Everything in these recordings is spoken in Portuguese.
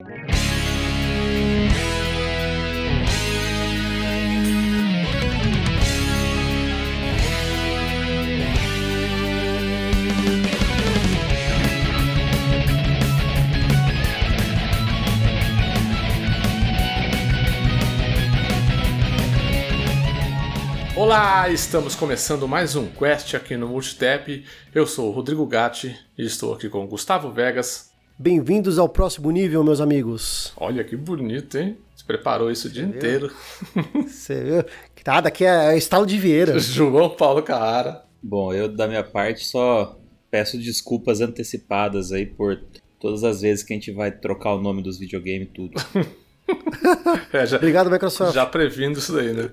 Olá, estamos começando mais um Quest aqui no Multitap. Eu sou o Rodrigo Gatti e estou aqui com o Gustavo Vegas. Bem-vindos ao próximo nível, meus amigos. Olha que bonito, hein? Você preparou isso o dia inteiro. Você viu? Nada, aqui é estalo de Vieira. João Paulo Carrara. Bom, eu da minha parte só peço desculpas antecipadas aí por todas as vezes que a gente vai trocar o nome dos videogames tudo. É, já, Obrigado, Microsoft. já previndo isso daí, né?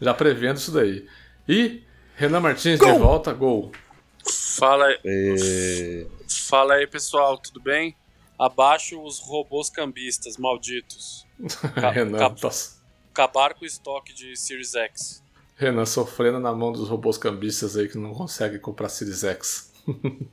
Já prevendo isso daí. E Renan Martins de volta, gol. Fala, É, fala aí, pessoal, tudo bem? Abaixo os robôs cambistas, malditos. Ca- Renan, ca- tá- Acabar com o estoque de Series X. Renan sofrendo na mão dos robôs cambistas aí que não conseguem comprar Series X.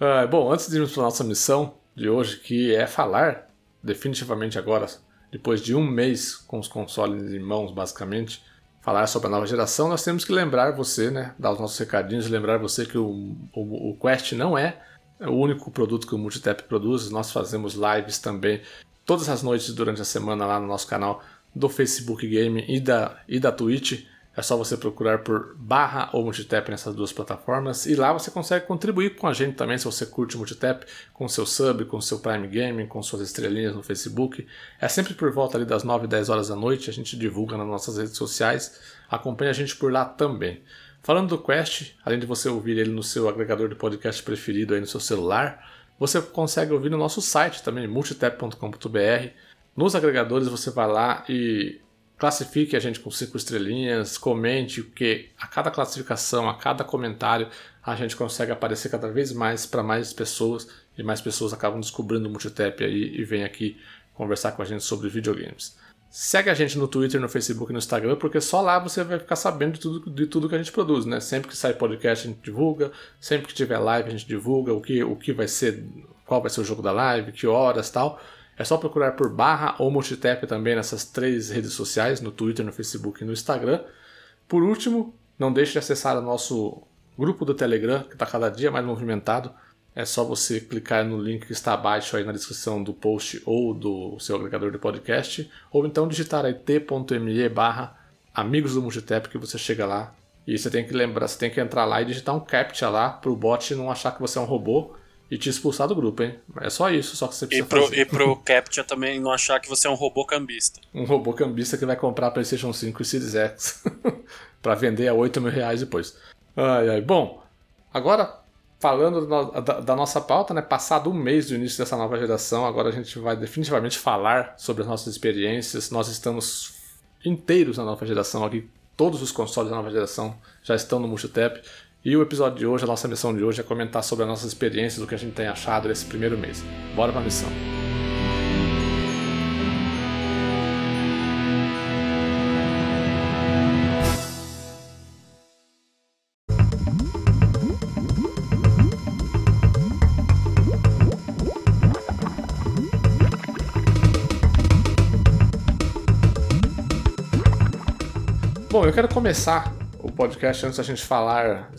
Ah, bom, antes de irmos para nossa missão de hoje, que é falar definitivamente agora, depois de um mês com os consoles em mãos, basicamente, falar sobre a nova geração, nós temos que lembrar você, né, dar os nossos recadinhos, lembrar você que o, o, o Quest não é o único produto que o Multitap produz, nós fazemos lives também todas as noites durante a semana lá no nosso canal do Facebook Game e da, e da Twitch. É só você procurar por barra ou multitap nessas duas plataformas e lá você consegue contribuir com a gente também se você curte multitap, com seu sub, com seu Prime Gaming, com suas estrelinhas no Facebook. É sempre por volta ali das 9 e 10 horas da noite, a gente divulga nas nossas redes sociais. Acompanhe a gente por lá também. Falando do Quest, além de você ouvir ele no seu agregador de podcast preferido aí no seu celular, você consegue ouvir no nosso site também, multitap.com.br. Nos agregadores você vai lá e classifique a gente com cinco estrelinhas, comente, porque a cada classificação, a cada comentário, a gente consegue aparecer cada vez mais para mais pessoas e mais pessoas acabam descobrindo o Multitap aí e vêm aqui conversar com a gente sobre videogames. Segue a gente no Twitter, no Facebook e no Instagram, porque só lá você vai ficar sabendo de tudo, de tudo que a gente produz, né? Sempre que sai podcast a gente divulga, sempre que tiver live a gente divulga o que, o que vai ser, qual vai ser o jogo da live, que horas tal. É só procurar por barra ou multitap também nessas três redes sociais, no Twitter, no Facebook e no Instagram. Por último, não deixe de acessar o nosso grupo do Telegram, que está cada dia mais movimentado. É só você clicar no link que está abaixo aí na descrição do post ou do seu agregador de podcast, ou então digitar aí t.me barra amigos do Multitap que você chega lá. E você tem que lembrar, você tem que entrar lá e digitar um captcha lá pro bot não achar que você é um robô e te expulsar do grupo, hein? É só isso, só que você E precisa pro, fazer. e pro Captcha também não achar que você é um robô cambista. Um robô cambista que vai comprar PlayStation 5 e Series X para vender a 8 mil reais depois. Ai, ai. Bom, agora falando da, da- da nossa pauta, né? Passado um mês do início dessa nova geração, agora a gente vai definitivamente falar sobre as nossas experiências. Nós estamos inteiros na nova geração aqui. Todos os consoles da nova geração já estão no Multitap. E o episódio de hoje, a nossa missão de hoje é comentar sobre as nossas experiências, o que a gente tem achado nesse primeiro mês. Bora pra missão. Bom, eu quero começar o podcast antes da gente falar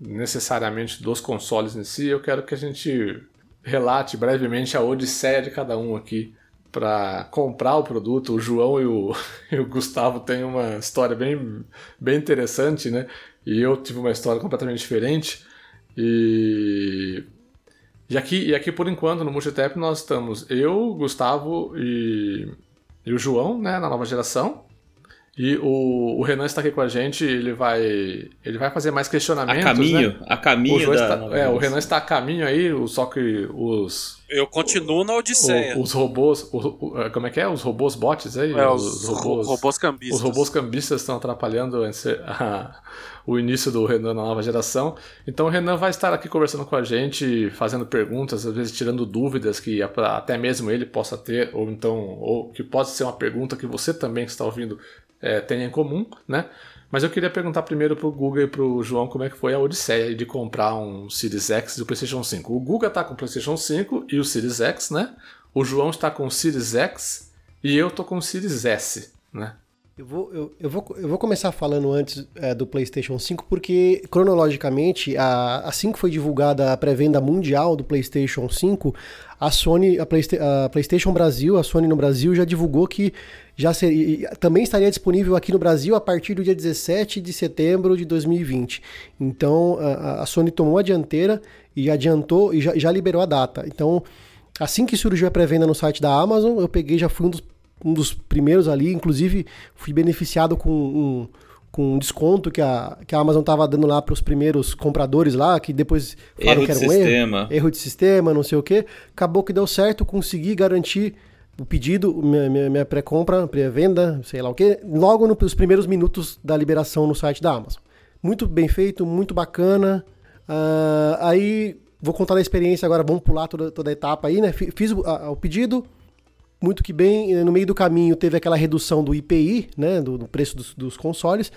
necessariamente dos consoles em si. Eu quero que a gente relate brevemente a odisseia de cada um aqui para comprar o produto. O João e o, e o Gustavo têm uma história bem, bem interessante, né? E eu tive uma história completamente diferente. E e aqui, e aqui por enquanto, no Multitap, nós estamos eu, Gustavo e, e o João, né, na nova geração. E o, o Renan está aqui com a gente, ele vai, ele vai fazer mais A questionamentos. caminho, né? a caminho da. está, é, o. Renan está a caminho aí, só que os, Eu continuo na Odisseia. o- os robôs. o- o- como é que é? Os robôs bots aí? É, os, robôs, robôs cambistas. Os robôs cambistas estão atrapalhando esse- a- o início do Renan na nova geração. Então o Renan vai estar aqui conversando com a gente, fazendo perguntas, às vezes tirando dúvidas que a- até mesmo ele possa ter, ou então, ou que pode ser uma pergunta que você também que está ouvindo é, tenha em comum, né? Mas eu queria perguntar primeiro pro Guga e pro João como é que foi a odisseia de comprar um Series X e o PlayStation 5. O Guga tá com o PlayStation 5 e o Series X, né? o João está com o Series X e eu tô com o Series S, né? Eu vou, eu, eu, vou, eu vou começar falando antes é, do PlayStation 5, porque cronologicamente, a, assim que foi divulgada a pré-venda mundial do PlayStation 5, a Sony, a, a, PlayStation Brasil, a Sony no Brasil já divulgou que já seria, também estaria disponível aqui no Brasil a partir do dia 17 de setembro de 2020. Então a, a Sony tomou a dianteira e adiantou e já, já liberou a data. Então, assim que surgiu a pré-venda no site da Amazon, eu peguei, já fui um dos um dos primeiros ali, inclusive fui beneficiado com um, com um desconto que a, que a Amazon estava dando lá para os primeiros compradores lá, que depois falaram erro que era um sistema. erro, erro de sistema, não sei o que. Acabou que deu certo, consegui garantir o pedido, minha, minha, minha pré-compra, pré-venda, sei lá o que, logo nos primeiros minutos da liberação no site da Amazon. Muito bem feito, muito bacana. Uh, aí vou contar a experiência agora, vamos pular toda, toda a etapa aí, né? Fiz o, a, o pedido, muito que bem, no meio do caminho teve aquela redução do IPI, né, do, do preço dos, dos, consoles.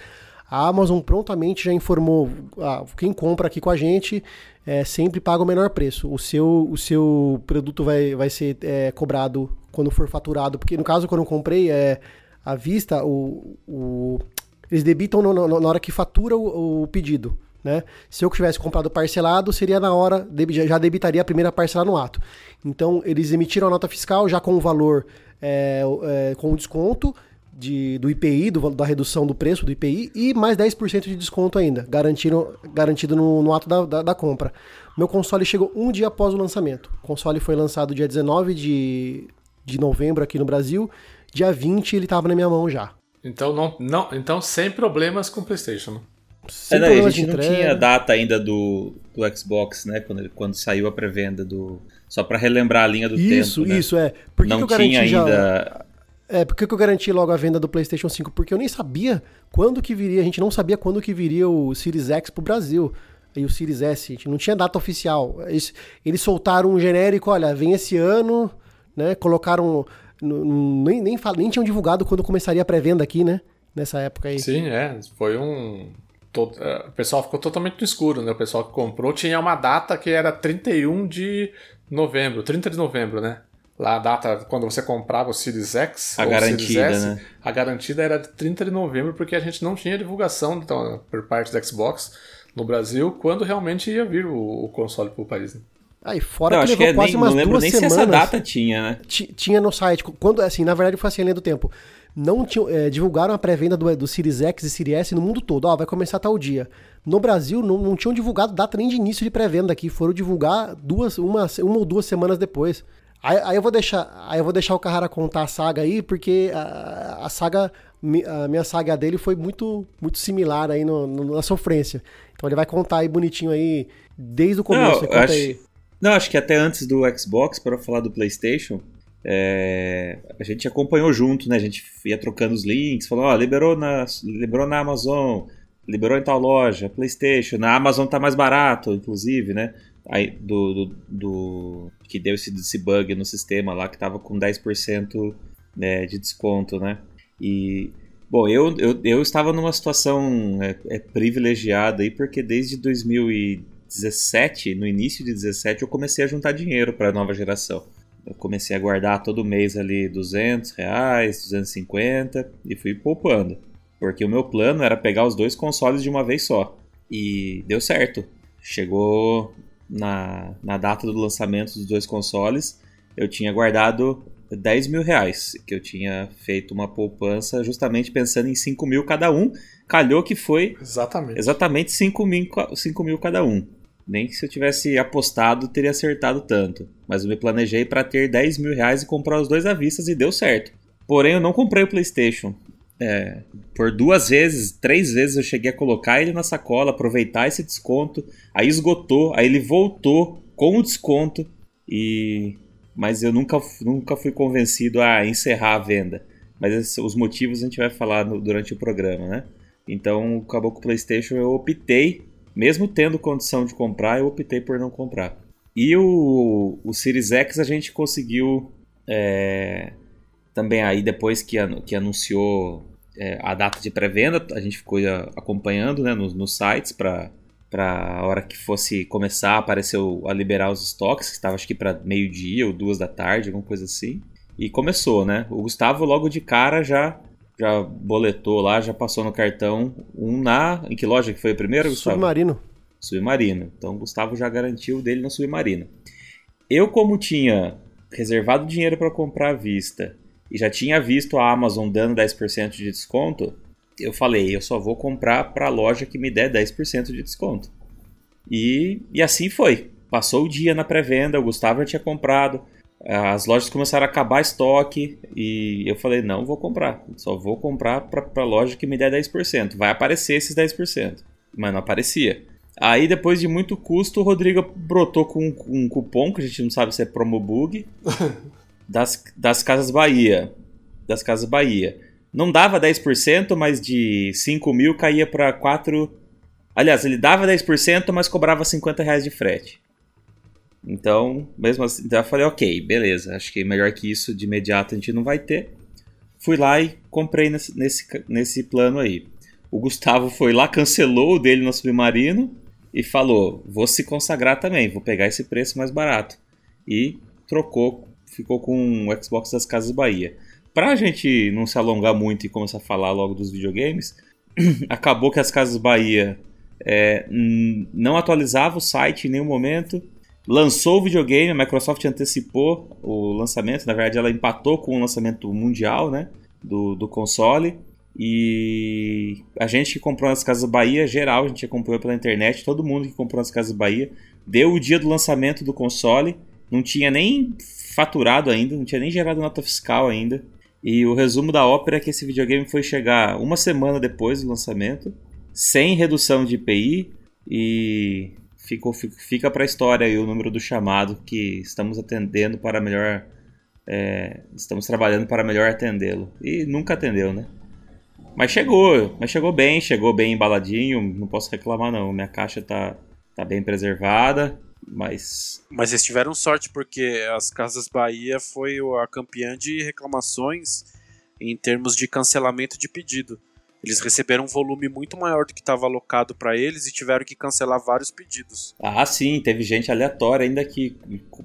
A Amazon prontamente já informou, ah, quem compra aqui com a gente é, sempre paga o menor preço. O seu, o seu produto vai, vai ser é, cobrado quando for faturado, porque no caso quando eu comprei é à vista, o, o eles debitam no, no, na hora que fatura o, o pedido. Né? Se eu tivesse comprado parcelado, seria na hora, já debitaria a primeira parcela no ato. Então, eles emitiram a nota fiscal já com o valor, é, é, com o desconto de, do IPI, do, da redução do preço do IPI, e mais 10% de desconto ainda, garantido, garantido no, no ato da, da, da, compra. Meu console chegou um dia após o lançamento. O console foi lançado dia 19 de, de novembro aqui no Brasil. Dia 20 ele estava na minha mão já. Então, não, não, então sem problemas com o PlayStation. É, não, a gente não tinha data ainda do, do Xbox, né? Quando, quando saiu a pré-venda do. Só para relembrar a linha do isso, tempo. Isso, né? isso, é. Por que não que eu tinha já... ainda. É, por que eu garanti logo a venda do PlayStation 5? Porque eu nem sabia quando que viria, a gente não sabia quando que viria o Series X pro Brasil e o Series S, a gente não tinha data oficial. Eles, eles soltaram um genérico, olha, vem esse ano, né? Colocaram. Nem, nem, nem tinham divulgado quando começaria a pré-venda aqui, né? Nessa época aí. Sim, é. Foi um, todo, é, o pessoal ficou totalmente no escuro, né? O pessoal que comprou tinha uma data que era 31 de novembro, 30 de novembro, né? Lá a data, quando você comprava o Series X a ou garantida, o Series S, né? a garantida era de 30 de novembro, porque a gente não tinha divulgação então, por parte da Xbox no Brasil quando realmente ia vir o, o console para o país. Né? Aí, fora não, que acho levou que é quase nem, umas não lembro duas nem semanas. se essa data tinha, né? Tinha no site. Quando, assim, na verdade foi assim a linha do tempo. Não tinha, é, divulgaram a pré-venda do, do Series X e Series S no mundo todo. Ó, vai começar tal dia. No Brasil, não, não tinham divulgado data nem de início de pré-venda aqui. Foram divulgar duas, uma, uma ou duas semanas depois. Aí, aí, eu vou deixar, aí eu vou deixar o Carrara contar a saga aí, porque a, a saga, a minha saga dele foi muito, muito similar aí no, no, na sofrência. Então ele vai contar aí bonitinho aí, desde o começo. Não, acho, não acho que até antes do Xbox, para falar do PlayStation, é, a gente acompanhou junto, né? A gente ia trocando os links, falou, ó, liberou na, liberou na Amazon, liberou em tal loja, PlayStation, na Amazon tá mais barato, inclusive, né? Aí, do, do, do que deu esse, esse bug no sistema lá que tava com 10% né, de desconto, né? E bom, eu, eu, eu estava numa situação é, é, privilegiada aí porque desde 2017, no início de 2017, eu comecei a juntar dinheiro para a nova geração. Eu comecei a guardar todo mês ali 200 reais, 250 e fui poupando. Porque o meu plano era pegar os dois consoles de uma vez só. E deu certo. Chegou na, na data do lançamento dos dois consoles, eu tinha guardado 10 mil reais, que eu tinha feito uma poupança justamente pensando em 5 mil cada um. Calhou que foi exatamente, exatamente 5, mil, 5 mil cada um. Nem que se eu tivesse apostado, teria acertado tanto. Mas eu me planejei para ter 10 mil reais e comprar os dois à vista e deu certo. Porém, eu não comprei o PlayStation. É, por duas vezes, três vezes eu cheguei a colocar ele na sacola, aproveitar esse desconto. Aí esgotou, aí ele voltou com o desconto. E mas eu nunca, nunca fui convencido a encerrar a venda. Mas os motivos a gente vai falar no, durante o programa, né? Então, acabou com o PlayStation, eu optei mesmo tendo condição de comprar, eu optei por não comprar. E o, o Series X a gente conseguiu é, também aí depois que, que anunciou é, a data de pré-venda, a gente ficou acompanhando né, nos, nos sites para para a hora que fosse começar apareceu a liberar os estoques, que estava acho que para meio-dia ou duas da tarde, alguma coisa assim. E começou, né? O Gustavo logo de cara já já boletou lá, já passou no cartão um na em que loja que foi o primeiro, Gustavo? Submarino. Submarino. Então o Gustavo já garantiu o dele no Submarino. Eu como tinha reservado dinheiro para comprar à vista e já tinha visto a Amazon dando 10% de desconto, eu falei, eu só vou comprar para a loja que me der 10% de desconto. E, e assim foi. Passou o dia na pré-venda, o Gustavo já tinha comprado, as lojas começaram a acabar estoque e eu falei, não vou comprar, só vou comprar para a loja que me der 10%. Vai aparecer esses 10%, mas não aparecia. Aí depois de muito custo, o Rodrigo brotou com um, um cupom, que a gente não sabe se é promobug, das, das Casas Bahia. Das Casas Bahia. Não dava 10%, mas de 5 mil caía para 4. Aliás, ele dava 10%, mas cobrava 50 reais de frete. Então, mesmo assim, então eu falei, ok, beleza, acho que melhor que isso de imediato a gente não vai ter. Fui lá e comprei nesse, nesse, nesse plano aí. O Gustavo foi lá, cancelou o dele no Submarino e falou: vou se consagrar também, vou pegar esse preço mais barato. E trocou ficou com o Xbox das Casas Bahia. Pra gente não se alongar muito e começar a falar logo dos videogames, acabou que as Casas Bahia é, não atualizava o site em nenhum momento. Lançou o videogame, a Microsoft antecipou o lançamento, na verdade ela empatou com o lançamento mundial né, do, do console. E a gente que comprou nas Casas Bahia, geral, a gente acompanhou pela internet, todo mundo que comprou nas Casas Bahia, deu o dia do lançamento do console, não tinha nem faturado ainda, não tinha nem gerado nota fiscal ainda. E o resumo da ópera é que esse videogame foi chegar uma semana depois do lançamento, sem redução de IPI e ficou, fica para a história aí o número do chamado que estamos atendendo para melhor. É, estamos trabalhando para melhor atendê-lo. E nunca atendeu, né? Mas chegou, mas chegou bem, chegou bem embaladinho, não posso reclamar não. Minha caixa tá, tá bem preservada. Mas. Mas eles tiveram sorte porque as Casas Bahia foi a campeã de reclamações em termos de cancelamento de pedido. Eles receberam um volume muito maior do que estava alocado para eles e tiveram que cancelar vários pedidos. Ah, sim, teve gente aleatória ainda que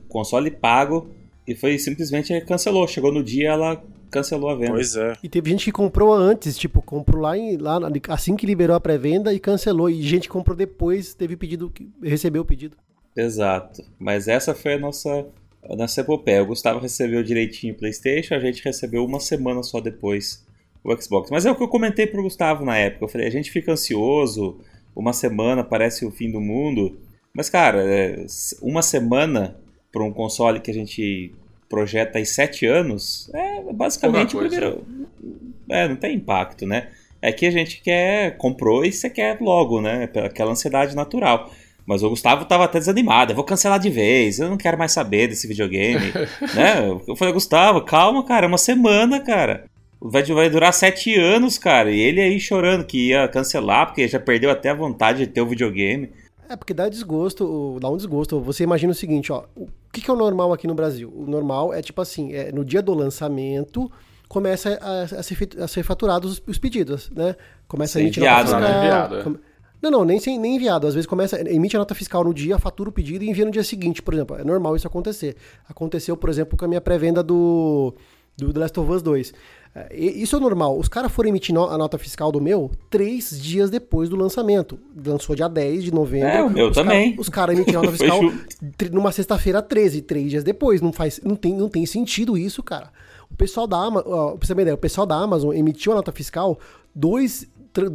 console pago e foi simplesmente cancelou. Chegou no dia ela cancelou a venda. Pois é. E teve gente que comprou antes, tipo, comprou lá, em, lá assim que liberou a pré-venda e cancelou. E gente que comprou depois, teve pedido, recebeu o pedido. Exato. Mas essa foi a nossa, a nossa epopeia. O Gustavo recebeu direitinho o PlayStation, a gente recebeu uma semana só depois o Xbox. Mas é o que eu comentei pro Gustavo na época. Eu falei, a gente fica ansioso, uma semana parece o fim do mundo. Mas, cara, é, uma semana para um console que a gente projeta aí sete anos é basicamente o primeiro. É, não tem impacto, né? É que a gente quer, comprou e você quer logo, né? Aquela ansiedade natural. Mas o Gustavo tava até desanimado. Eu vou cancelar de vez. Eu não quero mais saber desse videogame. né? Eu falei, Gustavo, calma, cara. É uma semana, cara. Vai, vai durar sete anos, cara. E ele aí chorando que ia cancelar, porque já perdeu até a vontade de ter o videogame. É, porque dá desgosto, dá um desgosto. Você imagina o seguinte, ó. O que, que é o normal aqui no Brasil? O normal é tipo assim, é, no dia do lançamento começa a, a, ser, a ser faturados os, os, pedidos, né? Começa a emitir enviado, nota fiscal, né? enviado, é. Não, não, nem, sem, nem enviado. Às vezes começa, emite a nota fiscal no dia, fatura o pedido e envia no dia seguinte, por exemplo. É normal isso acontecer. Aconteceu, por exemplo, com a minha pré-venda do, do The Last of Us 2. É, isso é normal. Os caras foram emitir a nota fiscal do meu três dias depois do lançamento. Lançou dia 10 de novembro. É, o meu também. Cara, os caras emitiram a nota fiscal numa sexta-feira 13, três dias depois. Não, faz, não, tem, não tem sentido isso, cara. O pessoal da Amazon, pra você ideia, o pessoal da Amazon emitiu a nota fiscal dois,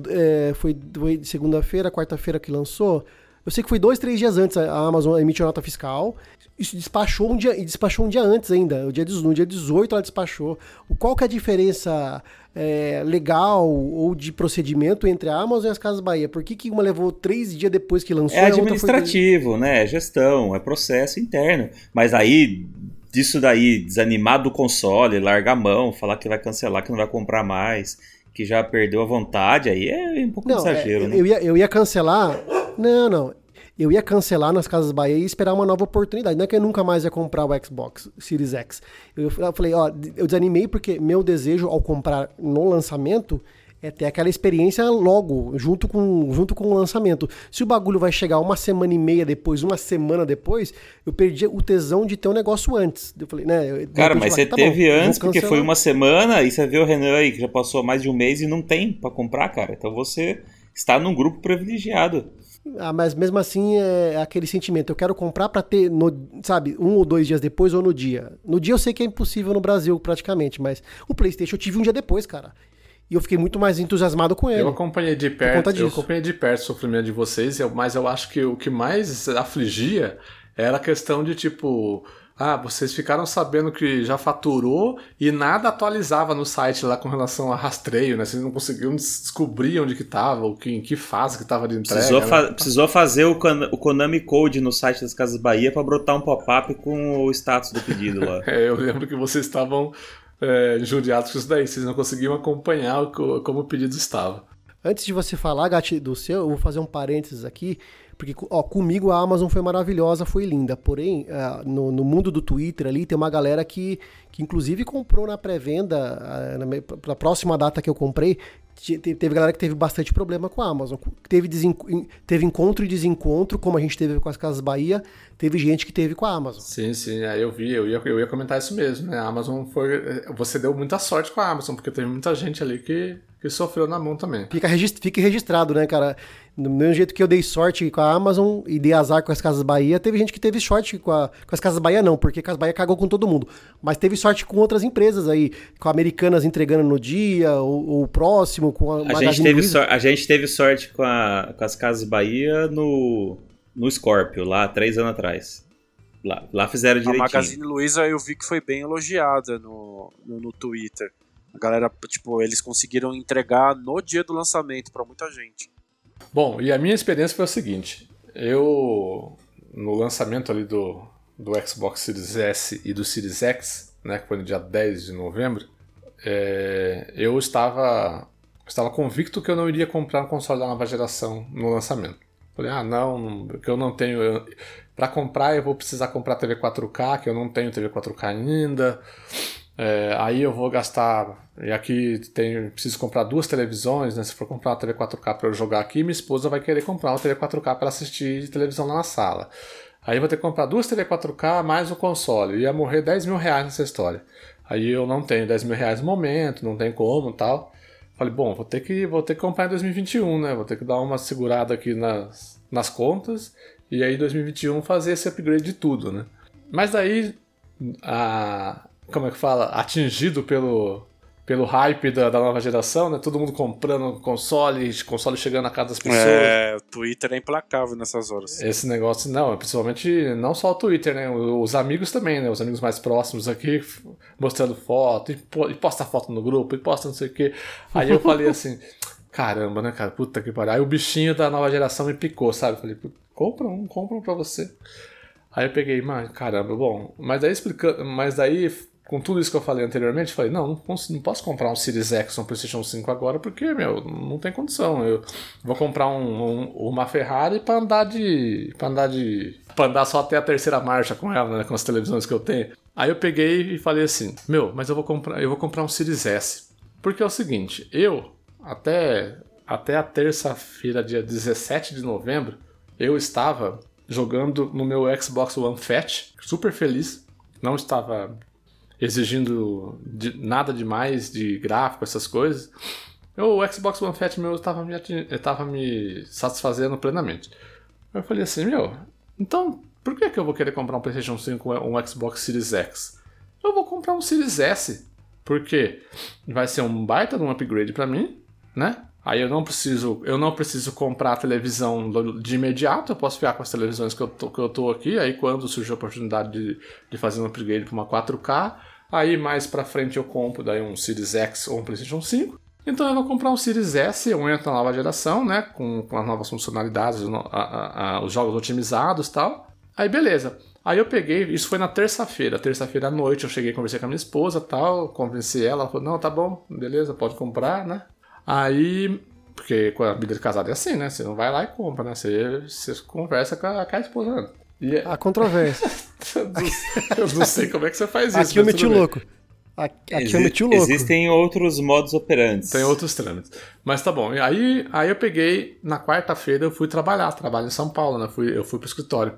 é, foi, foi segunda-feira, quarta-feira que lançou. Eu sei que foi dois, três dias antes a Amazon emitiu a nota fiscal. Isso despachou um dia, e despachou um dia antes ainda. O dia, no dia 18 ela despachou. Qual que é a diferença é, legal ou de procedimento entre a Amazon e as Casas Bahia? Por que, que uma levou três dias depois que lançou? É administrativo, foi... né? É gestão, é processo interno. Mas aí, disso daí, desanimar do console, largar a mão, falar que vai cancelar, que não vai comprar mais que já perdeu a vontade, aí é um pouco não, exagero, é, né? Eu ia, eu ia cancelar. Não, não. Eu ia cancelar nas Casas Bahia e esperar uma nova oportunidade. Não é que eu nunca mais ia comprar o Xbox Series X. Eu, eu falei, ó, eu desanimei porque meu desejo ao comprar no lançamento é ter aquela experiência logo, junto com, junto com o lançamento. Se o bagulho vai chegar uma semana e meia depois, uma semana depois, eu perdi o tesão de ter um negócio antes. Eu falei, né? Cara, mas você tá teve bom, antes, porque foi uma semana, e você vê o Renan aí, que já passou mais de um mês e não tem para comprar, cara. Então você está num grupo privilegiado. Ah, mas mesmo assim é aquele sentimento. Eu quero comprar para ter, no, sabe, um ou dois dias depois ou no dia. No dia eu sei que é impossível no Brasil praticamente, mas o PlayStation eu tive um dia depois, cara. E eu fiquei muito mais entusiasmado com ele. Eu acompanhei de perto, eu acompanhei de perto o sofrimento de vocês, mas eu acho que o que mais afligia era a questão de tipo, ah, vocês ficaram sabendo que já faturou e nada atualizava no site lá com relação a rastreio, né? Vocês não conseguiam descobrir onde que tava, ou que, em que fase que tava de entrega. Precisou, né? fa precisou fazer o, o, Konami Code no site das Casas Bahia para brotar um pop-up com o status do pedido lá. é, eu lembro que vocês estavam é, injuriados com isso daí. Vocês não conseguiam acompanhar como o pedido estava. Antes de você falar, Gati, do seu, eu vou fazer um parênteses aqui, porque ó, comigo a Amazon foi maravilhosa, foi linda. Porém, uh, no, no, mundo do Twitter ali tem uma galera que, que inclusive comprou na pré-venda, uh, para a próxima data que eu comprei, teve galera que teve bastante problema com a Amazon. Teve, teve encontro e desencontro, como a gente teve com as Casas Bahia, teve gente que teve com a Amazon. Sim, sim, eu vi, eu ia, eu ia comentar isso mesmo, né? A Amazon foi. Você deu muita sorte com a Amazon, porque teve muita gente ali que, que sofreu na mão também. Fica, regist, fica registrado, né, cara? Do mesmo jeito que eu dei sorte com a Amazon e dei azar com as Casas Bahia, teve gente que teve sorte com, a, com as Casas Bahia, não, porque a Casas Bahia cagou com todo mundo. Mas teve sorte com outras empresas aí, com Americanas entregando no dia, ou, o próximo, com a, a gente teve so, A gente teve sorte com, a, com as Casas Bahia no, no Scorpio, lá três anos atrás. Lá, lá fizeram direitinho. A Magazine Luiza eu vi que foi bem elogiada no, no, no Twitter. A galera, tipo, eles conseguiram entregar no dia do lançamento para muita gente. Bom, e a minha experiência foi a seguinte: eu, no lançamento ali do, do Xbox Series S e do Series X, né, que foi no dia 10 de novembro, é, eu estava, estava convicto que eu não iria comprar um console da nova geração no lançamento. Falei, ah, não, porque eu não tenho. Para comprar, eu vou precisar comprar TV 4K, que eu não tenho TV 4K ainda. É, aí eu vou gastar. E aqui tem, preciso comprar duas televisões, né? Se for comprar uma TV 4K para eu jogar aqui, minha esposa vai querer comprar uma TV 4K para assistir televisão lá na sala. Aí eu vou ter que comprar duas TV 4K mais o console. Ia morrer 10 mil reais nessa história. Aí eu não tenho 10 mil reais no momento, não tem como tal. Falei, bom, vou ter que, vou ter que comprar em 2021, né? Vou ter que dar uma segurada aqui nas, nas contas. E aí em 2021 fazer esse upgrade de tudo, né? Mas daí a, como é que fala, atingido pelo, pelo hype da, da, nova geração, né? Todo mundo comprando console, console chegando a casa das pessoas. É, o Twitter é implacável nessas horas. Esse negócio, não, principalmente não só o Twitter, né? Os amigos também, né? Os amigos mais próximos aqui mostrando foto, e posta foto no grupo, e posta não sei o quê. Aí eu falei assim, caramba, né, cara? Puta que pariu. Aí o bichinho da nova geração me picou, sabe? Eu falei, compra um, compra um pra você. Aí eu peguei, mano, caramba, bom, mas daí explicando, mas daí com tudo isso que eu falei anteriormente, falei, não, não, não posso comprar um Series X ou um PlayStation 5 agora porque, meu, não tem condição. Eu vou comprar um, um, uma Ferrari para andar de. para andar de. para andar só até a terceira marcha com ela, né, com as televisões que eu tenho. Aí eu peguei e falei assim, meu, mas eu vou comprar, eu vou comprar um Series S. Porque é o seguinte, eu, até, até a terça-feira, dia 17 de novembro, eu estava jogando no meu Xbox One Fat, super feliz. Não estava exigindo de, nada demais de gráfico, essas coisas. Eu, o Xbox One Fat meu estava me, me satisfazendo plenamente. Eu falei assim, meu, então por que, que eu vou querer comprar um PlayStation 5 ou um Xbox Series X? Eu vou comprar um Series S, porque vai ser um baita de um upgrade para mim, né? Aí eu não preciso, eu não preciso comprar televisão de imediato, eu posso ficar com as televisões que eu tô, que eu tô aqui, aí quando surgir a oportunidade de, de fazer um upgrade para uma 4K, Aí mais pra frente eu compro daí um Series X ou um PlayStation 5. Então eu vou comprar um Series S, eu entro na nova geração, né? Com, com as novas funcionalidades, a, a, a, os jogos otimizados e tal. Aí beleza. Aí eu peguei, isso foi na terça-feira. Terça-feira à noite eu cheguei, conversei com a minha esposa tal, convenci ela, ela falou, não, tá bom, beleza, pode comprar, né? Aí, porque com a vida de casado é assim, né? Você não vai lá e compra, né? Você, você conversa com a, com a esposa. Né? E... É- a controvérsia. eu não sei como é que você faz isso. Aqui eu meti louco. Aqui Exi eu meti o louco. Existem outros modos operantes. Tem outros trâmites. Mas tá bom. Aí, aí eu peguei, na quarta-feira eu fui trabalhar, trabalho em São Paulo, né? Fui, eu fui pro escritório.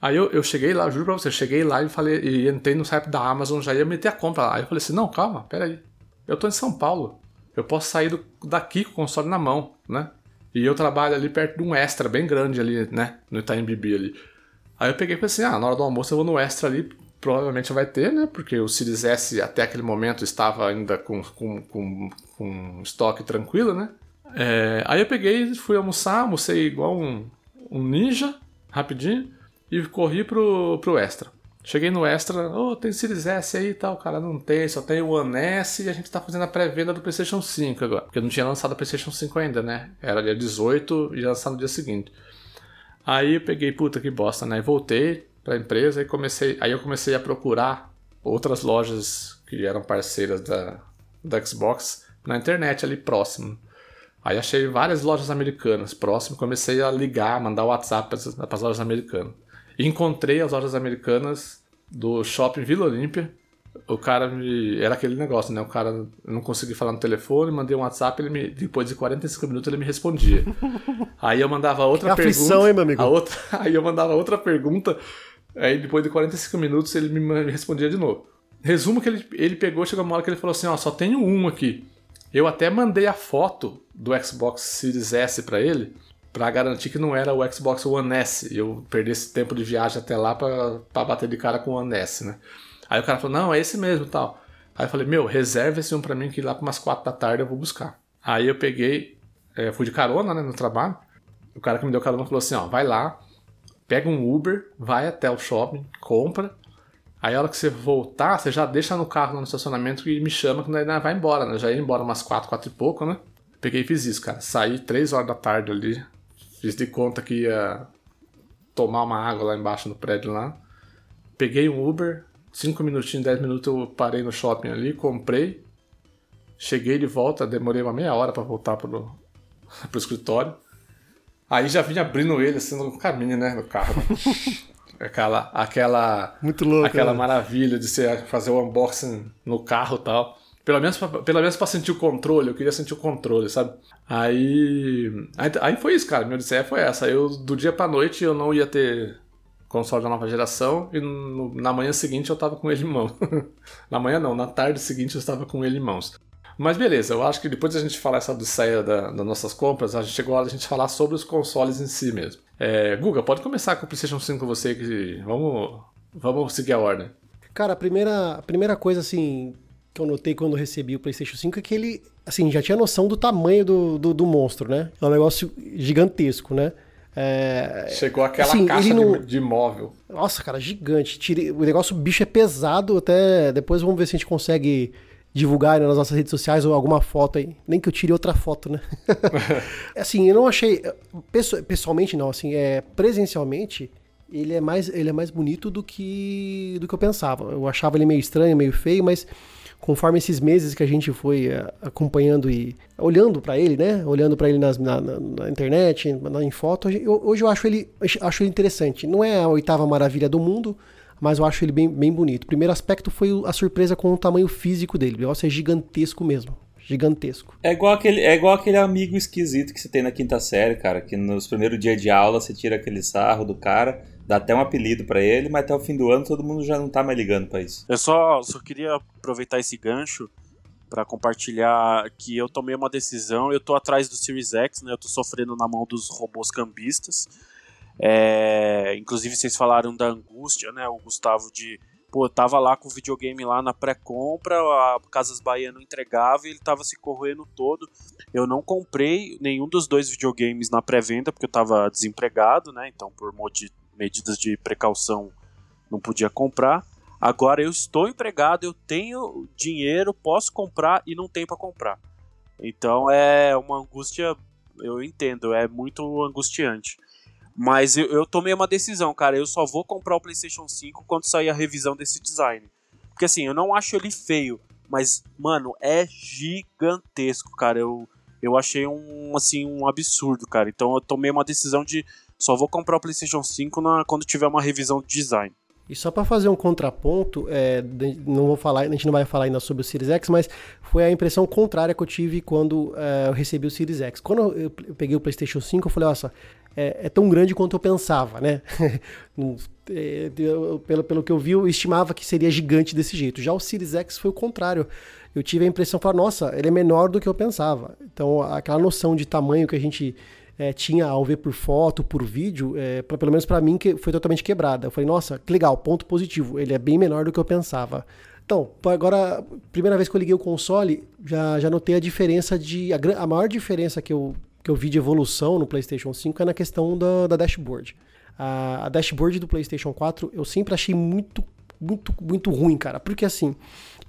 Aí eu, eu cheguei lá, juro pra você, cheguei lá e falei, e entrei no site da Amazon, já ia meter a compra lá. Aí eu falei assim, não, calma, peraí. Eu tô em São Paulo. Eu posso sair do, daqui com o console na mão, né? E eu trabalho ali perto de um extra bem grande ali, né? No Itaim Bibi ali. Aí eu peguei e falei assim, ah, na hora do almoço eu vou no extra ali provavelmente vai ter, né? Porque o Series S até aquele momento estava ainda com, com, com, com estoque tranquilo, né? É, aí eu peguei, fui almoçar, almocei igual um, um ninja, rapidinho, e corri pro, pro Extra. Cheguei no Extra, oh, tem Series S aí e tal, cara, não tem, só tem o One S e a gente tá fazendo a pré-venda do PlayStation 5 agora, porque não tinha lançado o PlayStation 5 ainda, né? Era dia 18 e ia lançar no dia seguinte. Aí eu peguei, puta que bosta, né? Voltei, para a empresa e comecei, aí eu comecei a procurar outras lojas que eram parceiras da, da Xbox na internet ali próximo. Aí achei várias lojas americanas próximo, comecei a ligar, mandar WhatsApp para as lojas americanas. E encontrei as lojas americanas do Shopping Vila Olímpia. O cara me. Era aquele negócio, né? O cara eu não consegui falar no telefone, mandei um WhatsApp, ele me... depois de 45 minutos ele me respondia. Aí eu mandava outra que pergunta. Aflição, hein, meu amigo? A outra... Aí eu mandava outra pergunta Aí depois de 45 minutos ele me respondia de novo. Resumo que ele, ele pegou, chegou uma hora que ele falou assim, ó, só tenho um aqui. Eu até mandei a foto do Xbox Series S para ele, para garantir que não era o Xbox One S. E eu perdi esse tempo de viagem até lá para bater de cara com o One S, né? Aí o cara falou, não, é esse mesmo tal. Aí eu falei, meu, reserve esse um pra mim que lá para umas 4 da tarde eu vou buscar. Aí eu peguei, é, fui de carona, né, no trabalho. O cara que me deu carona falou assim, ó, vai lá, pega um Uber, vai até o shopping, compra. Aí a hora que você voltar, você já deixa no carro no estacionamento e me chama que nós vai embora, né? Já ia embora umas 4, 4 e pouco, né? Peguei e fiz isso, cara. Saí 3 horas da tarde ali. Fiz de conta que ia tomar uma água lá embaixo no prédio lá. Peguei um Uber, 5 minutinhos, 10 minutos eu parei no shopping ali, comprei. Cheguei de volta, demorei uma meia hora para voltar pro, pro escritório. Aí já vinha abrindo ele assim no caminho, né? No carro. aquela, aquela, Muito louco, aquela né? maravilha de você fazer o unboxing no carro e tal. Pelo menos, pra, pelo menos pra sentir o controle, eu queria sentir o controle, sabe? Aí, aí, aí foi isso, cara. Minha odisseia foi essa. Eu, do dia pra noite, eu não ia ter console da nova geração e no, na manhã seguinte eu tava com ele em mãos. na manhã não, na tarde seguinte eu estava com ele em mãos. Mas beleza, eu acho que depois de a gente falar essa odisseia da, das nossas compras, a gente chegou a gente falar sobre os consoles em si mesmo. É, Guga, pode começar com o PlayStation 5 com você, que vamos, vamos seguir a ordem. Cara, a primeira, a primeira coisa assim que eu notei quando eu recebi o PlayStation 5 é que ele, assim, já tinha noção do tamanho do, do, do monstro, né? É um negócio gigantesco, né? É... Chegou aquela assim, caixa não... de, de móvel. Nossa, cara, gigante. Tire... O negócio, o bicho é pesado, até depois vamos ver se a gente consegue divulgar nas nossas redes sociais ou alguma foto aí. Nem que eu tire outra foto, né? assim, eu não achei. Pessoalmente, não, assim, é, presencialmente, ele é mais, ele é mais bonito do que, do que eu pensava. Eu achava ele meio estranho, meio feio, mas conforme esses meses que a gente foi uh, acompanhando e olhando para ele, né? Olhando para ele nas, na, na, na, internet, em foto, eu, hoje eu acho ele, acho ele interessante. Não é a oitava maravilha do mundo, mas eu acho ele bem, bem bonito. Primeiro aspecto foi a surpresa com o tamanho físico dele. O negócio é gigantesco mesmo. Gigantesco. É igual, aquele, é igual aquele amigo esquisito que você tem na quinta série, cara. Que nos primeiros dias de aula você tira aquele sarro do cara, dá até um apelido para ele, mas até o fim do ano todo mundo já não tá mais ligando pra isso. Eu só, só queria aproveitar esse gancho para compartilhar que eu tomei uma decisão. Eu tô atrás do Series X, né? Eu tô sofrendo na mão dos robôs cambistas. É, inclusive vocês falaram da angústia, né? O Gustavo de pô, tava lá com o videogame lá na pré-compra, a Casas Bahia não entregava e ele tava se corroendo todo. Eu não comprei nenhum dos dois videogames na pré-venda porque eu tava desempregado, né? Então, por medidas de precaução, não podia comprar. Agora eu estou empregado, eu tenho dinheiro, posso comprar e não tenho para comprar. Então é uma angústia, eu entendo, é muito angustiante. Mas eu, eu tomei uma decisão, cara. Eu só vou comprar o PlayStation 5 quando sair a revisão desse design. Porque assim, eu não acho ele feio, mas, mano, é gigantesco, cara. Eu, eu achei um, assim, um absurdo, cara. Então eu tomei uma decisão de só vou comprar o PlayStation 5 na, quando tiver uma revisão de design. E só para fazer um contraponto, é, não vou falar, a gente não vai falar ainda sobre o Series X, mas foi a impressão contrária que eu tive quando é, eu recebi o Series X. Quando eu, peguei o PlayStation 5, eu falei, nossa, é, é tão grande quanto eu pensava, né? É, pelo, pelo que eu vi, eu estimava que seria gigante desse jeito. Já o Series X foi o contrário. Eu tive a impressão, falar, nossa, ele é menor do que eu pensava. Então, aquela noção de tamanho que a gente é, tinha ao ver por foto, por vídeo, é, pra, pelo menos para mim, que foi totalmente quebrada. Eu falei, nossa, que legal, ponto positivo. Ele é bem menor do que eu pensava. Então, agora, primeira vez que eu liguei o console, já, já notei a diferença de. A, a maior diferença que eu, que eu vi de evolução no PlayStation 5 é na questão da, da dashboard. A, a dashboard do PlayStation 4 eu sempre achei muito, muito, muito ruim, cara. Porque assim,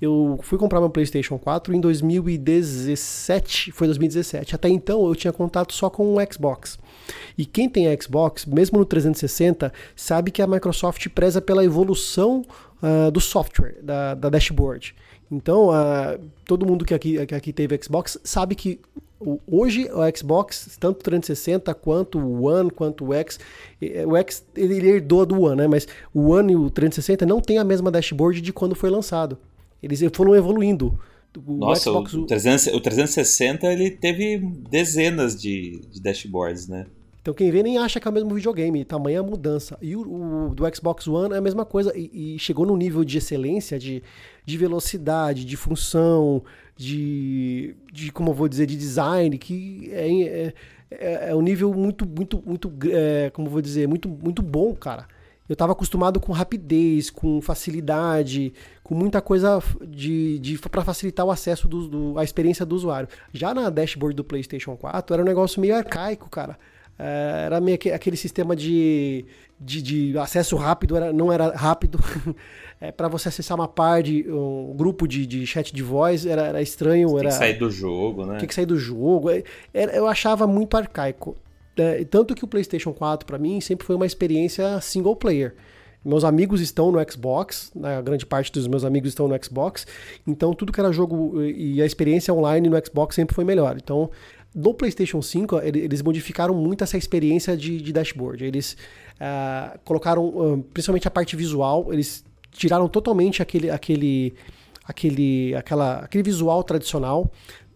eu fui comprar meu PlayStation 4 em 2017, foi 2017. Até então eu tinha contato só com o Xbox. E quem tem Xbox, mesmo no 360, sabe que a Microsoft preza pela evolução uh, do software, da, da dashboard. Então, uh, todo mundo que aqui, que aqui teve Xbox sabe que hoje o Xbox, tanto o 360 quanto o One, quanto o X, o X ele herdou do One, né? Mas o One e o 360 não tem a mesma dashboard de quando foi lançado. Eles foram evoluindo. O Nossa, Xbox... o, 300, o 360 ele teve dezenas de, de dashboards, né? Então quem vê nem acha que é o mesmo videogame, tamanha mudança. E o, o, do Xbox One é a mesma coisa e, e, chegou no nível de excelência, de, de velocidade, de função, de, de como eu vou dizer, de design, que é, é, é, é um nível muito, muito, muito, é, como eu vou dizer, muito, muito bom, cara. Eu estava acostumado com rapidez, com facilidade, com muita coisa de, de para facilitar o acesso do, do, a experiência do usuário. Já na dashboard do PlayStation 4 era um negócio meio arcaico, cara. É, era meio que, aquele sistema de, de, de, acesso rápido, era, não era rápido. é, para você acessar uma parte, um grupo de, de chat de voz, era, era estranho. Tem era, que sair do jogo, né? Tem que sair do jogo. É, era, eu achava muito arcaico. É, tanto que o PlayStation 4 para mim sempre foi uma experiência single player. Meus amigos estão no Xbox, né, a grande parte dos meus amigos estão no Xbox, então tudo que era jogo e a experiência online no Xbox sempre foi melhor. Então, no PlayStation 5, eles modificaram muito essa experiência de, de dashboard. Eles uh, colocaram, uh, principalmente a parte visual, eles tiraram totalmente aquele, aquele, aquele, aquela, aquele visual tradicional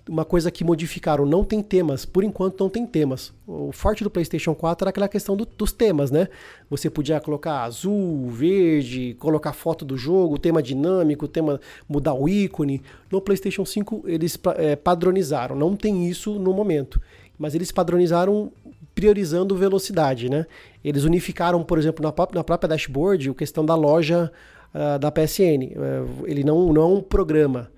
uma coisa que modificaram, não tem temas, por enquanto não tem temas. O forte do PlayStation 4 era aquela questão do, dos temas, né? Você podia colocar azul, verde, colocar foto do jogo, tema dinâmico, tema mudar o ícone. No PlayStation 5 eles é, padronizaram, não tem isso no momento, mas eles padronizaram priorizando velocidade, né? Eles unificaram, por exemplo, na, na própria dashboard, a questão da loja uh, da PSN. Uh, é, ele não, não é um programa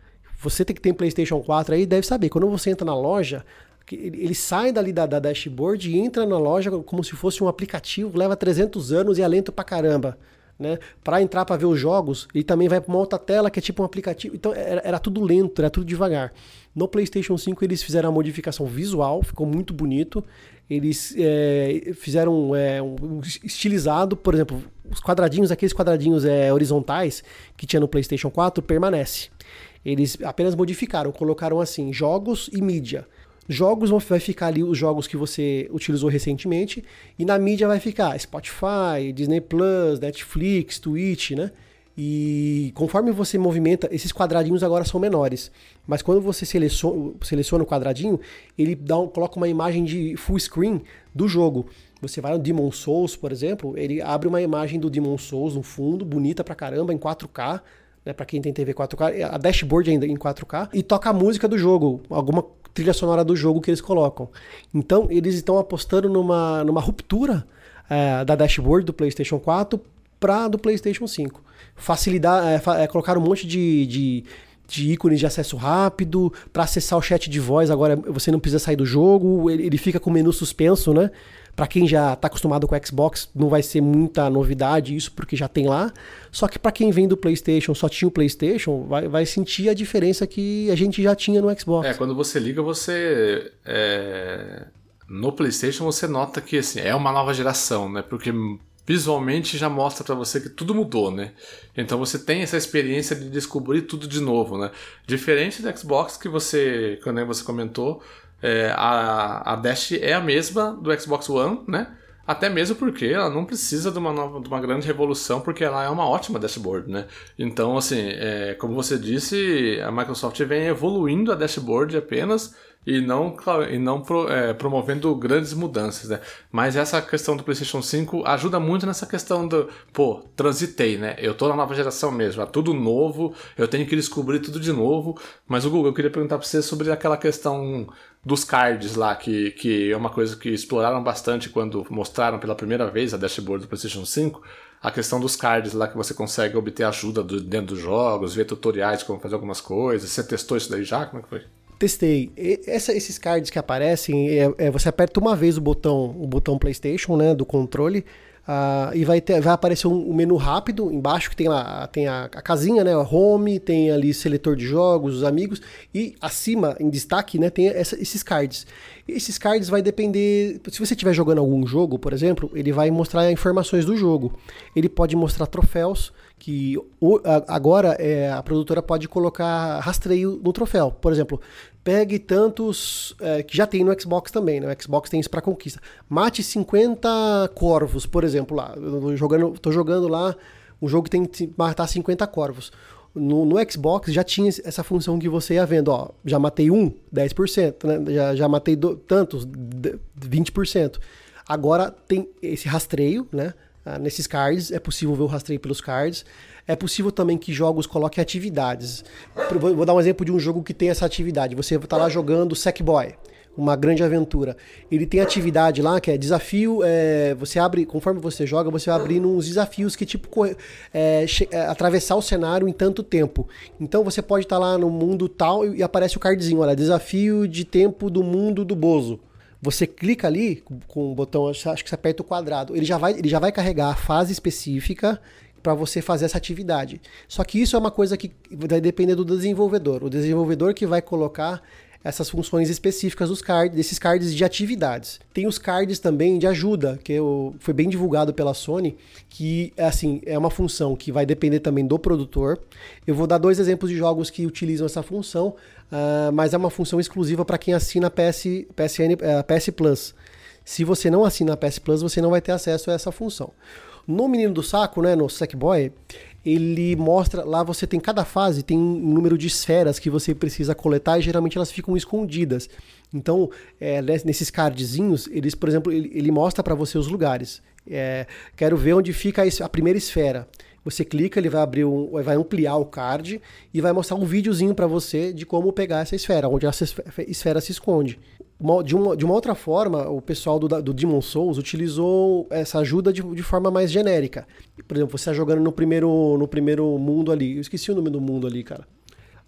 você tem que ter PlayStation 4 aí, deve saber. Quando você entra na loja, ele sai dali da, da dashboard e entra na loja como se fosse um aplicativo, leva 300 anos e é lento pra caramba. Né? Para entrar para ver os jogos, ele também vai para uma outra tela que é tipo um aplicativo. Então era, era, tudo lento, era tudo devagar. No PlayStation 5 eles fizeram a modificação visual, ficou muito bonito. Eles é, fizeram é, um estilizado, por exemplo, os quadradinhos, aqueles quadradinhos é, horizontais que tinha no PlayStation 4 permanece. Eles apenas modificaram, colocaram assim, jogos e mídia. Jogos vai ficar ali os jogos que você utilizou recentemente, e na mídia vai ficar Spotify, Disney Plus, Netflix, Twitch, né? E conforme você movimenta, esses quadradinhos agora são menores. Mas quando você seleciona, seleciona o quadradinho, ele dá um, coloca uma imagem de full screen do jogo. Você vai no Demon Souls, por exemplo, ele abre uma imagem do Demon Souls no fundo, bonita pra caramba, em 4K, né, para quem tem TV 4K, a dashboard ainda em 4K, e toca a música do jogo, alguma trilha sonora do jogo que eles colocam. Então, eles estão apostando numa, numa ruptura é, da dashboard do PlayStation 4 para do PlayStation 5. Facilitar, é, é, colocar um monte de, de, de ícones de acesso rápido, para acessar o chat de voz, agora você não precisa sair do jogo, ele, ele fica com o menu suspenso, né? Para quem já está acostumado com o Xbox, não vai ser muita novidade isso, porque já tem lá. Só que para quem vem do PlayStation, só tinha o PlayStation, vai, vai sentir a diferença que a gente já tinha no Xbox. É, quando você liga, você. É... No PlayStation, você nota que assim, é uma nova geração, né? Porque visualmente já mostra para você que tudo mudou, né? Então você tem essa experiência de descobrir tudo de novo, né? Diferente do Xbox que você, quando você comentou, é, a, a Dash é a mesma do Xbox One, né? Até mesmo porque ela não precisa de uma, nova, de uma grande revolução, porque ela é uma ótima dashboard, né? Então, assim, é, como você disse, a Microsoft vem evoluindo a dashboard apenas e não, e não pro, é, promovendo grandes mudanças, né? Mas essa questão do PlayStation 5 ajuda muito nessa questão do, pô, transitei, né? Eu tô na nova geração mesmo, é tudo novo, eu tenho que descobrir tudo de novo. Mas o Google, eu queria perguntar para você sobre aquela questão dos cards lá, que, que é uma coisa que exploraram bastante quando mostraram pela primeira vez a dashboard do PlayStation 5 a questão dos cards lá que você consegue obter ajuda do, dentro dos jogos, ver tutoriais de como fazer algumas coisas. Você testou isso daí já? Como é que foi? Testei. Essa, esses cards que aparecem, é, é, você aperta uma vez o botão, o botão PlayStation, né, do controle, uh, e vai, ter, vai aparecer um, um, menu rápido embaixo que tem lá tem a, a, casinha, né, a home, tem ali seletor de jogos, os amigos, e acima, em destaque, né, tem essa, esses cards. Esses cards vai depender. Se você estiver jogando algum jogo, por exemplo, ele vai mostrar informações do jogo. Ele pode mostrar troféus que agora é, a produtora pode colocar rastreio no troféu. Por exemplo, pegue tantos é, que já tem no Xbox também, né? O Xbox tem isso para conquista. Mate 50 corvos, por exemplo, lá. Eu tô jogando, tô jogando lá um jogo que tem que matar 50 corvos. No, no, Xbox já tinha essa função que você ia vendo, ó, já matei um, 10%, né? Já, já matei do, tantos, 20%. Agora tem esse rastreio, né? Ah, nesses cards, é possível ver o rastreio pelos cards. É possível também que jogos coloquem atividades. Vou dar um exemplo de um jogo que tem essa atividade. Você está lá jogando Sackboy, uma grande aventura. Ele tem atividade lá que é desafio. É, você abre, conforme você joga, você vai abrindo uns desafios que tipo é, é, atravessar o cenário em tanto tempo. Então você pode estar tá lá no mundo tal e aparece o cardzinho, olha, desafio de tempo do mundo do Bozo. Você clica ali com o botão, acho que você aperta o quadrado, ele já vai, ele já vai carregar a fase específica para você fazer essa atividade. Só que isso é uma coisa que vai depender do desenvolvedor. O desenvolvedor que vai colocar essas funções específicas dos cards, desses cards de atividades. Tem os cards também de ajuda, que eu, foi bem divulgado pela Sony, que assim é uma função que vai depender também do produtor. Eu vou dar dois exemplos de jogos que utilizam essa função, uh, mas é uma função exclusiva para quem assina PS, PSN, uh, eh, PS Plus. Se você não assina a PS Plus, você não vai ter acesso a essa função. No Menino do Saco, né, no Sackboy, ele mostra, lá você tem cada fase, tem um número de esferas que você precisa coletar e geralmente elas ficam escondidas. Então, é, nesses cardzinhos, eles, por exemplo, ele, ele mostra para você os lugares. É, quero ver onde fica a primeira esfera. Você clica, ele vai abrir um, vai ampliar o card e vai mostrar um videozinho para você de como pegar essa esfera, onde essa esfera se esconde. Uma, de, uma, de uma outra forma, o pessoal do, do Demon Souls utilizou essa ajuda de, de forma mais genérica. Por exemplo, você está jogando no primeiro, no primeiro mundo ali. Eu esqueci o nome do mundo ali, cara.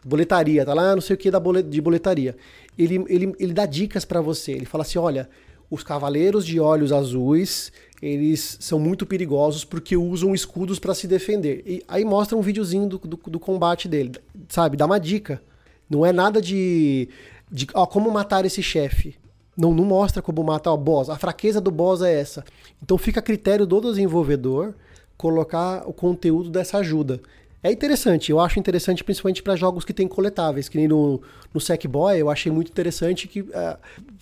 Boletaria, tá lá, não sei o que da bolet, de boletaria. Ele, ele, ele dá dicas para você. Ele fala assim: olha, os cavaleiros de olhos azuis eles são muito perigosos porque usam escudos para se defender. E aí mostra um videozinho do, do, do, combate dele, sabe? Dá uma dica. Não é nada de de ó, como matar esse chefe. Não, não mostra como matar o boss. A fraqueza do boss é essa. Então fica a critério do desenvolvedor colocar o conteúdo dessa ajuda. É interessante, eu acho interessante principalmente para jogos que tem coletáveis, que nem no, no Sackboy, eu achei muito interessante que uh,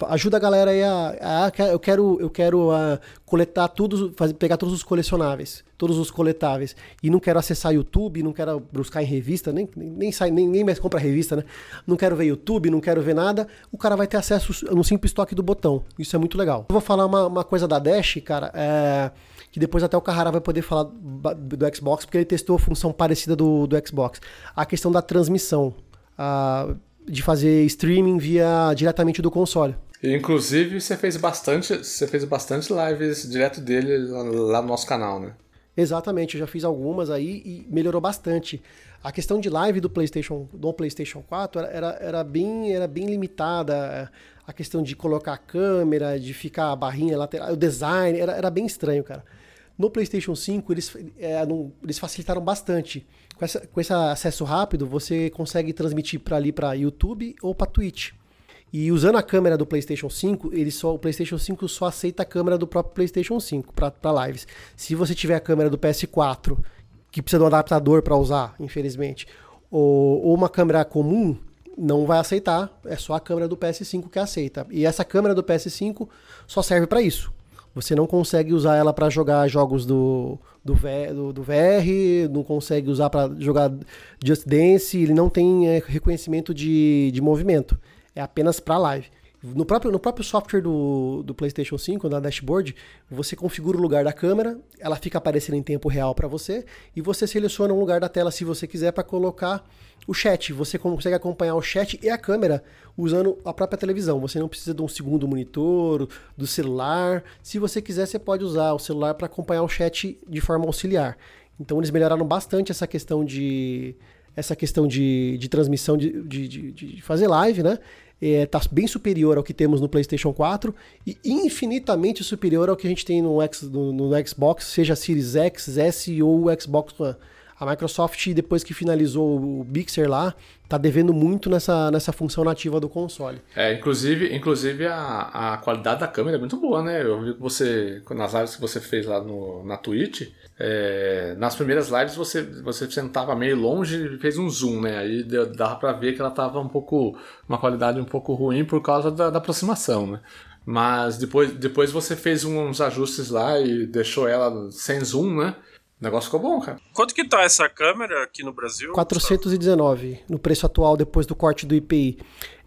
ajuda a galera aí a, a, eu quero eu quero uh, coletar tudo, fazer, pegar todos os colecionáveis, todos os coletáveis e não quero acessar YouTube, não quero buscar em revista, nem nem sai nem, nem mais compra revista, né? Não quero ver YouTube, não quero ver nada, o cara vai ter acesso no simples toque do botão. Isso é muito legal. Eu vou falar uma, uma coisa da Dash, cara, é que depois até o Carrara vai poder falar do Xbox, porque ele testou a função parecida do, do Xbox. A questão da transmissão, a, de fazer streaming via diretamente do console. Inclusive, você fez bastante, você fez bastante lives direto dele lá, no nosso canal, né? Exatamente, eu já fiz algumas aí e melhorou bastante. A questão de live do PlayStation, do PlayStation 4 era, era, era, bem, era bem limitada. A questão de colocar a câmera, de ficar a barrinha lateral, o design, era, era bem estranho, cara. No PlayStation 5, eles, é, não, eles facilitaram bastante. Com, essa, com esse acesso rápido, você consegue transmitir para ali para YouTube ou para Twitch. E usando a câmera do PlayStation 5, ele só, o PlayStation 5 só aceita a câmera do próprio PlayStation 5 para lives. Se você tiver a câmera do PS4, que precisa de um adaptador para usar, infelizmente, ou, ou uma câmera comum, não vai aceitar. É só a câmera do PS5 que aceita. E essa câmera do PS5 só serve para isso Você não consegue usar ela para jogar jogos do, do, do, do, VR, não consegue usar para jogar Just Dance, ele não tem é, reconhecimento de, de movimento. É apenas para live. No próprio, no próprio software do, do PlayStation 5, na dashboard, você configura o lugar da câmera, ela fica aparecendo em tempo real para você, e você seleciona um lugar da tela se você quiser para colocar o chat. Você consegue acompanhar o chat e a câmera usando a própria televisão. Você não precisa de um segundo monitor, do celular. Se você quiser, você pode usar o celular para acompanhar o chat de forma auxiliar. Então eles melhoraram bastante essa questão de essa questão de, de transmissão de, de, de, de fazer live, né? Está é, bem superior ao que temos no PlayStation 4 e infinitamente superior ao que a gente tem no, X, no, no Xbox, seja Series X, S ou Xbox One. A Microsoft, depois que finalizou o Bixer lá, tá devendo muito nessa, nessa função nativa do console. É, inclusive, inclusive a, a qualidade da câmera é muito boa, né? Eu vi que você, nas lives que você fez lá no, na Twitch, é, nas primeiras lives você, você sentava meio longe e fez um zoom, né? Aí dava pra ver que ela tava um pouco, uma qualidade um pouco ruim por causa da, da aproximação, né? Mas depois, depois você fez uns ajustes lá e deixou ela sem zoom, né? O negócio ficou bom, cara. Quanto que tá essa câmera aqui no Brasil? 419 no preço atual depois do corte do IPI.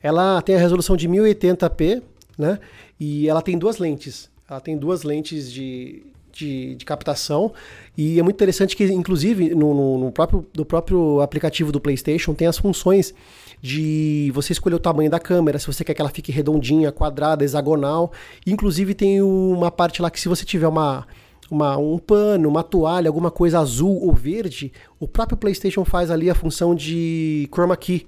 Ela tem a resolução de 1080p, né? E ela tem duas lentes. Ela tem duas lentes de, de, de captação. E é muito interessante que, inclusive, no, no, no próprio, do próprio aplicativo do PlayStation tem as funções de você escolher o tamanho da câmera, se você quer que ela fique redondinha, quadrada, hexagonal. Inclusive tem uma parte lá que se você tiver uma uma, um pano, uma toalha, alguma coisa azul ou verde, o próprio PlayStation faz ali a função de chroma key.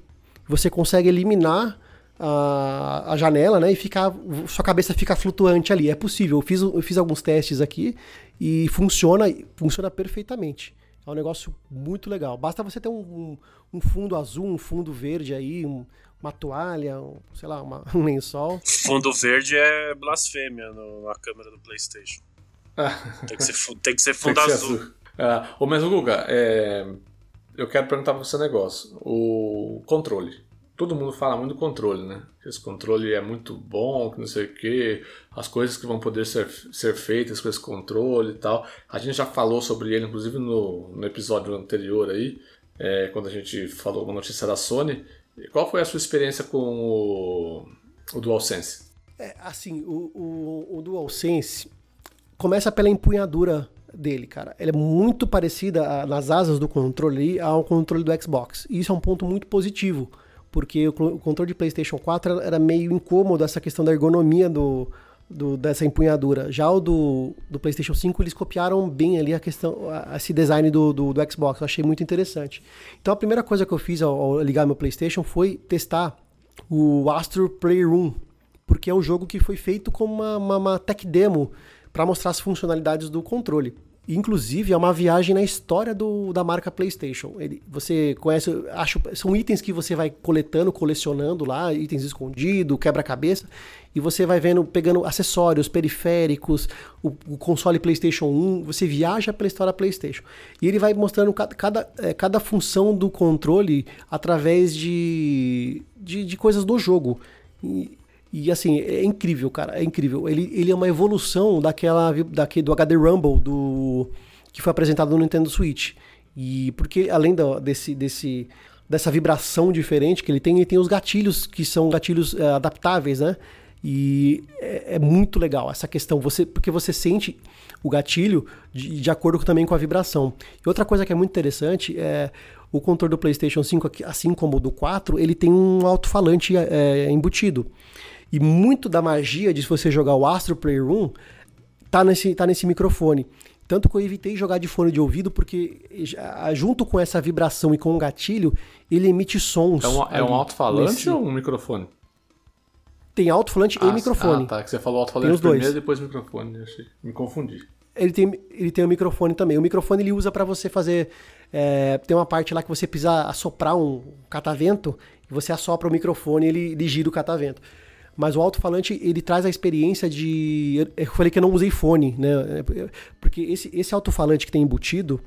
Você consegue eliminar a, a janela, né, e ficar, sua cabeça fica flutuante ali. É possível. Eu fiz, eu fiz alguns testes aqui e funciona, funciona perfeitamente. É um negócio muito legal. Basta você ter um, um, um fundo azul, um fundo verde aí, um, uma toalha, um, sei lá, uma, um lençol. Fundo verde é blasfêmia no, na câmera do PlayStation. Tem, que ser, tem que ser fundo que azul. azul. Ah, ô, mas, Guga, é... eu quero perguntar pra você um negócio. O controle. Todo mundo fala muito do controle, né? Esse controle é muito bom, que não sei o quê, as coisas que vão poder ser, ser feitas com esse controle e tal. A gente já falou sobre ele, inclusive, no, no episódio anterior aí, é, quando a gente falou uma notícia da Sony. Qual foi a sua experiência com o, o DualSense? É, assim, o, o, o DualSense, começa pela empunhadura dele, cara. Ela é muito parecida nas asas do controle ao controle do Xbox. E isso é um ponto muito positivo, porque o controle de PlayStation 4 era meio incômodo essa questão da ergonomia do, do, dessa empunhadura. Já o do, do, PlayStation 5, eles copiaram bem ali a questão, esse design do, do, do, Xbox. Eu achei muito interessante. Então a primeira coisa que eu fiz ao, ao, ligar meu PlayStation foi testar o Astro Playroom, porque é um jogo que foi feito como uma, uma, uma tech demo para mostrar as funcionalidades do controle. Inclusive, é uma viagem na história do, da marca PlayStation. Ele, você conhece, acho, são itens que você vai coletando, colecionando lá, itens escondidos, quebra-cabeça, e você vai vendo, pegando acessórios, periféricos, o, o, console PlayStation 1, você viaja pela história PlayStation. E ele vai mostrando cada, cada, é, cada função do controle através de, de, de coisas do jogo. E assim, é incrível, cara, é incrível. Ele, ele é uma evolução daquela daquele, do HD Rumble do que foi apresentado no Nintendo Switch. E porque além desse, desse dessa vibração diferente que ele tem, ele tem os gatilhos que são gatilhos é, adaptáveis, né? E é, é, muito legal essa questão, você porque você sente o gatilho de, de acordo também com a vibração. E outra coisa que é muito interessante é o controle do PlayStation 5, assim como o do 4, ele tem um alto-falante é, embutido. E muito da magia de você jogar o Astro Playroom tá nesse, tá nesse microfone. Tanto que eu evitei jogar de fone de ouvido, porque junto com essa vibração e com o gatilho, ele emite sons. É um, é um alto-falante nesse... ou um microfone? Tem alto-falante ah, e microfone. Ah, tá. Que você falou alto-falante primeiro e depois microfone. Achei. Me confundi. Ele tem, ele tem o um microfone também. O microfone ele usa para você fazer. É, tem uma parte lá que você precisa assoprar um catavento, e você assopra o microfone e ele, ele gira o catavento. Mas o alto-falante, ele traz a experiência de... Eu falei que eu não usei fone, né? Porque esse, esse alto-falante que tem embutido,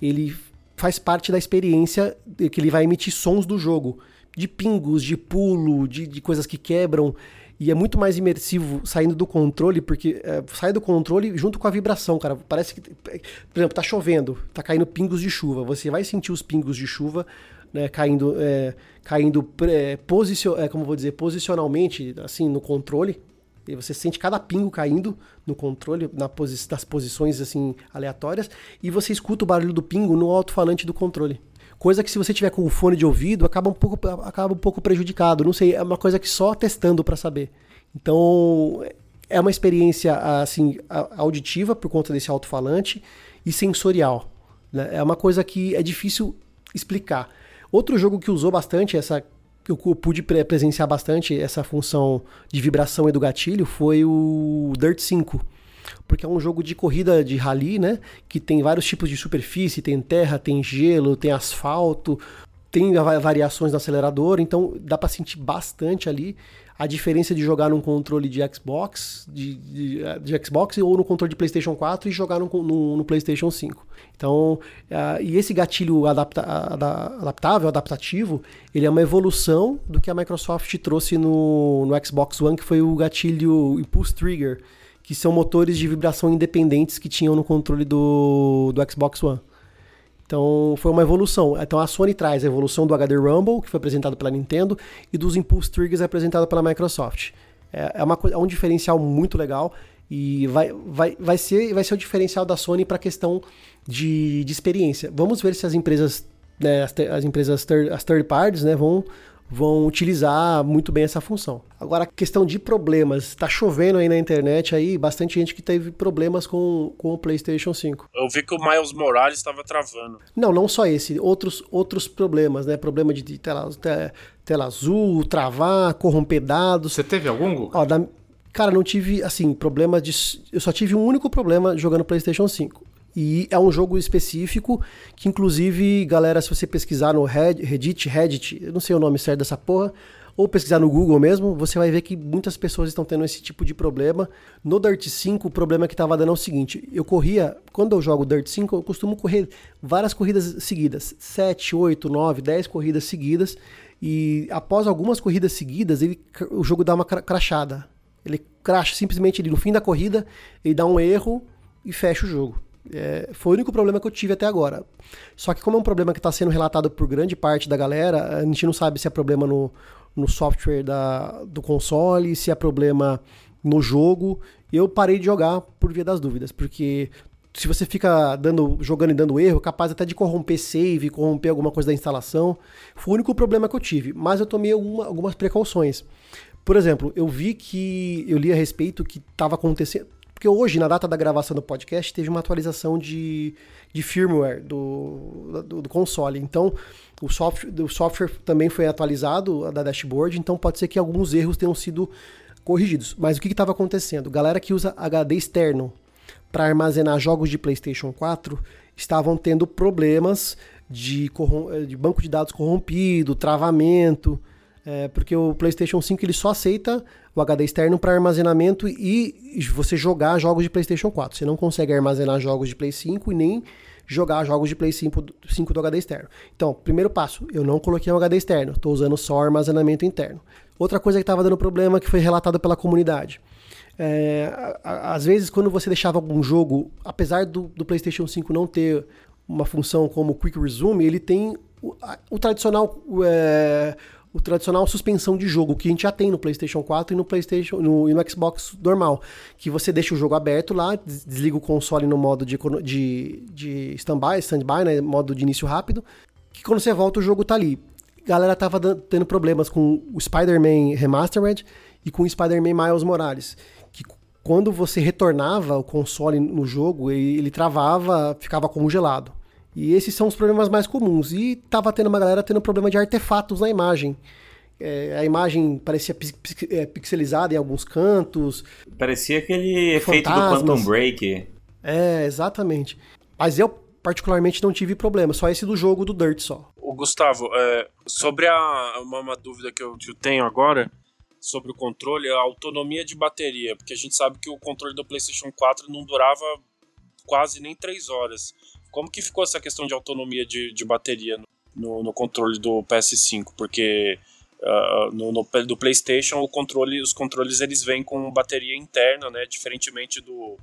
ele faz parte da experiência que ele vai emitir sons do jogo. De pingos, de pulo, de, de coisas que quebram. E é muito mais imersivo saindo do controle, porque é, sai do controle junto com a vibração, cara. Parece que, por exemplo, tá chovendo, tá caindo pingos de chuva. Você vai sentir os pingos de chuva né, caindo, é, caindo é, posicion, é, como vou dizer, posicionalmente, assim, no controle. E você sente cada pingo caindo no controle, na posi nas posições assim aleatórias, e você escuta o barulho do pingo no alto-falante do controle. Coisa que se você tiver com o fone de ouvido, acaba um pouco, acaba um pouco prejudicado. Não sei, é uma coisa que só testando para saber. Então, é uma experiência assim auditiva por conta desse alto-falante e sensorial. Né? É uma coisa que é difícil explicar. Outro jogo que usou bastante essa que eu pude presenciar bastante essa função de vibração e do gatilho foi o Dirt 5 porque é um jogo de corrida de rally, né? Que tem vários tipos de superfície, tem terra, tem gelo, tem asfalto, tem variações no acelerador, então dá para sentir bastante ali a diferença de jogar num controle de Xbox, de, de, de Xbox ou no controle de PlayStation 4 e jogar no, no, no PlayStation 5. Então, uh, e esse gatilho adapta, adaptável, adaptativo, ele é uma evolução do que a Microsoft trouxe no, no Xbox One, que foi o gatilho Impulse Trigger que são motores de vibração independentes que tinham no controle do, do Xbox One. Então foi uma evolução. Então a Sony traz a evolução do HD Rumble, que foi apresentado pela Nintendo, e dos Impulse Triggers apresentado pela Microsoft. É, é, uma, é um diferencial muito legal e vai, vai, vai, ser, vai ser o diferencial da Sony para a questão de, de experiência. Vamos ver se as empresas, né, as, as empresas, ter, as third parties, né, vão vão utilizar muito bem essa função. Agora, questão de problemas, está chovendo aí na internet aí, bastante gente que teve problemas com, com o PlayStation 5. Eu vi que o Miles Morales estava travando. Não, não só esse, outros, outros problemas, né? Problema de tela, tela azul, travar, corromper dados. Você teve algum? Ó, da, cara, não tive, assim, problema de. Eu só tive um único problema jogando PlayStation 5. E é um jogo específico que, inclusive, galera, se você pesquisar no Reddit, Reddit, eu não sei o nome certo dessa porra, ou pesquisar no Google mesmo, você vai ver que muitas pessoas estão tendo esse tipo de problema. No Dirt 5, o problema que estava dando é o seguinte: eu corria, quando eu jogo Dirt 5, eu costumo correr várias corridas seguidas 7, 8, 9, 10 corridas seguidas. E após algumas corridas seguidas, ele, o jogo dá uma crachada. Ele cracha simplesmente no fim da corrida, ele dá um erro e fecha o jogo. É, foi o único problema que eu tive até agora. Só que como é um problema que está sendo relatado por grande parte da galera, a gente não sabe se é problema no, no software da, do console, se é problema no jogo. Eu parei de jogar por via das dúvidas, porque se você fica dando, jogando e dando erro, capaz até de corromper save, corromper alguma coisa da instalação. Foi o único problema que eu tive, mas eu tomei alguma, algumas precauções. Por exemplo, eu vi que eu li a respeito que estava acontecendo. Porque hoje, na data da gravação do podcast, teve uma atualização de, de firmware do, do, do console. Então, o software, o software também foi atualizado da dashboard, então pode ser que alguns erros tenham sido corrigidos. Mas o que estava acontecendo? Galera que usa HD externo para armazenar jogos de PlayStation 4 estavam tendo problemas de, de banco de dados corrompido, travamento. É, porque o PlayStation 5 ele só aceita o HD externo para armazenamento e você jogar jogos de PlayStation 4. Você não consegue armazenar jogos de Play 5 e nem jogar jogos de Play 5, 5 do HD externo. Então, primeiro passo, eu não coloquei um HD externo, estou usando só armazenamento interno. Outra coisa que estava dando problema que foi relatado pela comunidade. É, às vezes, quando você deixava algum jogo, apesar do, do PlayStation 5 não ter uma função como Quick Resume, ele tem o, o tradicional. É, o tradicional suspensão de jogo que a gente já tem no PlayStation 4 e no PlayStation no, e no Xbox normal, que você deixa o jogo aberto lá, desliga o console no modo de, de, de standby, standby, né, modo de início rápido, que quando você volta o jogo tá ali. A galera tava tendo problemas com o Spider-Man Remastered e com o Spider-Man Miles Morales, que quando você retornava o console no jogo, ele, ele travava, ficava congelado. E esses são os problemas mais comuns. E tava tendo uma galera tendo problema de artefatos na imagem. É, a imagem parecia é, pixelizada em alguns cantos. Parecia aquele efeito do Quantum Break. É, exatamente. Mas eu, particularmente, não tive problema. Só esse do jogo do Dirt só. O Gustavo, é, sobre a, uma, uma dúvida que eu, que eu tenho agora sobre o controle, a autonomia de bateria. Porque a gente sabe que o controle do PlayStation 4 não durava quase nem 3 horas. Como que ficou essa questão de autonomia de, de bateria no, no, controle do PS5? Porque Uh, no, no, do PlayStation, o controle, os controles eles vêm com bateria interna, né? Diferentemente do,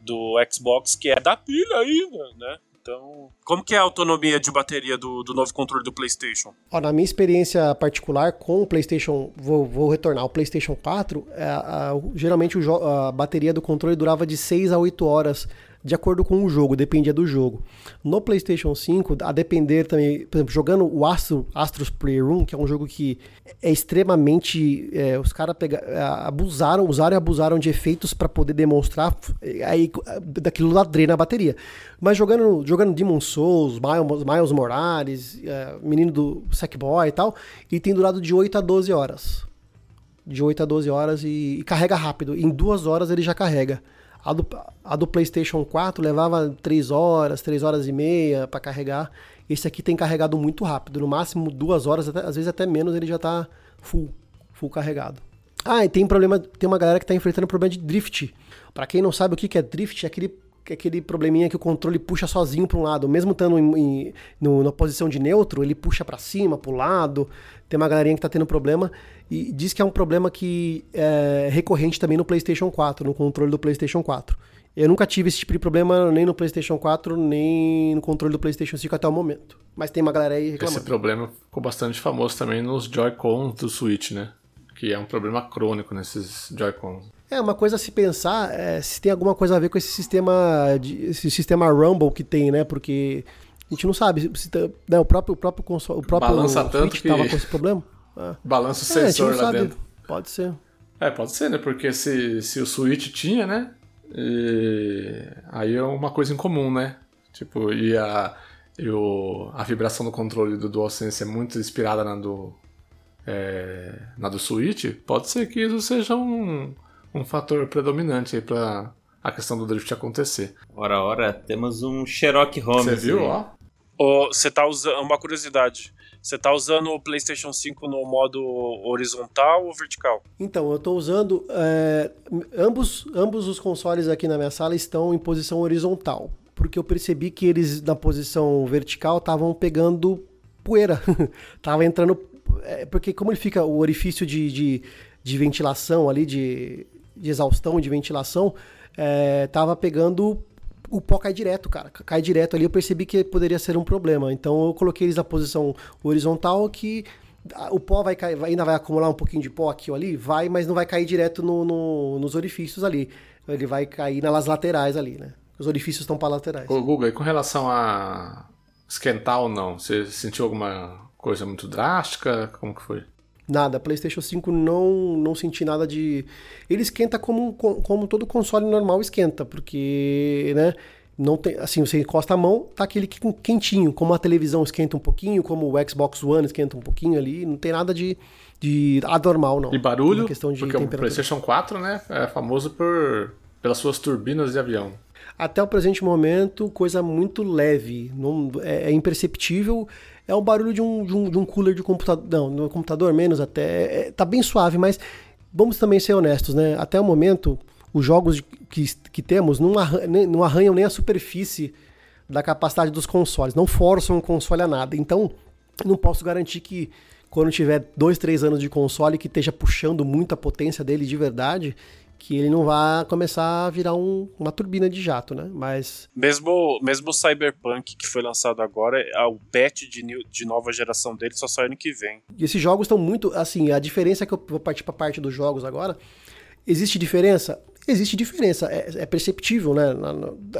do Xbox, que é da pilha ainda, né? Então, como que é a autonomia de bateria do, do novo controle do PlayStation? Ó, na minha experiência particular com o PlayStation, vou, vou retornar, o PlayStation 4, é, a, geralmente o, a bateria do controle durava de 6 a 8 horas de acordo com o jogo, dependia do jogo. No PlayStation 5, a depender também, por exemplo, jogando o Astro, Astros Playroom, que é um jogo que é extremamente. É, os caras é, abusaram, usaram e abusaram de efeitos para poder demonstrar aí, daquilo lá drena a bateria. Mas jogando, jogando Demon Souls, Miles, Miles Morales, é, menino do Sackboy e tal, ele tem durado de 8 a 12 horas. De 8 a 12 horas e, e carrega rápido. Em duas horas ele já carrega. A do, a do PlayStation 4 levava 3 horas, 3 horas e meia para carregar. Esse aqui tem carregado muito rápido, no máximo 2 horas, até, às vezes até menos, ele já tá full, full carregado. Ah, e tem problema, tem uma galera que tá enfrentando problema de drift. Para quem não sabe o que é drift, é aquele aquele probleminha que o controle puxa sozinho para um lado, mesmo estando em, em, no, na posição de neutro, ele puxa para cima, para o lado. Tem uma galerinha que está tendo problema e diz que é um problema que é recorrente também no PlayStation 4, no controle do PlayStation 4. Eu nunca tive esse tipo de problema nem no PlayStation 4, nem no controle do PlayStation 5 até o momento. Mas tem uma galera aí reclamando. Esse problema ficou bastante famoso também nos Joy-Cons do Switch, né? Que é um problema crônico nesses Joy-Cons. É, uma coisa a se pensar é se tem alguma coisa a ver com esse sistema, de, esse sistema Rumble que tem, né? Porque a gente não sabe se tá, né, o próprio o próprio console, o próprio Balança tanto que tava com esse problema. É. Balança o sensor é, lá sabe. dentro. Pode ser. É, pode ser, né? Porque se, se o Switch tinha, né? E... Aí é uma coisa em comum, né? Tipo, e a, e o, a vibração do controle do DualSense é muito inspirada na do, é, na do Switch. Pode ser que isso seja um, um fator predominante aí pra a questão do drift acontecer. Ora, ora, temos um Sherlock Holmes. Você viu, ó? Você tá usando. Uma curiosidade. Você tá usando o PlayStation 5 no modo horizontal ou vertical? Então, eu tô usando. É, ambos, ambos os consoles aqui na minha sala estão em posição horizontal. Porque eu percebi que eles, na posição vertical, estavam pegando poeira. Tava entrando. É, porque, como ele fica o orifício de, de, de ventilação ali, de, de exaustão, de ventilação, é, tava pegando o pó cai direto, cara. Cai direto ali. Eu percebi que poderia ser um problema. Então eu coloquei eles na posição horizontal que o pó vai cair, ainda vai acumular um pouquinho de pó aqui ou ali, vai, mas não vai cair direto no, no, nos orifícios ali. Ele vai cair nas laterais ali, né? Os orifícios estão para laterais. Ô, Guga, e com relação a esquentar ou não, você sentiu alguma coisa muito drástica? Como que foi? Nada, PlayStation 5 não não senti nada de. Ele esquenta como, como todo console normal esquenta, porque, né? Não tem, assim, você encosta a mão, tá aquele quentinho, como a televisão esquenta um pouquinho, como o Xbox One esquenta um pouquinho ali, não tem nada de, de anormal, não. E barulho, questão de porque o PlayStation 4, né, é famoso por, pelas suas turbinas de avião. Até o presente momento, coisa muito leve, não, é, é imperceptível é o barulho de um, de um, de um cooler de computador. Não, no computador menos até. É, tá bem suave, mas vamos também ser honestos, né? Até o momento, os jogos que, que temos não, arranham, não arranham nem a superfície da capacidade dos consoles, não forçam o console a nada. Então, não posso garantir que quando tiver dois, três anos de console que esteja puxando muito a potência dele de verdade, que ele não vai começar a virar um, uma turbina de jato, né? Mas. Mesmo, mesmo o Cyberpunk que foi lançado agora, o patch de, new, de nova geração dele só sai ano que vem. E esses jogos estão muito. Assim, a diferença é que eu vou partir para parte dos jogos agora. Existe diferença? Existe diferença, é, é perceptível, né?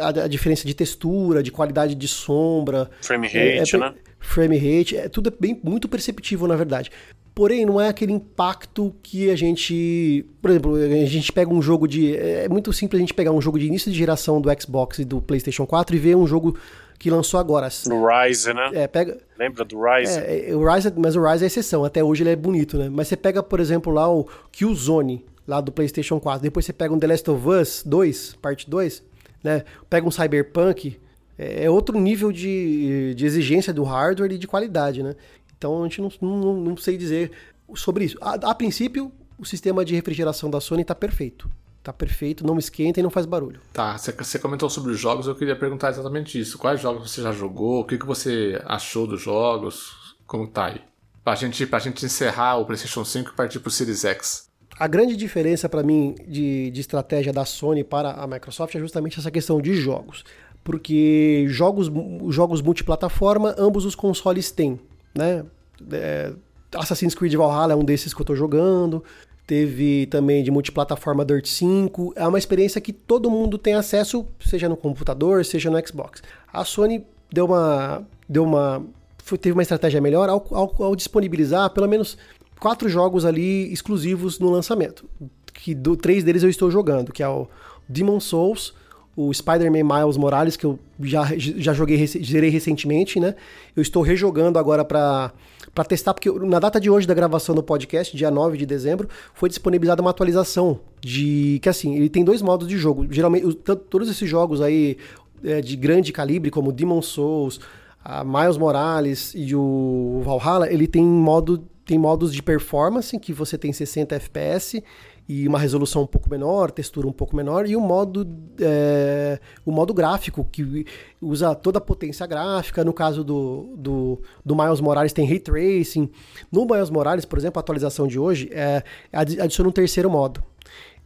A, a, diferença de textura, de qualidade de sombra. Frame rate, é, é, né? Frame rate, é tudo é bem, muito perceptível, na verdade. Porém, não é aquele impacto que a gente. Por exemplo, a gente pega um jogo de. É muito simples a gente pegar um jogo de início de geração do Xbox e do PlayStation 4 e ver um jogo que lançou agora. No Rise, né? É, pega. Lembra do Rise? É, é, o Rise? Mas o Rise é exceção. Até hoje ele é bonito, né? Mas você pega, por exemplo, lá o Killzone, lá do PlayStation 4. Depois você pega um The Last of Us 2, parte 2, né? Pega um Cyberpunk. É, é outro nível de, de exigência do hardware e de qualidade, né? Então a gente não, não, não sei dizer sobre isso. A, a, princípio, o sistema de refrigeração da Sony está perfeito. Tá perfeito, não esquenta e não faz barulho. Tá, você comentou sobre os jogos, eu queria perguntar exatamente isso. Quais jogos você já jogou? O que, que você achou dos jogos? Como tá aí? Pra gente, pra gente encerrar o PlayStation 5 e partir pro Series X. A grande diferença para mim de, de estratégia da Sony para a Microsoft é justamente essa questão de jogos. Porque jogos, jogos multiplataforma, ambos os consoles têm, né? É, Assassin's Creed Valhalla é um desses que eu tô jogando. Teve também de multiplataforma Dirt 5. É uma experiência que todo mundo tem acesso, seja no computador, seja no Xbox. A Sony deu uma. Deu uma teve uma estratégia melhor ao, ao, ao disponibilizar pelo menos quatro jogos ali exclusivos no lançamento. Que do, três deles eu estou jogando, que é o Demon Souls, o Spider-Man Miles Morales, que eu já, já joguei, zerei recentemente, né? Eu estou rejogando agora para para testar, porque na data de hoje da gravação do podcast, dia 9 de dezembro, foi disponibilizada uma atualização de que assim, ele tem dois modos de jogo. Geralmente, todos esses jogos aí é, de grande calibre, como Demon Souls, a Miles Morales e o Valhalla, ele tem modo tem modos de performance que você tem 60 FPS e uma resolução um pouco menor, textura um pouco menor, e o modo, é, o modo gráfico, que usa toda a potência gráfica. No caso do, do, do Miles Morales, tem Ray Tracing. No Miles Morales, por exemplo, a atualização de hoje é, adiciona um terceiro modo.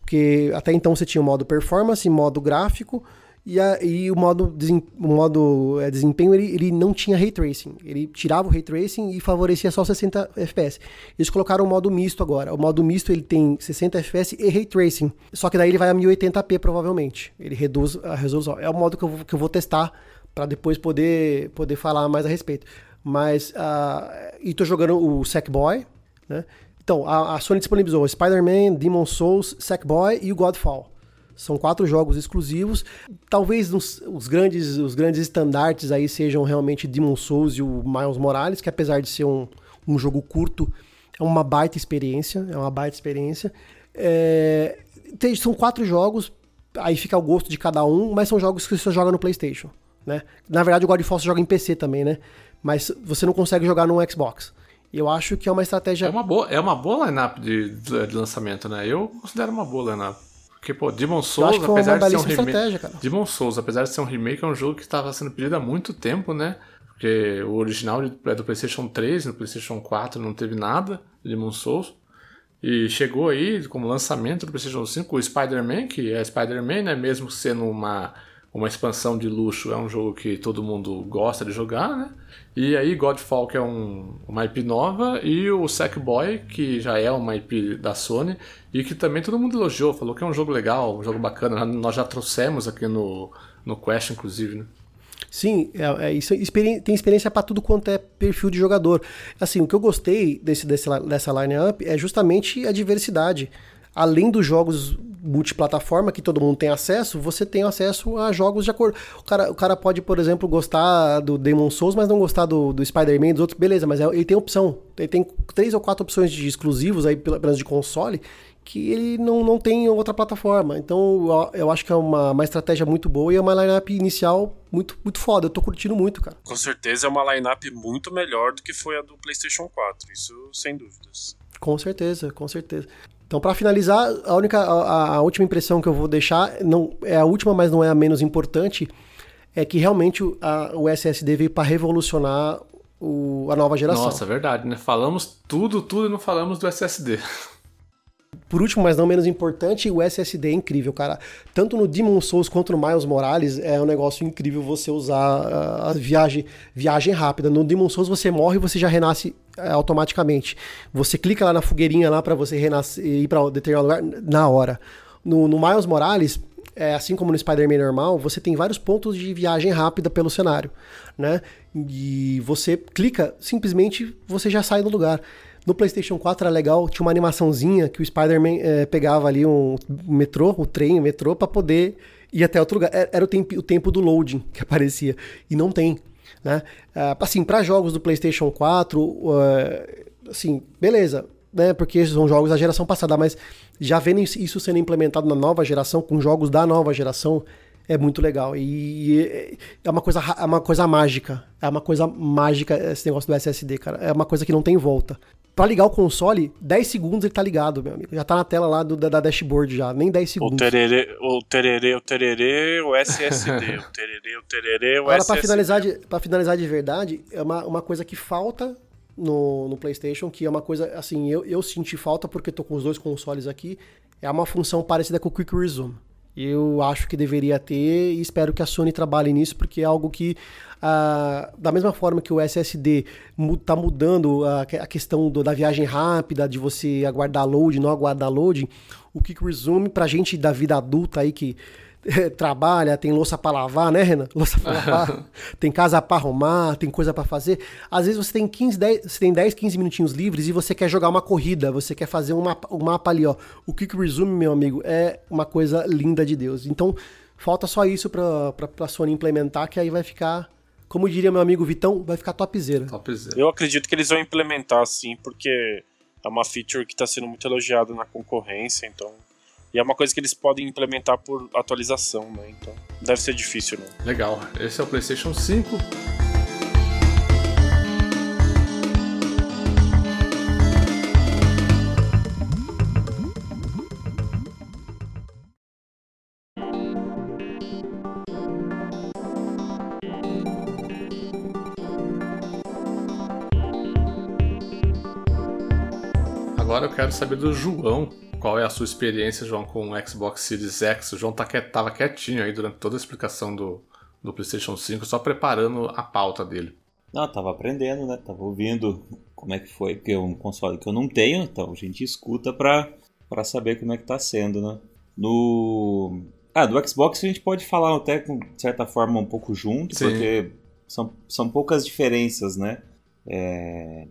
Porque até então você tinha o modo performance, modo gráfico, e, a, e o modo, desem, o modo é, desempenho ele, ele não tinha ray tracing. Ele tirava o ray tracing e favorecia só 60 FPS. Eles colocaram o modo misto agora. O modo misto ele tem 60 FPS e ray tracing. Só que daí ele vai a 1080p provavelmente. Ele reduz a resolução. É o modo que eu, que eu vou testar para depois poder, poder falar mais a respeito. Mas, uh, e tô jogando o Sackboy, né? Então, a, a Sony disponibilizou Spider-Man, Demon Souls, Sackboy e o Godfall. São quatro jogos exclusivos. Talvez os, os, grandes, os grandes estandartes aí sejam realmente Demon Souls e o Miles Morales, que apesar de ser um, um jogo curto, é uma baita experiência. É uma baita experiência. É, tem, são quatro jogos, aí fica o gosto de cada um, mas são jogos que você joga no PlayStation. Né? Na verdade, o Godfall você joga em PC também, né? Mas você não consegue jogar no Xbox. Eu acho que é uma estratégia. É uma boa, é uma boa lineup de, de lançamento, né? Eu considero uma boa lineup. Porque, pô, Demon Souls, apesar de ser um remake. Cara. Demon Souls, apesar de ser um remake, é um jogo que estava sendo pedido há muito tempo, né? Porque o original é do PlayStation 3, no PlayStation 4 não teve nada de Demon Souls. E chegou aí como lançamento do PlayStation 5 o Spider-Man, que é Spider-Man, né? Mesmo sendo uma uma expansão de luxo, é um jogo que todo mundo gosta de jogar, né? E aí Godfall, que é um, uma IP nova, e o Sackboy, que já é uma IP da Sony, e que também todo mundo elogiou, falou que é um jogo legal, um jogo bacana. Nós já trouxemos aqui no, no Quest, inclusive, né? Sim, é, é, isso, tem experiência para tudo quanto é perfil de jogador. Assim, o que eu gostei desse, desse dessa line-up é justamente a diversidade. Além dos jogos multiplataforma que todo mundo tem acesso, você tem acesso a jogos de acordo. O cara, o cara pode, por exemplo, gostar do Demon Souls, mas não gostar do, do Spider-Man dos outros, beleza, mas é, ele tem opção. Ele tem três ou quatro opções de exclusivos aí, pelo menos de console, que ele não, não tem em outra plataforma. Então eu, eu acho que é uma, uma estratégia muito boa e é uma lineup inicial muito, muito foda. Eu tô curtindo muito, cara. Com certeza é uma lineup muito melhor do que foi a do PlayStation 4, isso sem dúvidas. Com certeza, com certeza. Então, para finalizar, a única, a, a, última impressão que eu vou deixar, não é a última, mas não é a menos importante, é que realmente a, o SSD veio para revolucionar o, a nova geração. Nossa, verdade, né? Falamos tudo, tudo e não falamos do SSD. Por último, mas não menos importante, o SSD é incrível, cara. Tanto no Demon Souls quanto no Miles Morales é um negócio incrível você usar a viagem, viagem rápida. No Demon Souls você morre e você já renasce é, automaticamente. Você clica lá na fogueirinha lá para você renascer, ir para determinado lugar na hora. No, no Miles Morales, é, assim como no Spider-Man normal, você tem vários pontos de viagem rápida pelo cenário, né? E você clica, simplesmente você já sai do lugar. No PlayStation 4 era legal, tinha uma animaçãozinha que o Spider-Man é, pegava ali um metrô, o trem, o metrô, para poder ir até outro lugar. Era o tempo, o tempo do loading que aparecia. E não tem. Né? Uh, assim, para jogos do PlayStation 4, uh, assim, beleza, né? Porque são jogos da geração passada, mas já vendo isso sendo implementado na nova geração, com jogos da nova geração, é muito legal. E é uma coisa, é uma coisa mágica. É uma coisa mágica esse negócio do SSD, cara. É uma coisa que não tem volta. Pra ligar o console, 10 segundos ele tá ligado, meu amigo. Já tá na tela lá do, da, da dashboard já, nem 10 segundos. O tererê, o tererê, o tererê, o SSD. o tererê, o tererê, o Agora, SSD. Pra finalizar, de, pra finalizar de verdade, é uma, uma coisa que falta no, no PlayStation, que é uma coisa, assim, eu, eu senti falta porque tô com os dois consoles aqui, é uma função parecida com o Quick Resume. Eu acho que deveria ter e espero que a Sony trabalhe nisso, porque é algo que, ah, da mesma forma que o SSD está mudando a, a questão do, da viagem rápida, de você aguardar load, não aguardar load, o Quick Resume, pra gente da vida adulta aí que trabalha, tem louça para lavar, né, Renan? Louça para lavar, tem casa para arrumar, tem coisa para fazer. Às vezes você tem 15, 10, você tem 10, 15 minutinhos livres e você quer jogar uma corrida, você quer fazer um mapa, um mapa ali, ó. O Quick Resume, meu amigo, é uma coisa linda de Deus. Então, falta só isso para pra Sony implementar, que aí vai ficar, como diria meu amigo Vitão, vai ficar topzera. Topzera. Eu acredito que eles vão implementar sim, porque é uma feature que está sendo muito elogiada na concorrência, então e é uma coisa que eles podem implementar por atualização, né? Então, deve ser difícil, né? Legal. Esse é o PlayStation 5. Agora eu quero saber do João qual é a sua experiência, João, com o Xbox Series X? O João tá, tava quietinho aí durante toda a explicação do, do PlayStation 5, só preparando a pauta dele. Não, tava aprendendo, né? Tava ouvindo como é que foi, porque é um console que eu não tenho, então a gente escuta pra, pra saber como é que tá sendo, né? No. Ah, do Xbox a gente pode falar até com certa forma um pouco junto, Sim. porque são, são poucas diferenças, né? É,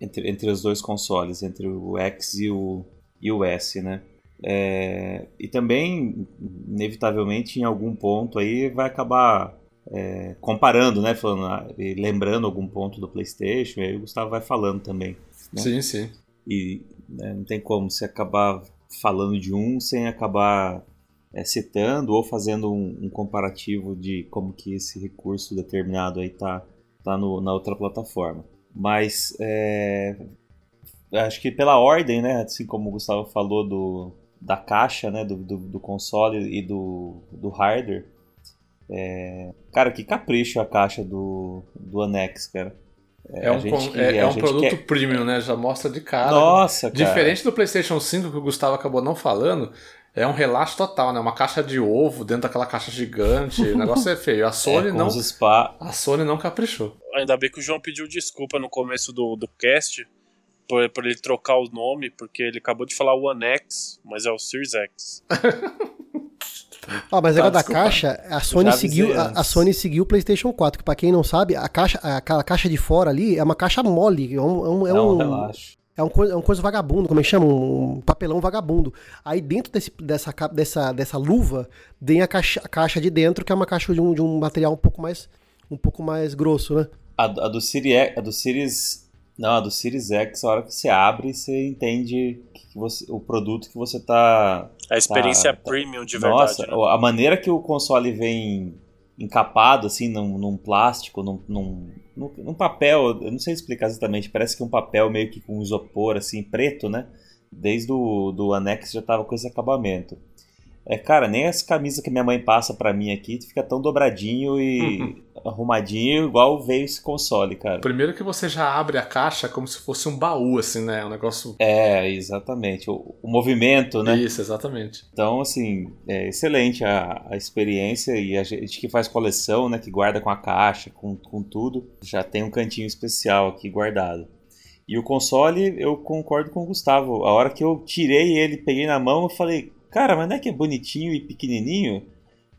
entre, entre os dois consoles, entre o X e o, e o S, né? É, e também, inevitavelmente, em algum ponto aí vai acabar é, comparando, né? Falando, ah, lembrando algum ponto do PlayStation, e aí o Gustavo vai falando também. Né? Sim, sim. E né, não tem como você acabar falando de um sem acabar é, citando ou fazendo um, um, comparativo de como que esse recurso determinado aí tá, tá no, na outra plataforma. Mas é, acho que pela ordem, né? Assim como o Gustavo falou do, da caixa, né? Do, do, do console e do, do hardware. É... Cara, que capricho a caixa do, do Anex, cara. É, é um, que, é, é um produto quer... premium, né? Já mostra de cara. Nossa, cara. Diferente do PlayStation 5 que o Gustavo acabou não falando, é um relaxo total, né? Uma caixa de ovo dentro daquela caixa gigante. O negócio é feio. A Sony é, não. Spa... A Sony não caprichou. Ainda bem que o João pediu desculpa no começo do, do cast por, por ele trocar o nome, porque ele acabou de falar One X, mas é o Series X. Ah, mas agora tá, da caixa, a Sony seguiu a, a, Sony seguiu o PlayStation 4, que para quem não sabe, a caixa, aquela caixa de fora ali é uma caixa mole, é um, é um, é um, relaxo. É um, é um coisa vagabundo, como é que chama? Um papelão vagabundo. Aí dentro desse, dessa, dessa, dessa luva, tem a caixa, a caixa de dentro, que é uma caixa de um, de um material um pouco mais um pouco mais grosso, né? A, a do Series, a do Series não, a do Series X, a hora que você abre, você entende que você, o produto que você tá. A experiência tá, premium de nossa, verdade. Nossa, né? a maneira que o console vem encapado, assim, num, num plástico, num, num, num, papel, eu não sei explicar exatamente, parece que um papel meio que com isopor, assim, preto, né? Desde o do anexo já tava com esse acabamento. É, cara, nem as camisas que minha mãe passa para mim aqui fica tão dobradinho e uhum. arrumadinho igual veio esse console, cara. Primeiro que você já abre a caixa como se fosse um baú, assim, né? Um negócio. É, exatamente. O, o movimento, né? Isso, exatamente. Então, assim, é excelente a, a experiência e a gente que faz coleção, né? Que guarda com a caixa, com, com tudo, já tem um cantinho especial aqui guardado. E o console, eu concordo com o Gustavo. A hora que eu tirei ele, peguei na mão, eu falei, Cara, mas não é que é bonitinho e pequenininho?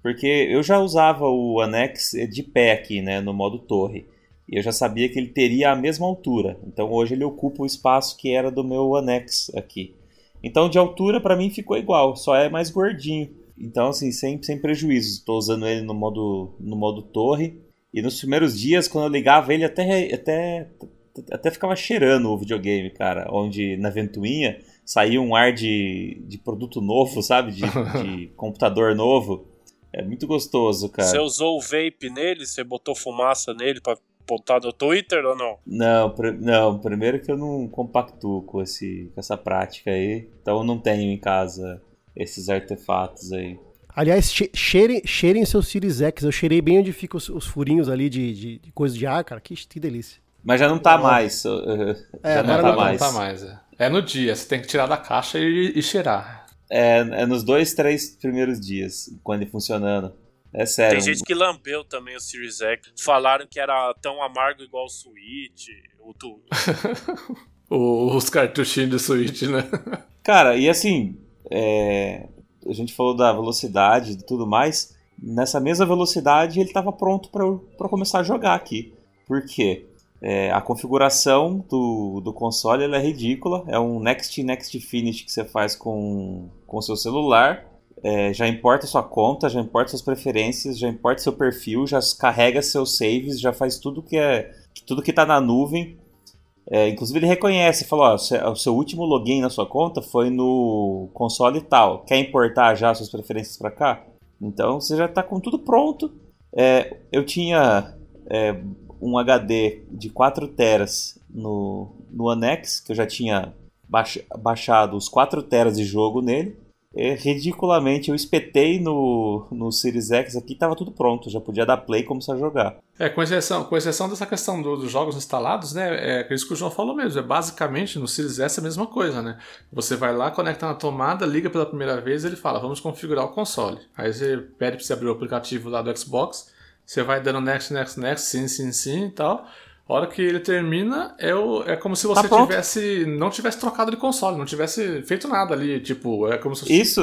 Porque eu já usava o Anex de pé aqui, né, no modo torre. E eu já sabia que ele teria a mesma altura. Então hoje ele ocupa o espaço que era do meu Anex aqui. Então de altura para mim ficou igual, só é mais gordinho. Então assim, sem, sem prejuízo. Estou usando ele no modo, no modo torre. E nos primeiros dias, quando eu ligava ele, até, até, até ficava cheirando o videogame, cara. Onde na ventoinha sair um ar de, de produto novo, sabe? De, de computador novo. É muito gostoso, cara. Você usou o vape nele? Você botou fumaça nele pra botar no Twitter ou não? Não, pr não primeiro que eu não compactuo com, esse, com essa prática aí. Então eu não tenho em casa esses artefatos aí. Aliás, cheirem, cheirem seu Series X. Eu cheirei bem onde ficam os, os furinhos ali de, de, de, coisa de ar, cara. Que, que delícia. Mas já não tá mais. É, já agora não tá não mais. Não tá mais. É. É no dia, você tem que tirar da caixa e, e cheirar. É, é nos dois, três primeiros dias, quando ele funcionando. É sério. Tem gente que lambeu também o Series X. Falaram que era tão amargo igual o Switch. O tu... Os cartuchinhos de Switch, né? Cara, e assim, é, a gente falou da velocidade e tudo mais. Nessa mesma velocidade, ele estava pronto para começar a jogar aqui. Por quê? É, a configuração do, do console é ridícula. É um Next Next Finish que você faz com o seu celular. É, já importa sua conta, já importa suas preferências, já importa seu perfil, já carrega seus saves, já faz tudo que é tudo que está na nuvem. É, inclusive ele reconhece, falou, ó, o seu último login na sua conta foi no console tal. Quer importar já suas preferências para cá? Então você já está com tudo pronto. É, eu tinha é, um HD de 4 teras no, no Anex, que eu já tinha baixa- baixado os 4 teras de jogo nele. É, ridiculamente eu espetei no, no Series X aqui tava tudo pronto, já podia dar play e começar a jogar. É, com exceção, com exceção dessa questão do- dos jogos instalados, né? É isso que o João falou mesmo. É basicamente no Series S a mesma coisa, né? Você vai lá, conecta na tomada, liga pela primeira vez ele fala, vamos configurar o console. Aí você pede pra você abrir o aplicativo lá do Xbox, você vai dando next, next, next, sim, sim, sim e tal. A hora que ele termina, é, o, é como se você Tá tivesse. não tivesse trocado de console, não tivesse feito nada ali. Tipo, é como se Isso,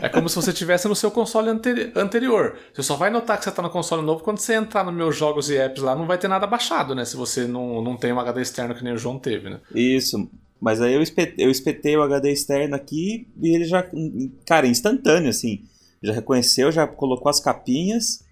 é como se você tivesse no seu console anteri- anterior. Você só vai notar que você está no console novo quando você entrar nos meus jogos e apps lá, não vai ter nada baixado, né? Se você não, não tem um HD externo que nem o João teve, né? Isso. Mas aí eu espetei, eu espetei o HD externo aqui e ele já, cara, instantâneo, assim. Já reconheceu, já colocou as capinhas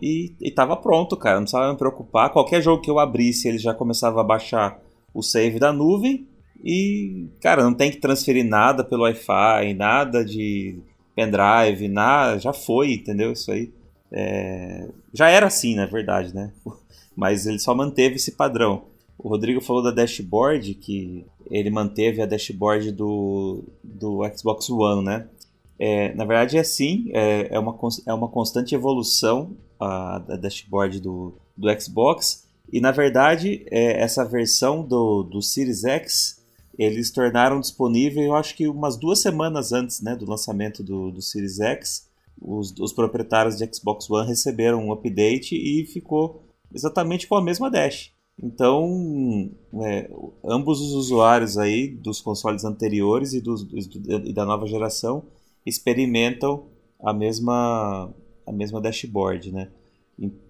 e, e tava pronto, cara. Não precisava me preocupar. Qualquer jogo que eu abrisse, ele já começava a baixar o save da nuvem. E, cara, não tem que transferir nada pelo Wi-Fi, nada de pendrive, nada. Já foi, entendeu? Isso aí. É, Já era assim, na verdade, né? Mas ele só manteve esse padrão. O Rodrigo falou da dashboard, que ele manteve a dashboard do, do Xbox One, né? É, na verdade é assim, é, é, uma, é uma constante evolução a, da dashboard do, do Xbox. E na verdade, é, essa versão do, do Series X, eles tornaram disponível, eu acho que umas duas semanas antes né, do lançamento do, do Series X. Os, os proprietários de Xbox One receberam um update e ficou exatamente com a mesma dash. Então, é, ambos os usuários aí dos consoles anteriores e, dos- e da nova geração experimentam a mesma, a mesma dashboard, né?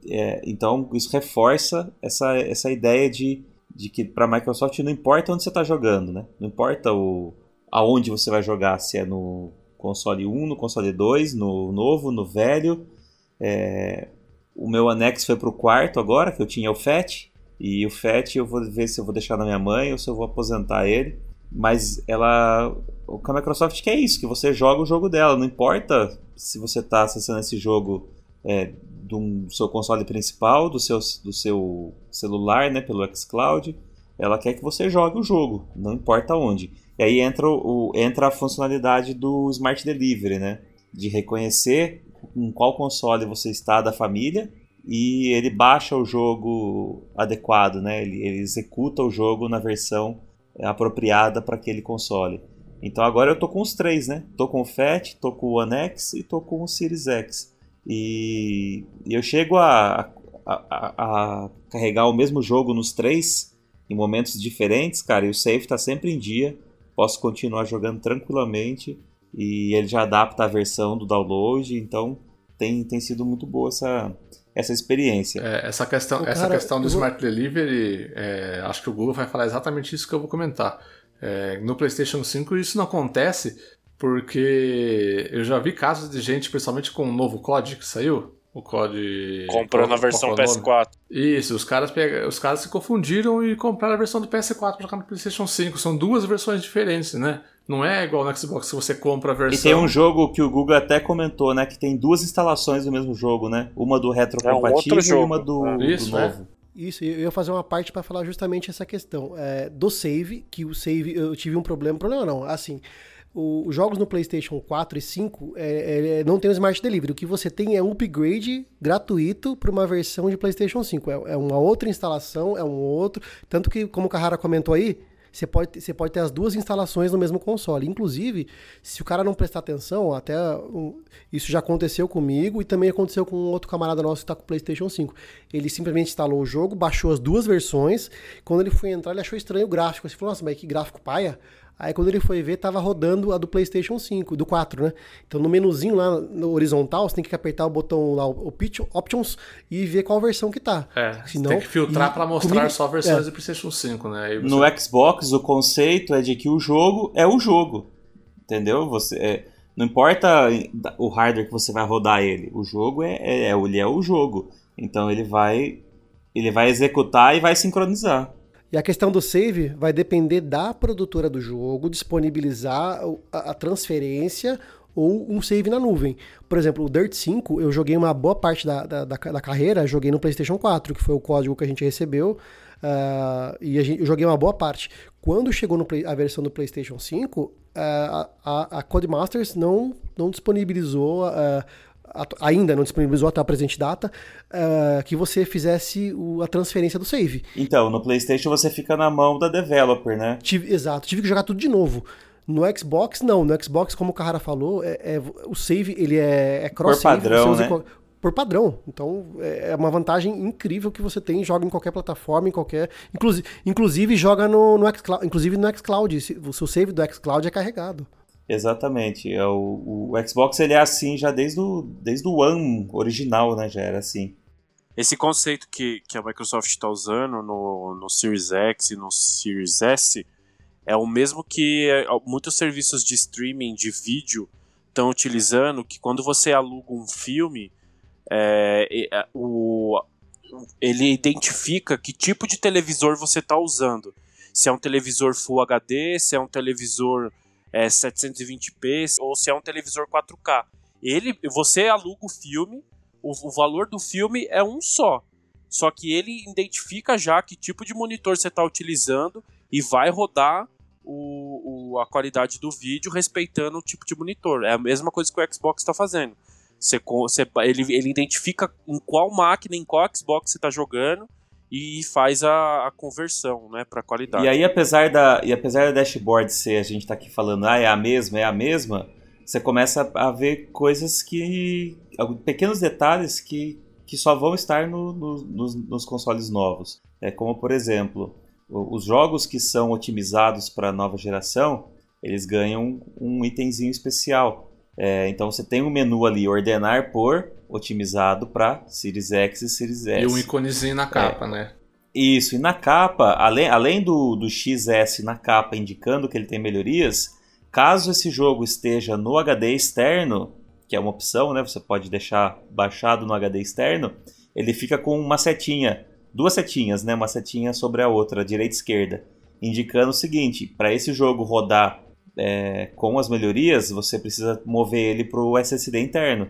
É, então, isso reforça essa, essa ideia de, de que para a Microsoft não importa onde você está jogando, né? Não importa o, aonde você vai jogar, se é no console 1, no console 2, no novo, no velho. É, o meu anexo foi para o quarto agora, que eu tinha o FAT. E o FAT eu vou ver se eu vou deixar na minha mãe ou se eu vou aposentar ele. Mas ela. O que a Microsoft quer é isso, que você joga o jogo dela. Não importa se você está acessando esse jogo é, do seu console principal, do seu, do seu celular, né, pelo xCloud. Ela quer que você jogue o jogo, não importa onde. E aí entra, o, entra a funcionalidade do Smart Delivery, né? De reconhecer em qual console você está da família e ele baixa o jogo adequado, né? Ele, ele executa o jogo na versão apropriada para aquele console. Então agora eu tô com os três, né? Tô com o Fat, tô com o One X e tô com o Series X. E, e eu chego a, a, a- a carregar o mesmo jogo nos três em momentos diferentes, cara, e o save tá sempre em dia. Posso continuar jogando tranquilamente e ele já adapta a versão do download, então tem, tem sido muito boa essa, essa experiência. É, essa questão, Ô, essa cara, questão do Smart Delivery, é, acho que o Google vai falar exatamente isso que eu vou comentar. É, no PlayStation 5 isso não acontece porque eu já vi casos de gente, principalmente com o novo COD que saiu, o COD... Comprou na versão é o nome? PS4. Isso, os caras, pega... os caras se confundiram e compraram a versão do PS4 pra jogar no PlayStation 5. São duas versões diferentes, né? Não é igual no Xbox que você compra a E versão. tem um jogo que o Google até comentou, né? Que tem duas instalações do mesmo jogo, né? Uma do retrocompatível outro e jogo. uma do, É. do Isso, é. novo. Isso, eu ia fazer uma parte para falar justamente essa questão é, do save, que o save eu tive um problema, problema não, assim, os jogos no PlayStation 4 e 5 é, é, não tem o Smart Delivery. O que você tem é um upgrade gratuito para uma versão de PlayStation 5. É, é, uma outra instalação, é um outro. Tanto que, como o Carrara comentou aí, você pode, você pode ter as duas instalações no mesmo console. Inclusive, se o cara não prestar atenção, até isso já aconteceu comigo e também aconteceu com um outro camarada nosso que está com o PlayStation 5. Ele simplesmente instalou o jogo, baixou as duas versões. Quando ele foi entrar, ele achou estranho o gráfico. Ele falou: Nossa, mas que gráfico paia. Aí quando ele foi ver, tava rodando a do PlayStation 5, do 4, né? Então no menuzinho lá no horizontal, você tem que apertar o botão lá, o Options, e ver qual versão que tá. É, Senão, tem que filtrar para mostrar comigo, só versões é. do PlayStation 5, né? Você... No Xbox, o conceito é de que o jogo é o jogo. Entendeu? Você. É, não importa o hardware que você vai rodar ele, o jogo é, é, é, ele é o jogo. Então ele vai. Ele vai executar e vai sincronizar. E a questão do save vai depender da produtora do jogo disponibilizar a, transferência ou um save na nuvem. Por exemplo, o Dirt 5, eu joguei uma boa parte da, da, da, da carreira, joguei no PlayStation 4, que foi o código que a gente recebeu, uh, e gente, eu joguei uma boa parte. Quando chegou no play, a versão do PlayStation 5, uh, a, a, a Codemasters não, não disponibilizou uh, ainda não disponibilizou até a presente data, uh, que você fizesse o, a transferência do save. Então, no PlayStation você fica na mão da developer, né? Tive, exato, tive que jogar tudo de novo. No Xbox, não. No Xbox, como o Carrara falou, é, é o save ele é, é cross-save. Por padrão, né? por padrão. Então é, é uma vantagem incrível que você tem, joga em qualquer plataforma, em qualquer. Inclusive, inclusive joga no, no Xcloud. Inclusive no Xcloud. O seu save do Xcloud é carregado. Exatamente. É o, o Xbox ele é assim já desde o, desde o One original, né? Já era assim. Esse conceito que, que a Microsoft está usando no, no Series X e no Series S é o mesmo que é, muitos serviços de streaming de vídeo estão utilizando, que quando você aluga um filme, é, é, o, ele identifica que tipo de televisor você está usando. Se é um televisor Full HD, se é um televisor é, 720p ou se é um televisor 4K. Ele, você aluga o filme, o, o valor do filme é um só. Só que ele identifica já que tipo de monitor você está utilizando e vai rodar o, o, a qualidade do vídeo respeitando o tipo de monitor. É a mesma coisa que o Xbox está fazendo. Você, você, ele, ele identifica em qual máquina, em qual Xbox você está jogando e faz a, a conversão, né, para qualidade. E aí, apesar da, e apesar da dashboard ser, a gente está aqui falando, ah, é a mesma, é a mesma, você começa a ver coisas que, pequenos detalhes que, que só vão estar no, no, nos, nos consoles novos. É como, por exemplo, os jogos que são otimizados para a nova geração, eles ganham um itemzinho especial. É, então você tem um menu ali, ordenar por, otimizado para Series X e Series S. E um íconezinho na capa, é, né? Isso, e na capa, além, além do, do XS na capa indicando que ele tem melhorias, caso esse jogo esteja no HD externo, que é uma opção, né? Você pode deixar baixado no HD externo, ele fica com uma setinha, duas setinhas, né? Uma setinha sobre a outra, direita e esquerda, indicando o seguinte: para esse jogo rodar é, com as melhorias, você precisa mover ele para o SSD interno.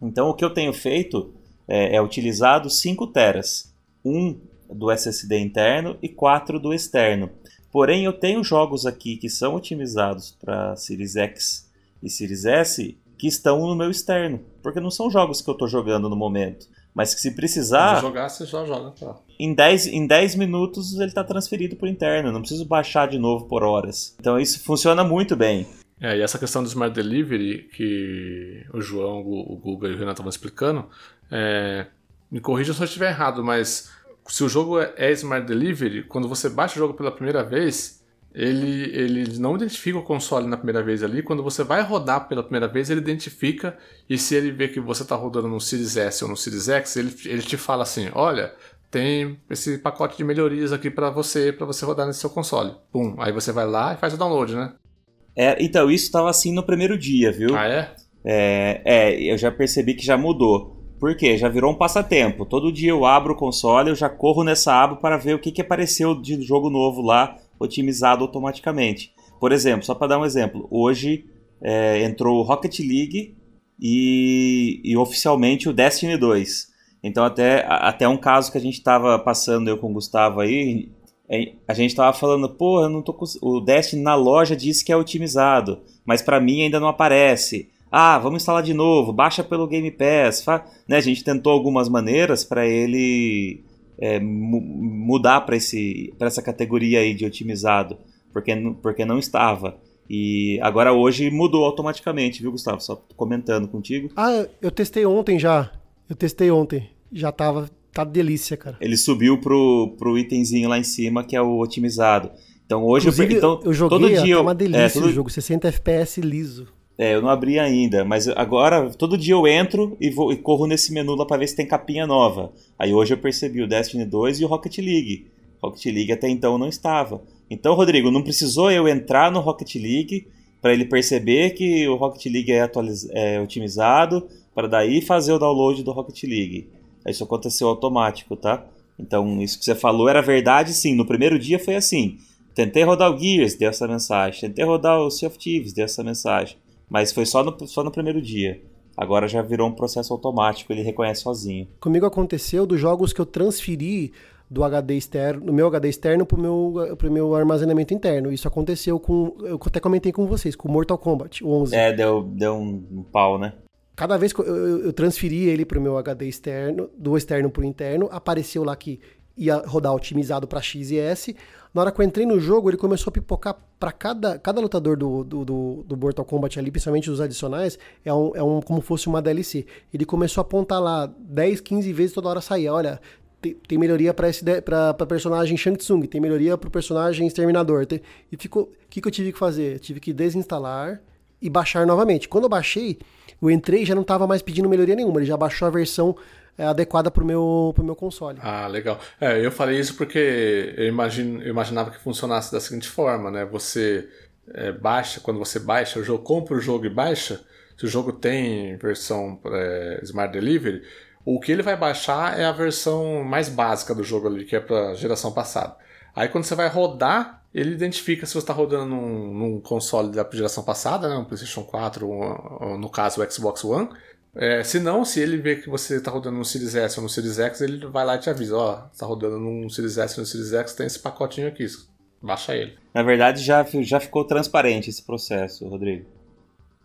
Então, o que eu tenho feito é, é utilizado 5 teras, um do SSD interno e 4 do externo. Porém, eu tenho jogos aqui que são otimizados para Series X e Series S que estão no meu externo, porque não são jogos que eu estou jogando no momento. Mas que se precisar. Se jogar, você só joga. Tá. Em 10, em 10 minutos ele está transferido para o interno. Não preciso baixar de novo por horas. Então isso funciona muito bem. É, e essa questão do Smart Delivery que o João, o Google e o Renato estavam explicando, é, me corrija se eu estiver errado, mas se o jogo é Smart Delivery, quando você baixa o jogo pela primeira vez, ele, ele não identifica o console na primeira vez ali. Quando você vai rodar pela primeira vez, ele identifica. E se ele vê que você está rodando no Series S ou no Series X, ele, ele te fala assim: olha, tem esse pacote de melhorias aqui para você, para você rodar nesse seu console. Pum, aí você vai lá e faz o download, né? É, então, isso estava assim no primeiro dia, viu? Ah, é? é? É, eu já percebi que já mudou. Por quê? Já virou um passatempo. Todo dia eu abro o console, eu já corro nessa aba para ver o que, que apareceu de jogo novo lá otimizado automaticamente. Por exemplo, só para dar um exemplo, hoje é, entrou Rocket League e, e, oficialmente o Destiny 2. Então até, até um caso que a gente estava passando eu com o Gustavo aí, a gente tava falando, eu não tô o Destiny na loja disse que é otimizado, mas para mim ainda não aparece. Ah, vamos instalar de novo, baixa pelo Game Pass. Fa... Né, a gente tentou algumas maneiras para ele é, mudar para essa categoria aí de otimizado, porque, porque não estava. E agora hoje mudou automaticamente, viu, Gustavo? Só comentando contigo. Ah, eu testei ontem já. Eu testei ontem. Já tava. Tá delícia, cara. Ele subiu pro, pro itemzinho lá em cima, que é o otimizado. Então hoje Inclusive, eu, então, eu joguei, todo dia. Tá uma delícia é, todo... o jogo, 60 FPS liso. É, eu não abri ainda, mas agora todo dia eu entro e, vou, e corro nesse menu lá pra ver se tem capinha nova. Aí hoje eu percebi o Destiny 2 e o Rocket League. Rocket League até então não estava. Então, Rodrigo, não precisou eu entrar no Rocket League para ele perceber que o Rocket League é, atualiz... é otimizado, para daí fazer o download do Rocket League. Isso aconteceu automático, tá? Então, isso que você falou era verdade, sim. No primeiro dia foi assim. Tentei rodar o Gears, deu essa mensagem. Tentei rodar o Sea of Thieves, deu essa mensagem. Mas foi só no, só no primeiro dia. Agora já virou um processo automático, ele reconhece sozinho. Comigo aconteceu dos jogos que eu transferi do HD externo, do meu HD externo pro meu, pro meu armazenamento interno. Isso aconteceu com. Eu até comentei com vocês, com Mortal Kombat 11. É, deu, deu um, pau, né? Cada vez que eu, eu, eu transferi ele pro meu HD externo, do externo pro interno, apareceu lá que ia rodar otimizado para X e S. Na hora que eu entrei no jogo, ele começou a pipocar para cada, cada lutador do, do, do, do, Mortal Kombat ali, principalmente os adicionais, é um, é um como fosse uma DLC. Ele começou a apontar lá 10, 15 vezes toda hora saía. Olha, tem, melhoria para esse para personagem Shang Tsung, tem melhoria para o personagem Exterminador. Tem, e ficou, o que, que eu tive que fazer? Eu tive que desinstalar e baixar novamente. Quando eu baixei, eu entrei e já não estava mais pedindo melhoria nenhuma, ele já baixou a versão é, adequada para o meu, meu console. Ah, legal. É, eu falei isso porque eu, imagino, eu imaginava que funcionasse da seguinte forma, né? Você é, baixa, quando você baixa o jogo, compra o jogo e baixa, se o jogo tem versão é, Smart Delivery, o que ele vai baixar é a versão mais básica do jogo ali, que é para geração passada. Aí quando você vai rodar, ele identifica se você está rodando num, num, console da geração passada, né, um PlayStation 4, ou, no caso o Xbox One. É, se não, se ele vê que você está rodando no Series S ou no Series X, ele vai lá e te avisa: ó, está rodando no Series S ou no Series X, tem esse pacotinho aqui, baixa ele. Na verdade, já, já ficou transparente esse processo, Rodrigo.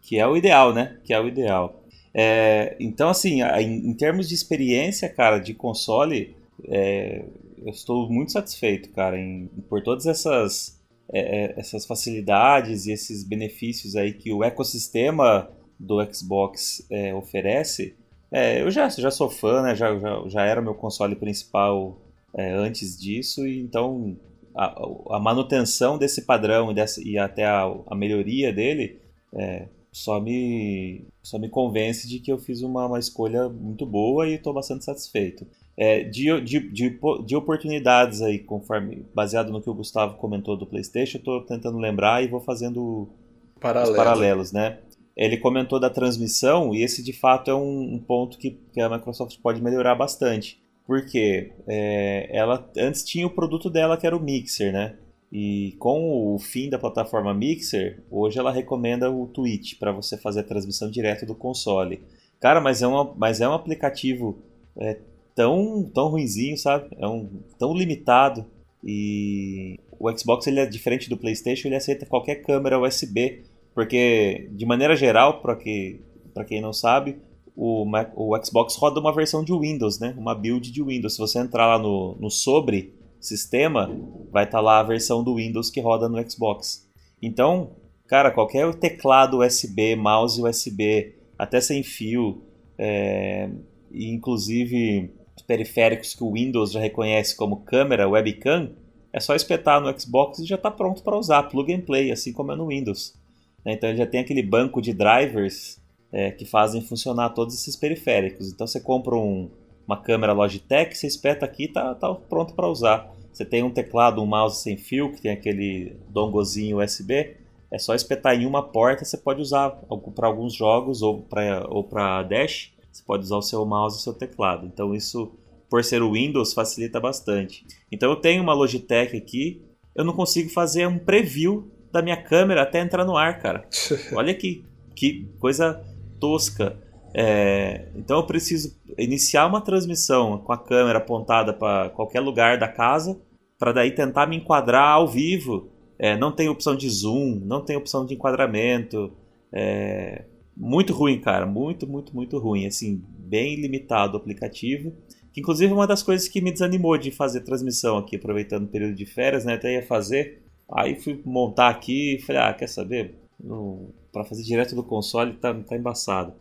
Que é o ideal, né? Que é o ideal. É, então, assim, em, em, termos de experiência, cara, de console, é, eu estou muito satisfeito, cara, em, por todas essas, é, é, essas facilidades e esses benefícios aí que o ecossistema do Xbox é, oferece. É, eu já, já sou fã, né? Já, já, já era meu console principal antes disso, e então a, a, manutenção desse padrão e, dessa, e até a, a melhoria dele só me, só me convence de que eu fiz uma, uma escolha muito boa e estou bastante satisfeito. É, de, de, de, de, oportunidades aí, conforme baseado no que o Gustavo comentou do PlayStation, eu estou tentando lembrar e vou fazendo Paralelo. os paralelos, né? Ele comentou da transmissão e esse de fato é um, um ponto que, que, a Microsoft pode melhorar bastante. Porque é, ela antes tinha o produto dela que era o Mixer, né? E com o fim da plataforma Mixer, hoje ela recomenda o Twitch para você fazer a transmissão direto do console. Cara, mas é, uma, mas é um aplicativo é, tão, tão ruinzinho, sabe? É um tão limitado. E o Xbox ele é diferente do PlayStation, ele aceita qualquer câmera USB, porque de maneira geral, para que, quem não sabe, o, o Xbox roda uma versão de Windows, né? Uma build de Windows. Se você entrar lá no, no sobre sistema, vai estar tá lá a versão do Windows que roda no Xbox. Então, cara, qualquer teclado USB, mouse USB, até sem fio, é, inclusive periféricos que o Windows já reconhece como câmera, webcam, é só espetar no Xbox e já está pronto para usar, plug and play, assim como é no Windows. Então ele já tem aquele banco de drivers é, que fazem funcionar todos esses periféricos. Então você compra um, uma câmera Logitech, você espeta aqui e tá, tá pronto para usar. Você tem um teclado, um mouse sem fio, que tem aquele dongozinho USB, é só espetar em uma porta, você pode usar para alguns jogos ou para ou Dash, você pode usar o seu mouse e o seu teclado. Então isso, por ser o Windows, facilita bastante. Então eu tenho uma Logitech aqui, eu não consigo fazer um preview da minha câmera até entrar no ar, cara. Olha que, que coisa tosca. É, então eu preciso iniciar uma transmissão com a câmera apontada para qualquer lugar da casa, para daí tentar me enquadrar ao vivo. É, não tem opção de zoom, não tem opção de enquadramento. É, muito ruim, cara. Muito, muito, muito ruim. Assim, bem limitado o aplicativo. Que inclusive é uma das coisas que me desanimou de fazer transmissão aqui, aproveitando o período de férias, né? Até ia fazer. Aí fui montar aqui e falei, ah, quer saber? Para fazer direto do console tá, tá embaçado.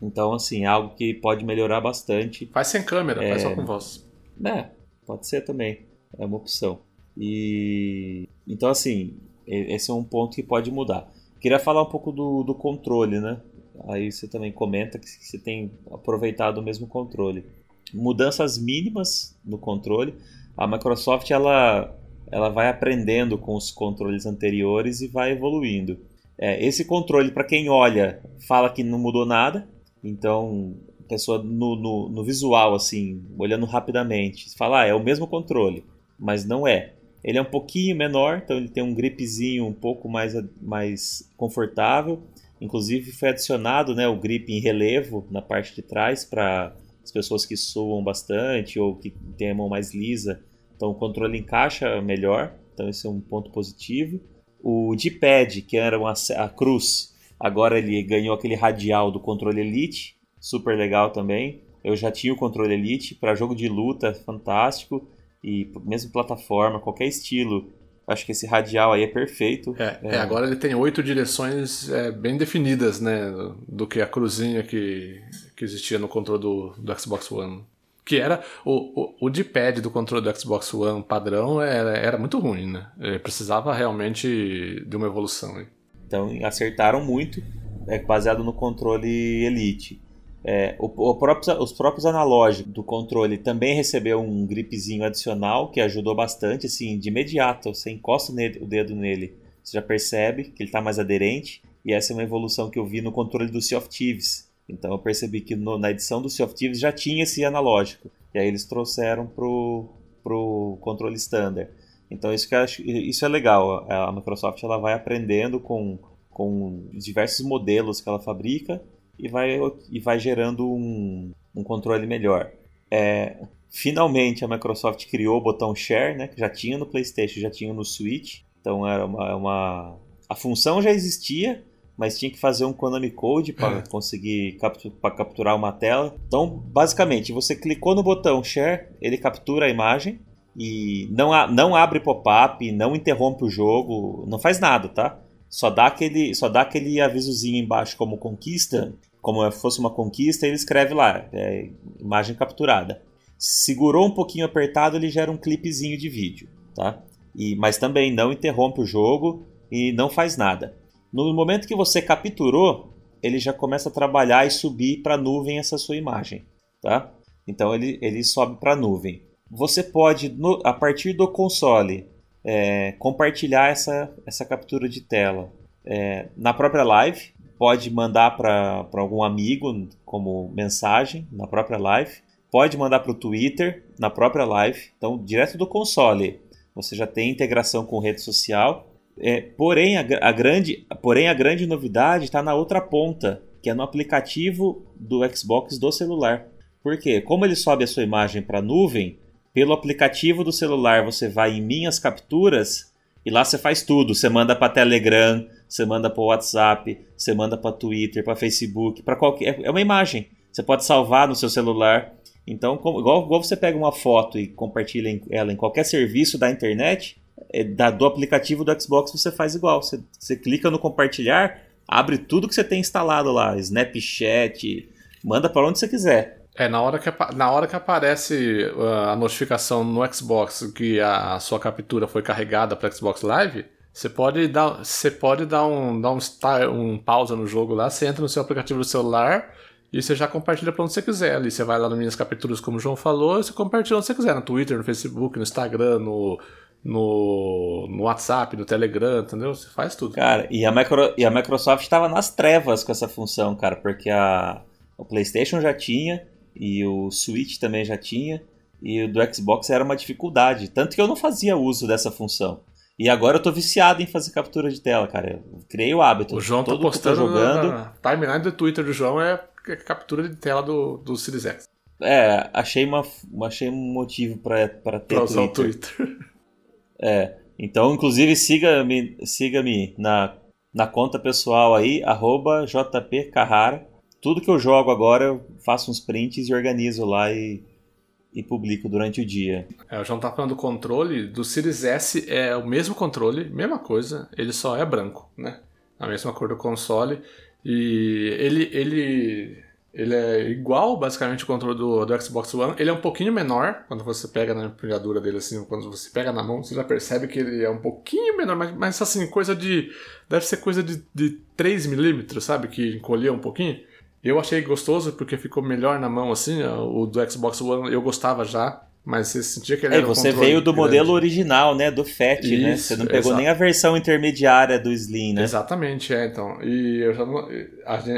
Então, assim, é algo que pode melhorar bastante. Faz sem câmera, é... faz só com voz. É, pode ser também. É uma opção. E. Então, assim, esse é um ponto que pode mudar. Queria falar um pouco do, do controle, né? Aí você também comenta que você tem aproveitado o mesmo controle. Mudanças mínimas no controle. A Microsoft ela, ela vai aprendendo com os controles anteriores e vai evoluindo. É, esse controle, para quem olha, fala que não mudou nada. Então, pessoa no, no, no visual, assim, olhando rapidamente, fala, ah, é o mesmo controle, mas não é. Ele é um pouquinho menor, então ele tem um gripzinho um pouco mais, mais confortável. Inclusive foi adicionado né, o grip em relevo na parte de trás para as pessoas que suam bastante ou que têm a mão mais lisa. Então o controle encaixa melhor, então esse é um ponto positivo. O D-pad, que era uma, a cruz, agora ele ganhou aquele radial do controle Elite, super legal também. Eu já tinha o controle Elite para jogo de luta, fantástico e mesmo plataforma, qualquer estilo Acho que esse radial aí é perfeito. É, é. é agora ele tem oito direções é, bem definidas, né? Do que a cruzinha que, que existia no controle do, do Xbox One. Que era. O, o, o D-pad do controle do Xbox One padrão era, era muito ruim, né? Ele precisava realmente de uma evolução. Então acertaram muito, é, baseado no controle Elite. É, o, o próprio, os próprios analógicos do controle também recebeu um gripzinho adicional que ajudou bastante, assim, de imediato. Você encosta o dedo nele, você já percebe que ele está mais aderente. E essa é uma evolução que eu vi no controle do Sea of Thieves. Então eu percebi que no, na edição do Sea of Thieves já tinha esse analógico. E aí eles trouxeram pro, pro controle standard. Então isso, que acho, isso é legal. A Microsoft ela vai aprendendo com, com diversos modelos que ela fabrica e vai, e vai gerando um, um controle melhor. É, finalmente a Microsoft criou o botão Share, né, que já tinha no PlayStation, já tinha no Switch. Então era uma, uma... a função já existia, mas tinha que fazer um Konami Code para conseguir captu capturar uma tela. Então, basicamente, você clicou no botão Share, ele captura a imagem e não, não abre pop-up, não interrompe o jogo, não faz nada, tá? Só dá aquele, só dá aquele avisozinho embaixo como conquista, como se fosse uma conquista, e ele escreve lá, é, imagem capturada. Segurou um pouquinho apertado, ele gera um clipezinho de vídeo, tá? E, mas também não interrompe o jogo e não faz nada. No momento que você capturou, ele já começa a trabalhar e subir para a nuvem essa sua imagem, tá? Então ele, ele sobe para a nuvem. Você pode, no, a partir do console, é, compartilhar essa, essa captura de tela é, na própria live, pode mandar para algum amigo como mensagem na própria live, pode mandar para o Twitter na própria live, então direto do console você já tem integração com rede social. É, porém, a, a, grande, porém, a grande novidade está na outra ponta, que é no aplicativo do Xbox do celular. Por quê? Como ele sobe a sua imagem para a nuvem, pelo aplicativo do celular você vai em Minhas Capturas e lá você faz tudo. Você manda para Telegram, você manda para WhatsApp, você manda para Twitter, para Facebook, para qualquer. É uma imagem. Você pode salvar no seu celular. Então, igual, igual, você pega uma foto e compartilha ela em qualquer serviço da internet, é, da, do aplicativo do Xbox você faz igual. Você, você clica no compartilhar, abre tudo que você tem instalado lá, Snapchat, manda para onde você quiser. É, na hora que, na hora que aparece uh, a notificação no Xbox que a, sua captura foi carregada para Xbox Live, você pode dar, você pode dar um, dar um, um pausa no jogo lá, você entra no seu aplicativo do celular e você já compartilha para onde você quiser ali. Você vai lá nas minhas capturas, como o João falou, e você compartilha onde você quiser, no Twitter, no Facebook, no Instagram, no, no, no WhatsApp, no Telegram, entendeu? Você faz tudo. Cara, e a, Micro, e a Microsoft estava nas trevas com essa função, cara, porque a, o PlayStation já tinha, e o Switch também já tinha, e o do Xbox era uma dificuldade, tanto que eu não fazia uso dessa função. E agora eu tô viciado em fazer captura de tela, cara. Eu criei o hábito. O João tá todo tá postando jogando. Na timeline do Twitter do João é captura de tela do, do Series X. É, achei, uma, achei um motivo para ter pra usar Twitter. o Twitter. É. Então, inclusive, siga-me siga -me na, na conta pessoal aí, arroba jpcarrara. Tudo que eu jogo agora, eu faço uns prints e organizo lá e, e publico durante o dia. É, o João tá falando do controle. Do Series S é o mesmo controle, mesma coisa, ele só é branco, né? A mesma cor do console. E ele, ele ele é igual, basicamente, o controle do, do Xbox One. Ele é um pouquinho menor, quando você pega na empunhadura dele, assim, quando você pega na mão, você já percebe que ele é um pouquinho menor, mas, mas assim, coisa de. Deve ser coisa de, de 3 milímetros, sabe? Que encolheu um pouquinho. Eu achei gostoso porque ficou melhor na mão, assim. O do Xbox One eu gostava já. Mas você sentia que ele é, era você veio do grande. modelo original, né? Do FAT, Isso, né? Você não pegou exato. nem a versão intermediária do Slim, né? Exatamente, é, então. E eu já,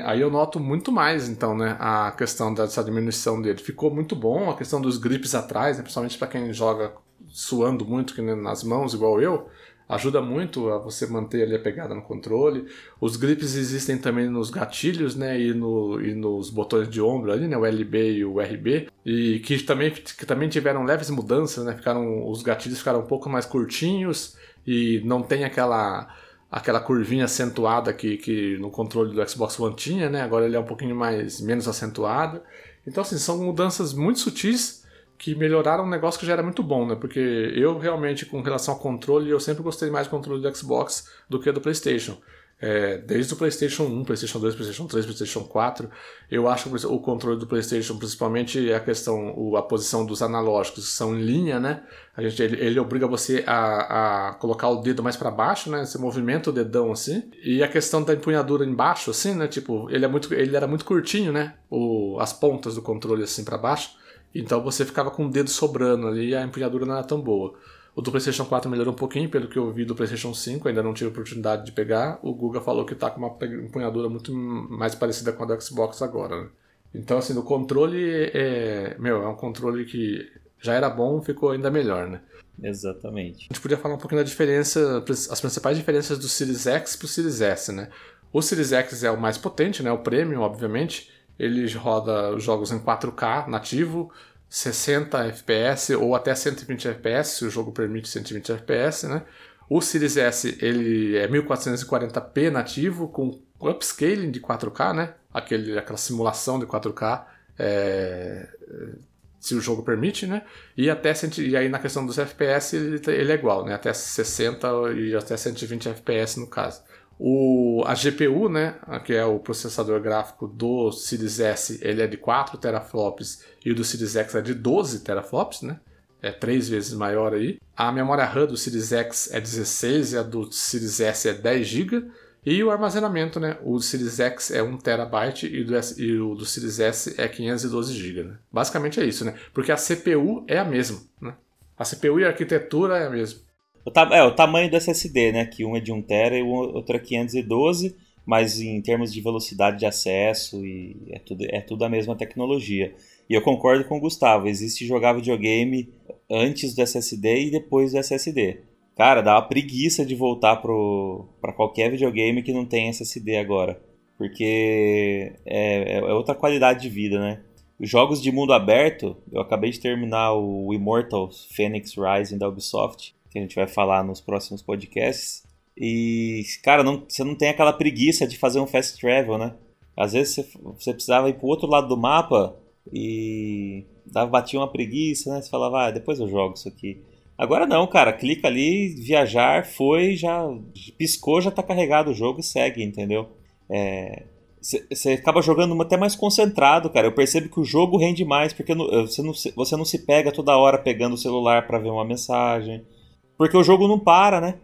aí eu noto muito mais, então, né? A questão dessa diminuição dele. Ficou muito bom, a questão dos grips atrás, né, principalmente para quem joga suando muito nas mãos, igual eu ajuda muito a você manter ali a pegada no controle. Os grips existem também nos gatilhos, né, e, no, e nos botões de ombro ali, né, o LB e o RB, e que também, que também tiveram leves mudanças, né, ficaram, os gatilhos ficaram um pouco mais curtinhos e não tem aquela aquela curvinha acentuada que, que no controle do Xbox One tinha, né, agora ele é um pouquinho mais menos acentuado. Então, assim, são mudanças muito sutis que melhoraram um negócio que já era muito bom, né? Porque eu realmente, com relação ao controle, eu sempre gostei mais do controle do Xbox do que do PlayStation. É, desde o PlayStation 1, PlayStation 2, PlayStation 3, PlayStation 4, eu acho que o controle do PlayStation, principalmente a questão, a posição dos analógicos, que são em linha, né? A gente, ele, ele obriga você a, a colocar o dedo mais para baixo, né? Você movimenta o dedão assim. E a questão da empunhadura embaixo, assim, né? Tipo, ele, é muito, ele era muito curtinho, né? O, as pontas do controle assim para baixo. Então você ficava com o dedo sobrando ali e a empunhadura não era tão boa. O do PlayStation 4 melhorou um pouquinho, pelo que eu vi do PlayStation 5, ainda não tive oportunidade de pegar. O Guga falou que tá com uma empunhadura muito mais parecida com a do Xbox agora, né? Então, assim, no controle, é, meu, é um controle que já era bom, ficou ainda melhor, né? Exatamente. A gente podia falar um pouquinho da diferença, as principais diferenças do Series X pro Series S, né? O Series X é o mais potente, né? O Premium, obviamente. Ele roda jogos em 4K nativo, 60 FPS ou até 120 FPS, se o jogo permite 120 FPS, né? O Series S ele é 1440p nativo com upscaling de 4K, né? Aquele, aquela simulação de 4K é, se o jogo permite, né? E até e aí na questão dos FPS ele, ele é igual, né? Até 60 e até 120 FPS no caso. O, a GPU, né, que é o processador gráfico do Series S, ele é de 4 teraflops e o do Series X é de 12 teraflops, né? É três vezes maior aí. A memória RAM do Series X é 16 e a do Series S é 10 GB. E o armazenamento, né? O do Series X é 1 TB e, do e o do Series S é 512 GB. Né? Basicamente é isso, né? Porque a CPU é a mesma, né? A CPU e a arquitetura é a mesma. O, é, o tamanho do SSD, né? Que um é de 1 TB e o outro é 512, mas em termos de velocidade de acesso e é tudo, é tudo a mesma tecnologia. E eu concordo com o Gustavo, existe jogar videogame antes do SSD e depois do SSD. Cara, dá uma preguiça de voltar para qualquer videogame que não tem SSD agora. Porque é, é, é outra qualidade de vida, né? Os jogos de mundo aberto, eu acabei de terminar o Immortal Phoenix Rising da Ubisoft que a gente vai falar nos próximos podcasts. E, cara, não, você não tem aquela preguiça de fazer um fast travel, né? Às vezes você, você precisava ir pro outro lado do mapa e dava, batia uma preguiça, né? Você falava, ah, depois eu jogo isso aqui. Agora não, cara, clica ali, viajar, foi, já piscou, já tá carregado o jogo e segue, entendeu? Você é, acaba jogando até mais concentrado, cara. Eu percebo que o jogo rende mais, porque você não, você não se pega toda hora pegando o celular para ver uma mensagem. Porque o jogo não para, né?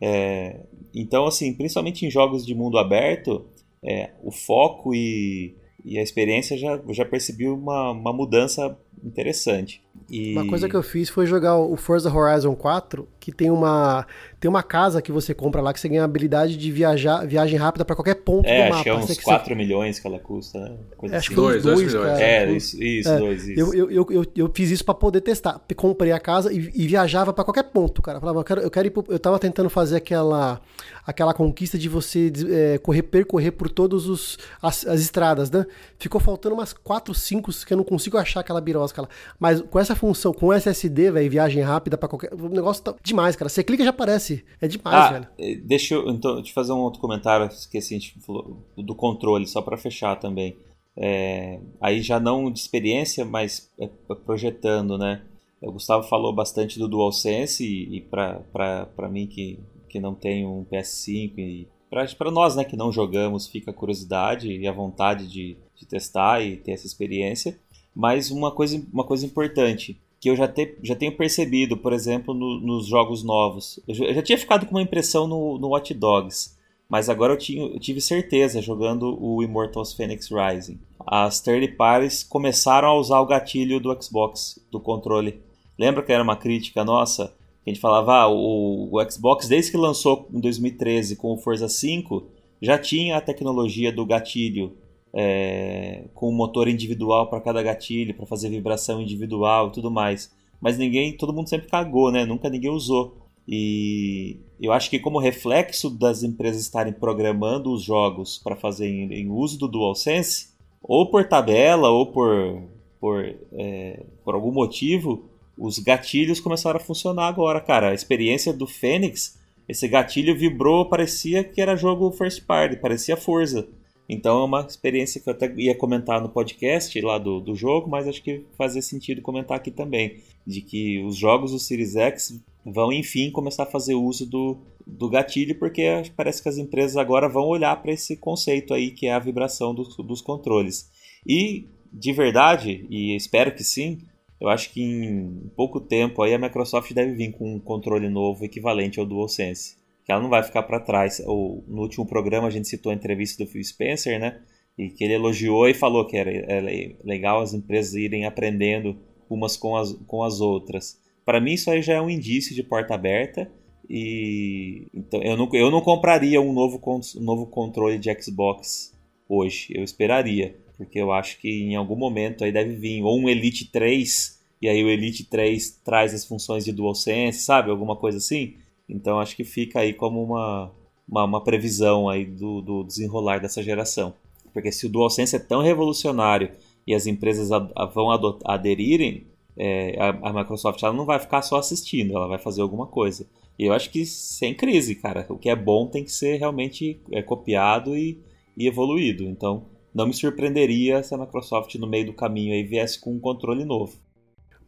É, então, assim, principalmente em jogos de mundo aberto, é, o foco e, e, a experiência já, já percebi uma, uma mudança interessante. E... Uma coisa que eu fiz foi jogar o Forza Horizon 4, que tem uma tem uma casa que você compra lá que você ganha a habilidade de viajar viagem rápida para qualquer ponto é, do mapa. É, acho que é uns 4 você... milhões que ela custa, né? Coisa acho assim. que dois, dois, dois milhões. Cara, é, isso, isso é, dois, isso. Eu, eu, eu, eu, fiz isso para poder testar. Comprei a casa e, e viajava para qualquer ponto, cara. Eu falava, eu quero, eu quero ir pro... Eu tava tentando fazer aquela aquela conquista de você é, correr, percorrer por todas as, as estradas, né? Ficou faltando umas 4, 5 que eu não consigo achar aquela negócio, cara. Mas com essa função, com SSD, velho, viagem rápida pra qualquer. O negócio tá demais, cara. Você clica e já aparece. É demais, Ah, velho. eh, deixa eu então, te fazer um outro comentário, esqueci, a gente falou do controle, só para fechar também. É, aí já não de experiência, mas é, projetando, né? O Gustavo falou bastante do DualSense e, e para mim que, que não tenho um PS5 e para nós né, que não jogamos, fica a curiosidade e a vontade de, de testar e ter essa experiência. Mas uma coisa, uma coisa importante, que eu já, te, já tenho percebido, por exemplo, no, nos jogos novos. Eu já, eu já, tinha ficado com uma impressão no, no Watch Dogs, mas agora eu, tinha, eu tive certeza jogando o Immortals Phoenix Rising. As third parties começaram a usar o gatilho do Xbox, do controle. Lembra que era uma crítica nossa? A gente falava, ah, o, o Xbox, desde que lançou em 2013 com o Forza 5, já tinha a tecnologia do gatilho é, com um motor individual para cada gatilho, para fazer vibração individual e tudo mais. Mas ninguém, todo mundo sempre cagou, né? Nunca ninguém usou. E eu acho que como reflexo das empresas estarem programando os jogos para fazer em, em, uso do DualSense, ou por tabela ou por, por, é, por algum motivo, os gatilhos começaram a funcionar agora, cara. A experiência do Fênix, esse gatilho vibrou, parecia que era jogo first party, parecia Forza. Então é uma experiência que eu até ia comentar no podcast lá do, do jogo, mas acho que fazia sentido comentar aqui também. De que os jogos do Series X vão, enfim, começar a fazer uso do, do gatilho, porque parece que as empresas agora vão olhar para esse conceito aí, que é a vibração dos, dos controles. E, de verdade, e espero que sim, eu acho que em pouco tempo aí a Microsoft deve vir com um controle novo equivalente ao DualSense que ela não vai ficar para trás. O, no último programa a gente citou a entrevista do Phil Spencer, né? E que ele elogiou e falou que era, era legal as empresas irem aprendendo umas com as, com as outras. Para mim isso aí já é um indício de porta aberta e então eu não, eu não compraria um novo, um novo controle de Xbox hoje. Eu esperaria, porque eu acho que em algum momento aí deve vir ou um Elite 3 e aí o Elite 3 traz as funções de DualSense, sabe? Alguma coisa assim. Então acho que fica aí como uma, uma, uma previsão aí do, do, desenrolar dessa geração. Porque se o DualSense é tão revolucionário e as empresas a, a vão aderirem, é, a, a, Microsoft ela não vai ficar só assistindo, ela vai fazer alguma coisa. E eu acho que sem crise, cara. O que é bom tem que ser realmente é, copiado e, e evoluído. Então não me surpreenderia se a Microsoft no meio do caminho aí viesse com um controle novo.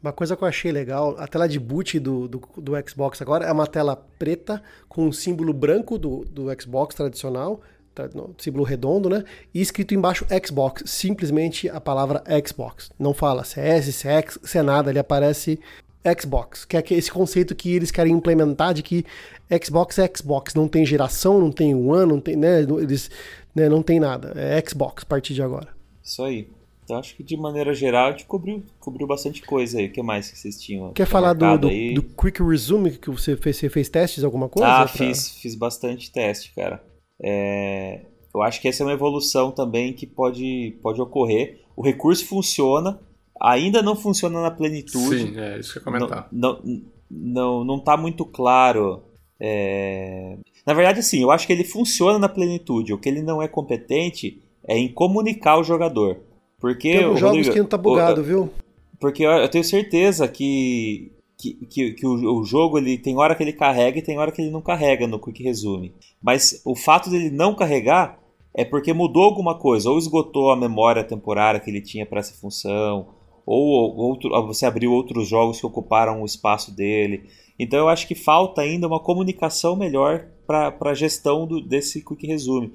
Uma coisa que eu achei legal, a tela de boot do, do, do, Xbox agora é uma tela preta com um símbolo branco do, do Xbox tradicional, símbolo redondo, né? E escrito embaixo Xbox, simplesmente a palavra Xbox. Não fala se é S, se é X, se é nada, ele aparece Xbox, que é esse conceito que eles querem implementar de que Xbox é Xbox, não tem geração, não tem One, não tem, né, eles, né, não tem nada, é Xbox a partir de agora. Isso aí. Então acho que de maneira geral a gente cobriu, cobriu bastante coisa aí. O que mais que vocês tinham? Quer falar do, do, do, Quick Resume que você fez? Você fez testes, alguma coisa? Ah, pra... fiz, fiz bastante teste, cara. É, eu acho que essa é uma evolução também que pode, pode ocorrer. O recurso funciona, ainda não funciona na plenitude. Sim, é isso que eu ia comentar. Não, não, não, não tá muito claro. É... Na verdade, assim, eu acho que ele funciona na plenitude. O que ele não é competente é em comunicar o jogador. Porque Tem jogos Rodrigo, que não tá bugado, o, viu? Porque eu tenho certeza que, que, que, que o, o, jogo ele tem hora que ele carrega e tem hora que ele não carrega no Quick Resume. Mas o fato dele não carregar é porque mudou alguma coisa, ou esgotou a memória temporária que ele tinha para essa função, ou outro, você abriu outros jogos que ocuparam o espaço dele. Então eu acho que falta ainda uma comunicação melhor para a gestão do, desse Quick Resume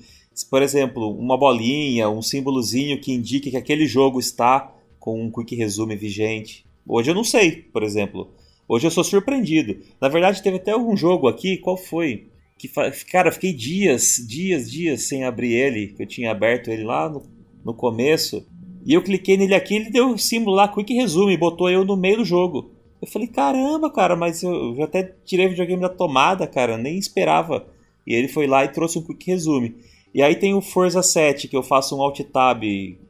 por exemplo, uma bolinha, um símbolozinho que indique que aquele jogo está com um quick resume vigente. Hoje eu não sei, por exemplo. Hoje eu sou surpreendido. Na verdade, teve até algum jogo aqui, qual foi? Que, cara, eu fiquei dias, dias, dias sem abrir ele. Eu tinha aberto ele lá no, no começo. E eu cliquei nele aqui, ele deu o símbolo lá, Quick Resume, botou eu no meio do jogo. Eu falei, caramba, cara, mas eu já até tirei o videogame da tomada, cara, nem esperava. E ele foi lá e trouxe um Quick Resume. E aí tem o Forza 7, que eu faço um alt tab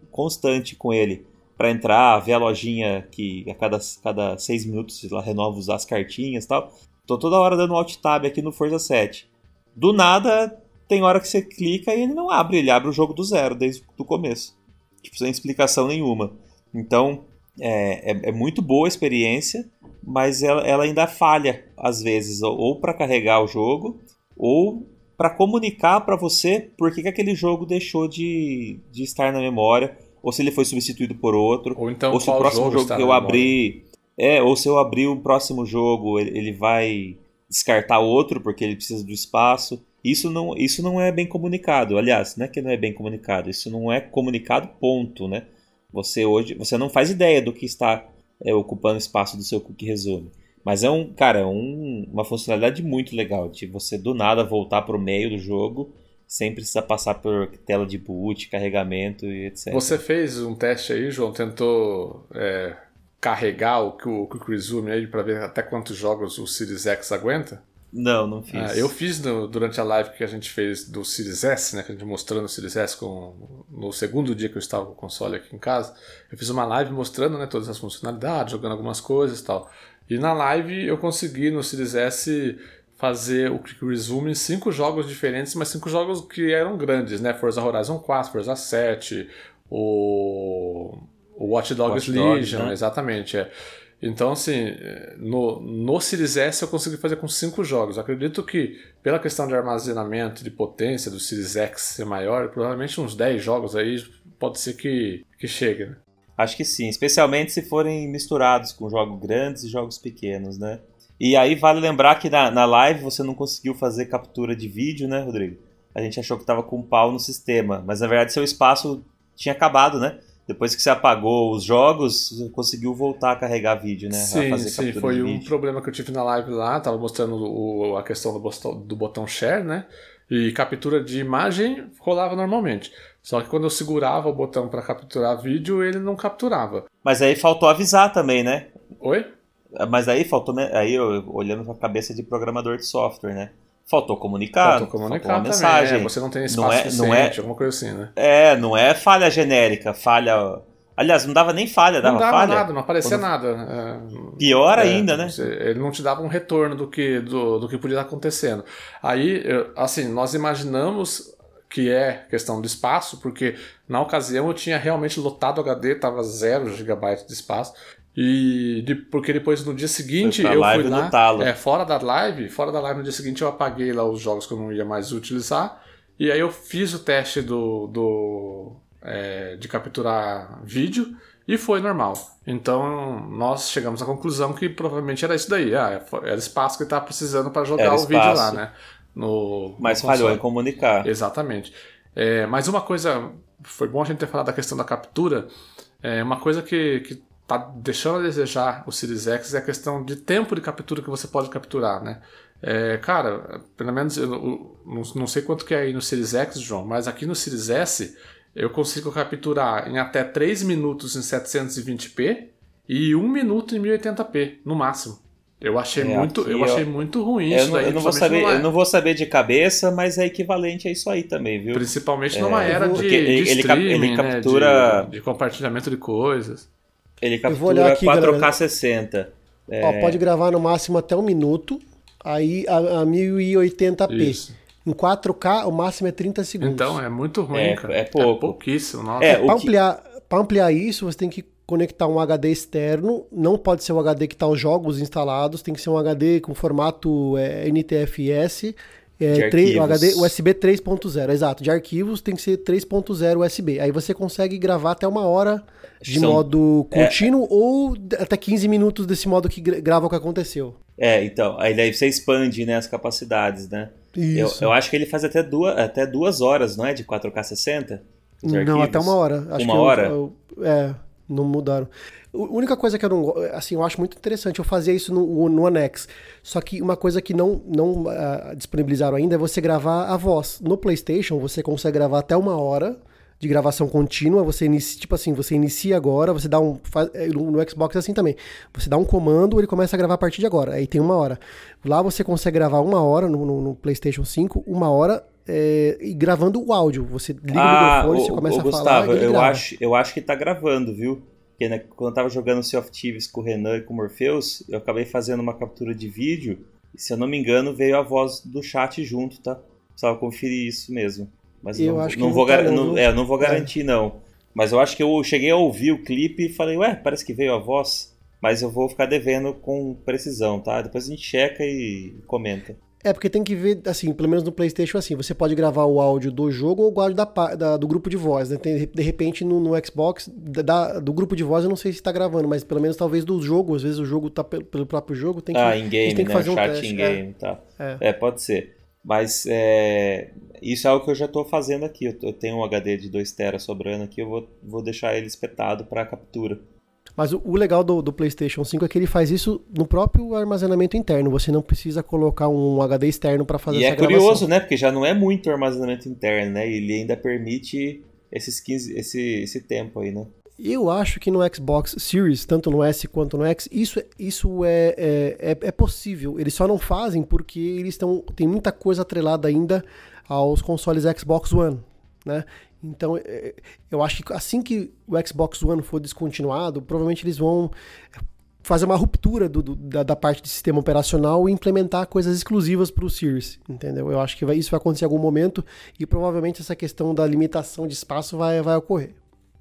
constante com ele para entrar, ver a lojinha que a cada, cada seis minutos ela renova as cartinhas e tal. Tô toda hora dando alt tab aqui no Forza 7. Do nada, tem hora que você clica e ele não abre, ele abre o jogo do zero, desde o começo. Tipo, sem explicação nenhuma. Então, é, é, é muito boa a experiência, mas ela, ela ainda falha às vezes, ou para carregar o jogo, ou para comunicar para você por que, que aquele jogo deixou de, de estar na memória, ou se ele foi substituído por outro, ou, então, ou se o próximo jogo, jogo que eu abrir. É, ou se eu abrir o próximo jogo, ele, ele vai descartar outro porque ele precisa do espaço. Isso não, isso não é bem comunicado. Aliás, não é que não é bem comunicado, isso não é comunicado, ponto, né? Você hoje, você não faz ideia do que está é, ocupando espaço do seu cookie resume. Mas é um, cara, é um, uma funcionalidade muito legal de você do nada voltar para o meio do jogo sem precisar passar por tela de boot, carregamento e etc. Você fez um teste aí, João? Tentou é, carregar o o Quick Resume aí para ver até quantos jogos o Series X aguenta? Não, não fiz. É, eu fiz no, durante a live que a gente fez do Series S, né? Que a gente mostrando o Series S com, no segundo dia que eu estava com o console aqui em casa. Eu fiz uma live mostrando né, todas as funcionalidades, jogando algumas coisas e tal. E na live eu consegui no Series S fazer o Quick Resume em cinco jogos diferentes, mas cinco jogos que eram grandes, né? Forza Horizon 4, Forza 7, o, o Watch Dogs Watch Legion, Dogs, né? exatamente. É. Então, assim, no, no Series S eu consegui fazer com cinco jogos. Acredito que, pela questão de armazenamento, de potência do Series X ser maior, provavelmente uns 10 jogos aí pode ser que, que chegue, né? Acho que sim, especialmente se forem misturados com jogos grandes e jogos pequenos, né? E aí vale lembrar que na, na live você não conseguiu fazer captura de vídeo, né, Rodrigo? A gente achou que estava com um pau no sistema, mas na verdade seu espaço tinha acabado, né? Depois que você apagou os jogos, você conseguiu voltar a carregar vídeo, né? Sim, sim, foi um problema que eu tive na live lá, tava mostrando o, a questão do botão, do botão share, né? E captura de imagem rolava normalmente. Só que quando eu segurava o botão para capturar vídeo, ele não capturava. Mas aí faltou avisar também, né? Oi? Mas aí faltou, aí eu, olhando pra cabeça de programador de software, né? Faltou comunicar. Faltou comunicar faltou uma mensagem. É, você não tem espaço não é, não é, alguma coisa assim, né? É, não é falha genérica, falha. Aliás, não dava nem falha, dava, não dava falha. nada, não aparecia Quando... nada. É, Pior é, ainda, né? Ele não te dava um retorno do que, do, do que podia estar acontecendo. Aí, assim, nós imaginamos que é questão do espaço, porque na ocasião eu tinha realmente lotado o HD, tava 0 GB de espaço. E de, porque depois no dia seguinte eu fui lá, é, fora da live, fora da live no dia seguinte eu apaguei lá os jogos que eu não ia mais utilizar. E aí eu fiz o teste do, do é, de capturar vídeo e foi normal. Então nós chegamos à conclusão que provavelmente era isso daí. Ah, era espaço que estava precisando para jogar o vídeo lá, né? No, Mas no falhou em comunicar. Exatamente. É, mas uma coisa, foi bom a gente ter falado da questão da captura. É uma coisa que, que tá deixando a desejar o Series X é a questão de tempo de captura que você pode capturar, né? É, cara, pelo menos eu, eu, não, não sei quanto que é aí no Series X, João, mas aqui no Series S eu consigo capturar em até 3 minutos em 720p e 1 minuto em 1080p, no máximo. Eu achei é, muito, eu, eu, achei muito ruim eu isso não, daí. Eu não, vou saber, numa... eu não vou saber de cabeça, mas é equivalente a isso aí também, viu? Principalmente numa é, era de, de ele, streaming, ele captura né? de, de compartilhamento de coisas. Ele captura aqui, 4K60. É... Ó, pode gravar no máximo até um minuto, aí a, a 1080p. Isso. Em 4K, o máximo é 30 segundos. Então, é muito ruim, é, cara. É pouco. É pouquíssimo. Nossa. É, para ampliar, que... ampliar isso, você tem que conectar um HD externo. Não pode ser o HD que está os jogos instalados, tem que ser um HD com formato é, NTFS. É, 3, o HD USB 3.0, exato. De arquivos tem que ser 3.0 USB. Aí você consegue gravar até uma hora de São, modo é. contínuo é, ou até 15 minutos desse modo que grava o que aconteceu. É, então, aí daí você expande né, as capacidades, né? Isso. Eu, eu acho que ele faz até duas, até duas horas, não é? De 4K 60? Não, até uma hora. Acho uma hora? Eu, eu, é, não mudaram. A única coisa que eu não assim, eu acho muito interessante, eu fazia isso no, no Anex. Só que uma coisa que não, não uh, disponibilizaram ainda é você gravar a voz. No PlayStation, você consegue gravar até uma hora de gravação contínua, você inicia, tipo assim, você inicia agora, você dá um. Faz, é, no Xbox é assim também. Você dá um comando, ele começa a gravar a partir de agora. Aí tem uma hora. Lá você consegue gravar uma hora no, no, no PlayStation 5, uma hora é, e gravando o áudio. Você liga ah, o microfone, o, você começa o, a Gustavo, falar. Gustavo, eu acho, eu acho que tá gravando, viu? Porque né, quando eu tava jogando Sea of Thieves com o Renan e com o Morpheus, eu acabei fazendo uma captura de vídeo. E se eu não me engano, veio a voz do chat junto, tá? Precisava conferir isso mesmo. Mas eu não, acho que não, vou, tá não, é, não vou garantir, é. não. Mas eu acho que eu cheguei a ouvir o clipe e falei, ué, parece que veio a voz. Mas eu vou ficar devendo com precisão, tá? Depois a gente checa e comenta. É, porque tem que ver, assim, pelo menos no PlayStation, assim, você pode gravar o áudio do jogo ou o áudio da, da do grupo de voz, né? Tem, de repente no, no Xbox, da, do grupo de voz eu não sei se está gravando, mas pelo menos talvez do jogo, às vezes o jogo tá pelo, pelo próprio jogo, tem que, ah, in -game, tem que né? fazer um Chat teste. in-game, é. tá. É. É, pode ser. Mas é, isso é algo que eu já estou fazendo aqui. Eu, eu tenho um HD de 2 TB sobrando aqui, eu vou, vou deixar ele espetado para captura. Mas o, o legal do, do PlayStation 5 é que ele faz isso no próprio armazenamento interno. Você não precisa colocar um HD externo para fazer E essa é curioso, gravação. né? Porque já não é muito armazenamento interno, né? Ele ainda permite esses 15, esse, esse tempo aí, né? Eu acho que no Xbox Series, tanto no S quanto no X, isso, isso é, é, é, é possível. Eles só não fazem porque eles estão. Tem muita coisa atrelada ainda aos consoles Xbox One. Né? Então, é, eu acho que assim que o Xbox One for descontinuado, provavelmente eles vão fazer uma ruptura do, do, da, da, parte de sistema operacional e implementar coisas exclusivas para o Series, entendeu? Eu acho que vai, isso vai acontecer em algum momento e provavelmente essa questão da limitação de espaço vai, vai ocorrer.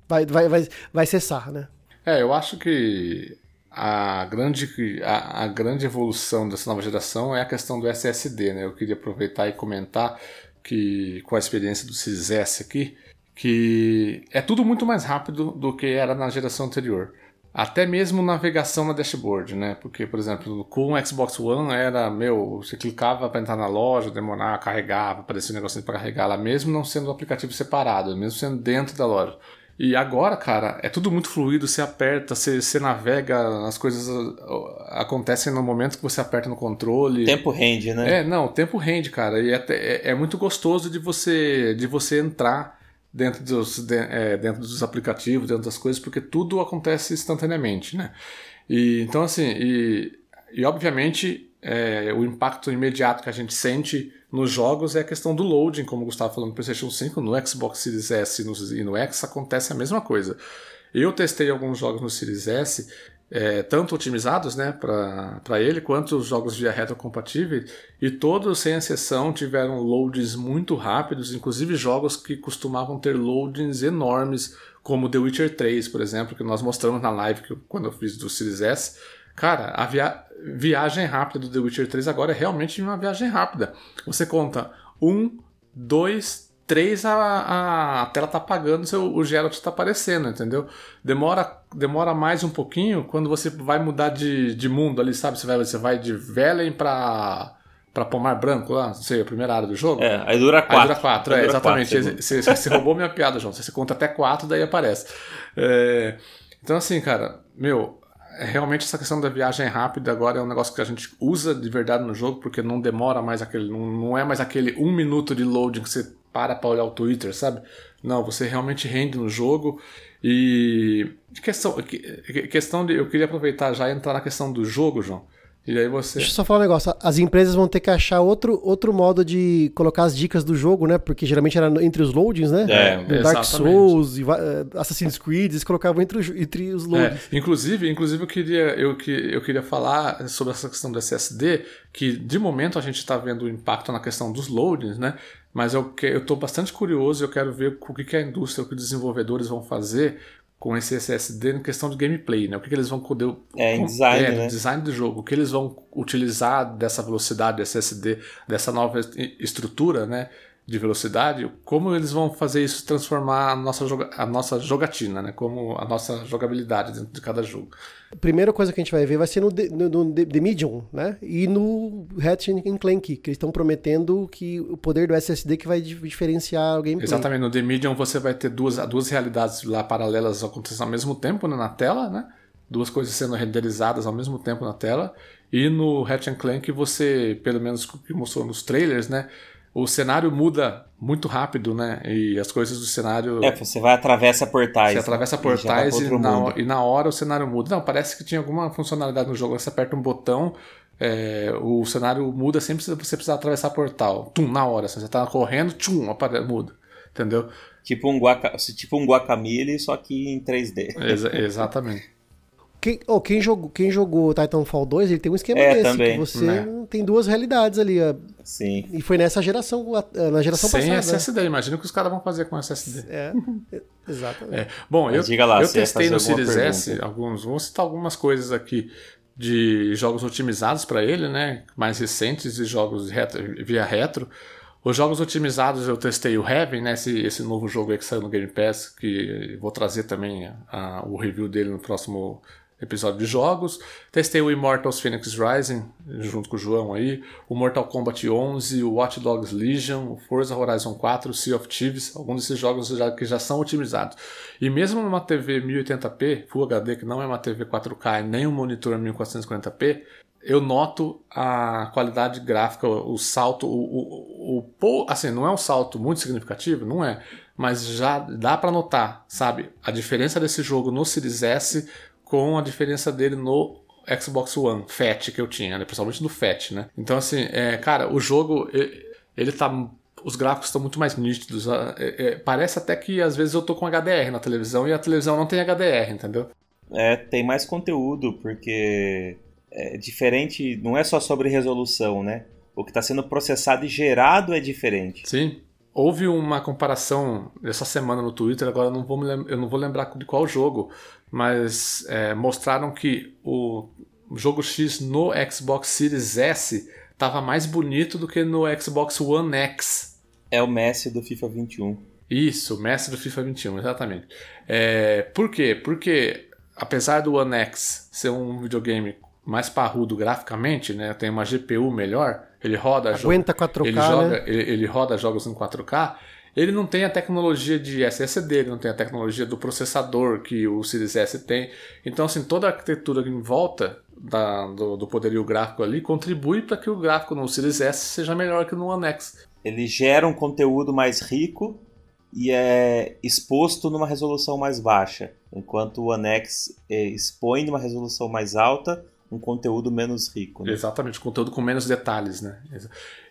Vai, vai, vai, vai cessar, né? É, eu acho que a grande, a, a, grande evolução dessa nova geração é a questão do SSD, né? Eu queria aproveitar e comentar que com a experiência do Series S aqui, que é tudo muito mais rápido do que era na geração anterior. Até mesmo navegação na dashboard, né? Porque, por exemplo, com o Xbox One era, meu, você clicava para entrar na loja, demorar, carregava, aparecia um negocinho para carregar lá, mesmo não sendo um aplicativo separado, mesmo sendo dentro da loja. E agora, cara, é tudo muito fluido, você aperta, você, você navega, as coisas acontecem no momento que você aperta no controle. Tempo rende, né? É, não, o tempo rende, cara. E é, é, é muito gostoso de você, de você entrar dentro dos, de, é, dentro dos aplicativos, dentro das coisas, porque tudo acontece instantaneamente, né? E, então, assim, e, e obviamente é, o impacto imediato que a gente sente nos jogos é a questão do loading, como o Gustavo falou no PlayStation 5, no Xbox Series S e no, e no X acontece a mesma coisa. Eu testei alguns jogos no Series S, é, tanto otimizados né, para ele, quanto os jogos via retrocompatíveis, e todos, sem exceção, tiveram loadings muito rápidos, inclusive jogos que costumavam ter loadings enormes, como The Witcher 3, por exemplo, que nós mostramos na live que, quando eu fiz do Series S. Cara, a via viagem rápida do The Witcher 3 agora é realmente uma viagem rápida. Você conta um, dois, três, a, a tela tá apagando, seu, o Geralt tá aparecendo, entendeu? Demora, demora mais um pouquinho quando você vai mudar de, de mundo ali, sabe? Você vai, você vai de Velen pra para Pomar Branco lá, não sei, a primeira área do jogo. É, aí dura 4. Aí dura 4, é, exatamente. Quatro, você, você, roubou minha piada, João. Você conta até 4, daí aparece. É, então, assim, cara, meu, realmente essa questão da viagem rápida agora é um negócio que a gente usa de verdade no jogo, porque não demora mais aquele. Não, não é mais aquele um minuto de loading que você para pra olhar o Twitter, sabe? Não, você realmente rende no jogo. E. Questão, questão de. Eu queria aproveitar já e entrar na questão do jogo, João. E aí você. Deixa eu só falar um negócio. As empresas vão ter que achar outro, outro modo de colocar as dicas do jogo, né? Porque geralmente era entre os loadings, né? É, Dark Souls, e Assassin's Creed, eles colocavam entre, os, entre os loadings. É, inclusive, inclusive eu queria, eu, eu queria falar sobre essa questão do SSD, que de momento a gente está vendo o impacto na questão dos loadings, né? Mas eu estou bastante curioso e eu quero ver o que, que a indústria, o que os desenvolvedores vão fazer com esse SSD em questão de gameplay, né? O que, que eles vão poder. É, em design, é, né? design do jogo. O que eles vão utilizar dessa velocidade SSD, dessa nova estrutura, né? De velocidade, como eles vão fazer isso transformar a nossa, a nossa jogatina, né? Como a nossa jogabilidade dentro de cada jogo. A primeira coisa que a gente vai ver vai ser no, no, no The Medium, né? E no Ratchet Clank, que eles estão prometendo que o poder do SSD que vai diferenciar o gameplay. Exatamente, no The Medium você vai ter duas, duas realidades lá paralelas acontecendo ao mesmo tempo né, na tela, né? Duas coisas sendo renderizadas ao mesmo tempo na tela. E no Ratchet Clank você, pelo menos o que mostrou nos trailers, né? O cenário muda muito rápido, né? E as coisas do cenário. É, você vai atravessa portais. Você atravessa portais e, e, na, e, na, hora o cenário muda. Não, parece que tinha alguma funcionalidade no jogo. Você aperta um botão, é, o cenário muda sempre se você precisar atravessar portal. Tum, na hora. Assim, você tá correndo, tchum, muda. Entendeu? Tipo um, guaca, tipo um Guacamole, só que em 3D. Exa exatamente. Quem, oh, quem, jogou, quem jogou Titanfall 2, ele tem um esquema É, desse, também. que você É. tem duas realidades ali. ó. Sim. E foi nessa geração, na geração Sem passada. SSD, imagina o que os caras vão fazer com SSD. É, exatamente. É. Bom, eu, Mas diga lá, eu testei no Series S alguns, vou citar algumas coisas aqui de jogos otimizados para ele, né? Mais recentes e jogos retro- via retro. Os jogos otimizados eu testei o Heaven, né? Esse, esse novo jogo aí que saiu no Game Pass, que vou trazer também a- o review dele no próximo episódio de jogos. Testei o Immortals Phoenix Rising, junto com o João aí, o Mortal Kombat 11, o Watch Dogs Legion, o Forza Horizon 4, o Sea of Thieves, alguns desses jogos já, que já são otimizados. E mesmo numa TV 1080p, Full HD, que não é uma TV 4K e nem um monitor 1440p, eu noto a qualidade gráfica, o salto, o, o, o, assim, não é um salto muito significativo, não é, mas já dá pra notar, sabe, a diferença desse jogo no Series S com a diferença dele no Xbox One Fat que eu tinha, né, principalmente no Fat, né. Então assim, é, cara, o jogo ele, tá os gráficos estão muito mais nítidos. é, é, parece até que às vezes eu tô com HDR na televisão e a televisão não tem HDR, entendeu? É, tem mais conteúdo, porque é diferente, não é só sobre resolução, né? O que está sendo processado e gerado é diferente. Sim. Houve uma comparação essa semana no Twitter, agora eu não vou, eu não vou lembrar de qual jogo, mas é, mostraram que o jogo X no Xbox Series S estava mais bonito do que no Xbox One X. É o Messi do FIFA 21. Isso, mestre do FIFA 21, exatamente. É, por quê? Porque apesar do One X ser um videogame mais parrudo graficamente, né, tem uma GPU melhor, ele roda Aguenta 4K, ele joga, né? ele, ele roda jogos em 4K. Ele não tem a tecnologia de SSD, ele não tem a tecnologia do processador que o Series S tem. Então, assim, toda a arquitetura em volta da- do, do poderio gráfico ali contribui para que o gráfico no Series S seja melhor que no One X. Ele gera um conteúdo mais rico e é exposto numa resolução mais baixa, enquanto o One X é, expõe numa resolução mais alta um conteúdo menos rico. Né? Exatamente, conteúdo com menos detalhes, né?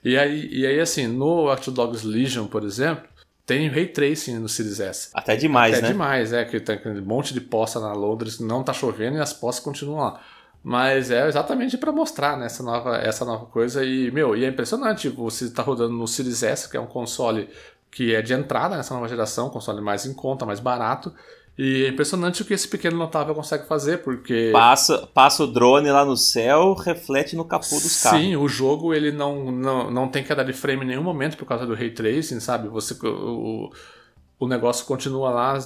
E aí, e aí assim, no Watch Dogs Legion, por exemplo, tem Ray Tracing no Series S. Até demais, é né? demais, é que tem aquele monte de poça na Londres, não tá chovendo e as poças continuam lá. Mas é exatamente para mostrar né, essa, nova, essa nova coisa. E, meu, e é impressionante. Você tá rodando no Series S, que é um console que é de entrada nessa nova geração, um console mais em conta, mais barato. E é impressionante o que esse pequeno notável consegue fazer, porque. Passa, passa o drone lá no céu, reflete no capô dos carros. Sim, o jogo ele não, não, não tem queda de frame em nenhum momento por causa do ray tracing, sabe? Você, o, o negócio continua lá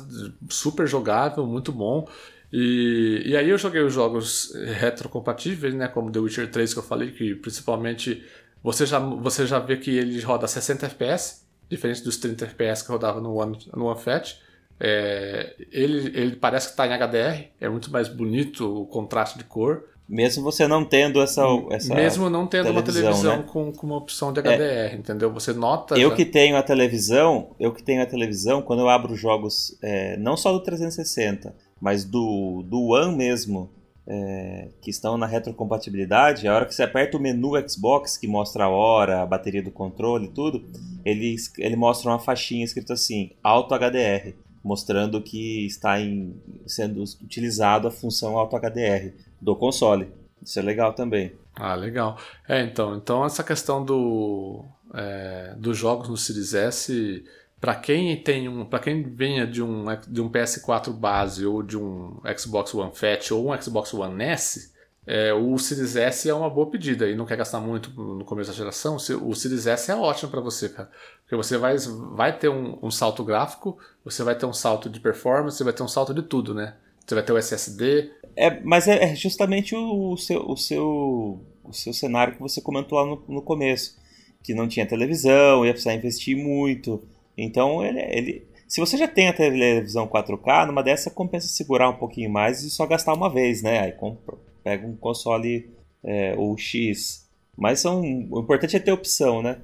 super jogável, muito bom. E, e aí eu joguei os jogos retrocompatíveis, né? Como The Witcher 3 que eu falei, que principalmente você já, você já vê que ele roda 60 FPS, diferente dos 30 FPS que rodava no One, no One Fat. É, ele, ele parece que está em HDR, é muito mais bonito o contraste de cor. Mesmo você não tendo essa. essa Mesmo não tendo uma televisão, televisão né? com, com uma opção de HDR, entendeu? Você nota. Eu já- que tenho a televisão, eu que tenho a televisão, quando eu abro jogos, é, não só do 360, mas do, do One mesmo, é, que estão na retrocompatibilidade, a hora que você aperta o menu Xbox, que mostra a hora, a bateria do controle e tudo, ele, ele mostra uma faixinha escrito assim, Auto HDR, mostrando que está em, sendo utilizado a função Auto HDR do console. Isso é legal também. Ah, legal. É, então, então essa questão do, é, dos jogos no Series S, para quem tem um, para quem venha de um de um PS4 base ou de um Xbox One Fat ou um Xbox One S, é, o Series S é uma boa pedida e não quer gastar muito no começo da geração. O Series S é ótimo para você, cara, porque você vai, vai ter um, um salto gráfico, você vai ter um salto de performance, você vai ter um salto de tudo, né? Você vai ter o SSD, É, mas é é justamente o, o seu, o, seu, o seu cenário que você comentou lá no, no começo. Que não tinha televisão, ia precisar investir muito. Então, ele, ele, se você já tem a televisão 4K, numa dessa compensa segurar um pouquinho mais e só gastar uma vez, né? Aí compra, pega um console é, ou X. Mas são, o importante é ter opção, né?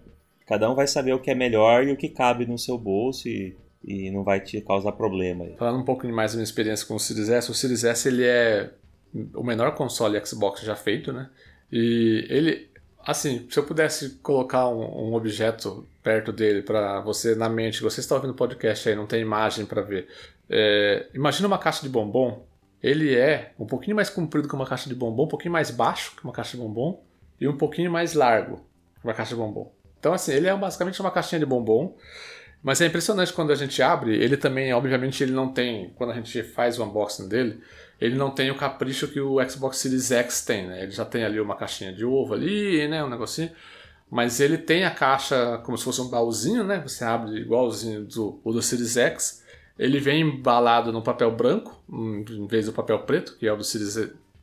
Cada um vai saber o que é melhor e o que cabe no seu bolso e, e não vai te causar problema. Falando um pouco mais da minha experiência com o Series S, o Series S ele é o menor console Xbox já feito, né? E ele, assim, se eu pudesse colocar um, um objeto perto dele para você na mente, você está ouvindo o podcast aí, não tem imagem para ver. É, imagina uma caixa de bombom ele é um pouquinho mais comprido que uma caixa de bombom, um pouquinho mais baixo que uma caixa de bombom e um pouquinho mais largo que uma caixa de bombom. Então, assim, ele é basicamente uma caixinha de bombom, mas é impressionante quando a gente abre. Ele também, obviamente, ele não tem, quando a gente faz o unboxing dele, ele não tem o capricho que o Xbox Series X tem, né? Ele já tem ali uma caixinha de ovo ali, né? Um negocinho. Mas ele tem a caixa como se fosse um baúzinho, né? Você abre igualzinho do, o do Series X. Ele vem embalado no papel branco, em vez do papel preto, que é o do Series,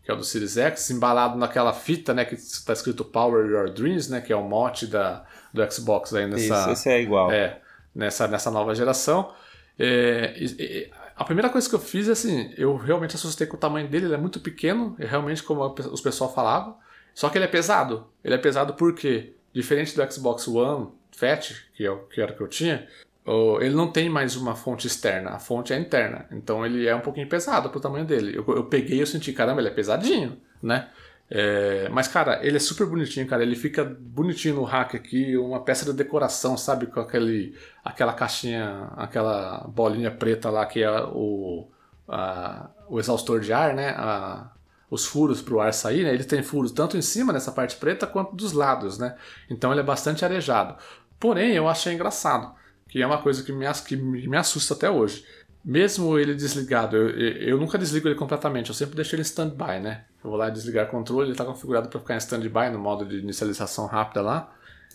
que é o do Series X, embalado naquela fita, né, que está escrito Power Your Dreams, né, que é o mote da, do Xbox aí nessa. Isso, esse é igual. É, nessa, nessa nova geração. É, e, e, a primeira coisa que eu fiz é assim, eu realmente assustei com o tamanho dele, ele é muito pequeno, realmente como os pessoal falavam. Só que ele é pesado. Ele é pesado porque, diferente do Xbox One Fat, que, é o, que era o que eu tinha, ele não tem mais uma fonte externa, a fonte é interna. Então ele é um pouquinho pesado pro tamanho dele. Eu, eu peguei e eu senti, caramba, ele é pesadinho, né? É, mas, cara, ele é super bonitinho, cara. Ele fica bonitinho no rack aqui, uma peça de decoração, sabe? Com aquele, aquela caixinha, aquela bolinha preta lá que é o, a, o exaustor de ar, né? A, os furos para o ar sair, né? Ele tem furos tanto em cima nessa parte preta quanto dos lados, né? Então ele é bastante arejado. Porém, eu achei engraçado que é uma coisa que me, que me assusta até hoje. Mesmo ele desligado, eu, eu nunca desligo ele completamente, eu sempre deixo ele em stand-by, né? Eu vou lá desligar o controle, ele está configurado para ficar em stand-by no modo de inicialização rápida lá.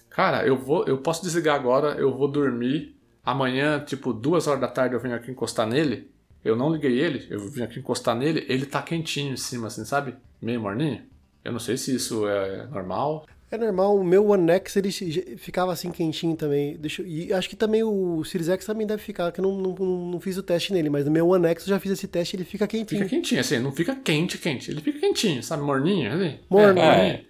Cara, eu vou, eu posso desligar agora, eu vou dormir. Amanhã, tipo, duas horas da tarde eu venho aqui encostar nele. Eu não liguei ele, eu vim aqui encostar nele, ele tá quentinho em cima, assim, sabe? Meio morninho. Eu não sei se isso é normal. É normal, o meu One X ele ficava assim quentinho também. Deixa, e acho que também o Series X também deve ficar, que eu não, não, não, fiz o teste nele, mas no meu One X eu já fiz esse teste ele fica quentinho. Fica quentinho, assim, não fica quente, quente. Ele fica quentinho, sabe? Morninho, assim. Morninho. É, é.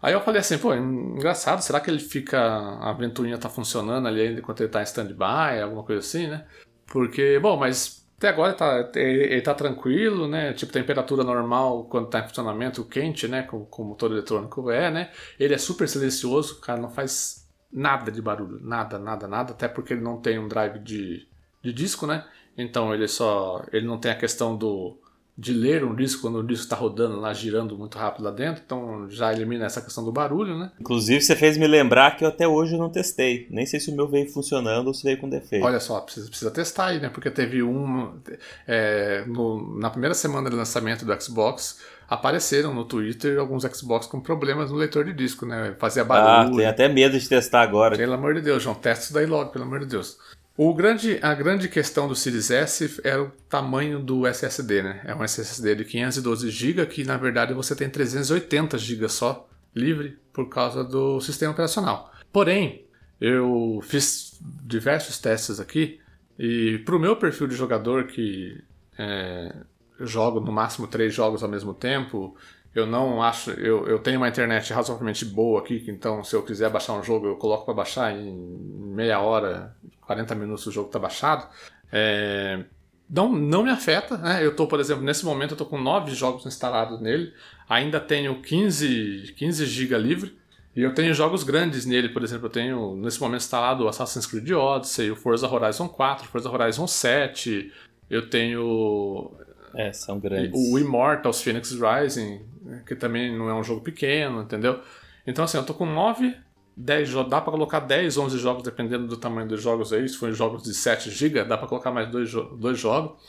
Aí eu falei assim, pô, engraçado, será que ele fica. A ventoinha tá funcionando ali enquanto ele tá em stand-by, alguma coisa assim, né? Porque, bom, mas até agora ele tá, ele tá tranquilo, né? Tipo, temperatura normal quando tá em funcionamento, quente, né? Como, como todo eletrônico é, né? Ele é super silencioso, cara, não faz nada de barulho, nada, nada, nada, até porque ele não tem um drive de, de disco, né? Então ele só. Ele não tem a questão do de ler um disco quando o disco está rodando lá, girando muito rápido lá dentro, então já elimina essa questão do barulho, né? Inclusive, você fez me lembrar que eu até hoje não testei. Nem sei se o meu veio funcionando ou se veio com defeito. Olha só, precisa, precisa testar aí, né? Porque teve um. É, no, na primeira semana de lançamento do Xbox, apareceram no Twitter alguns Xbox com problemas no leitor de disco, né? Fazia barulho. Ah, tem até medo de testar agora. Pelo amor de Deus, João, testa isso daí logo, pelo amor de Deus. O grande, a grande questão do Series S era o tamanho do SSD, né? É um SSD de 512 GB que na verdade você tem 380 GB só livre por causa do sistema operacional. Porém, eu fiz diversos testes aqui e para o meu perfil de jogador que é, jogo no máximo três jogos ao mesmo tempo, eu não acho. Eu, eu tenho uma internet razoavelmente boa aqui, então se eu quiser baixar um jogo, eu coloco para baixar em meia hora, 40 minutos o jogo está baixado. É, não, não me afeta, né? Eu tô, por exemplo, nesse momento eu tô com 9 jogos instalados nele, ainda tenho 15, 15 GB livre. E eu tenho jogos grandes nele, por exemplo, eu tenho nesse momento instalado o Assassin's Creed Odyssey, o Forza Horizon 4, Forza Horizon 7, eu tenho é, são grandes. O Immortals Phoenix Rising, que também não é um jogo pequeno, entendeu? Então, assim, eu tô com 9, 10 jogos. Dá pra colocar 10, 11 jogos, dependendo do tamanho dos jogos aí. Se for jogos de 7 GB, dá pra colocar mais dois, dois jogos.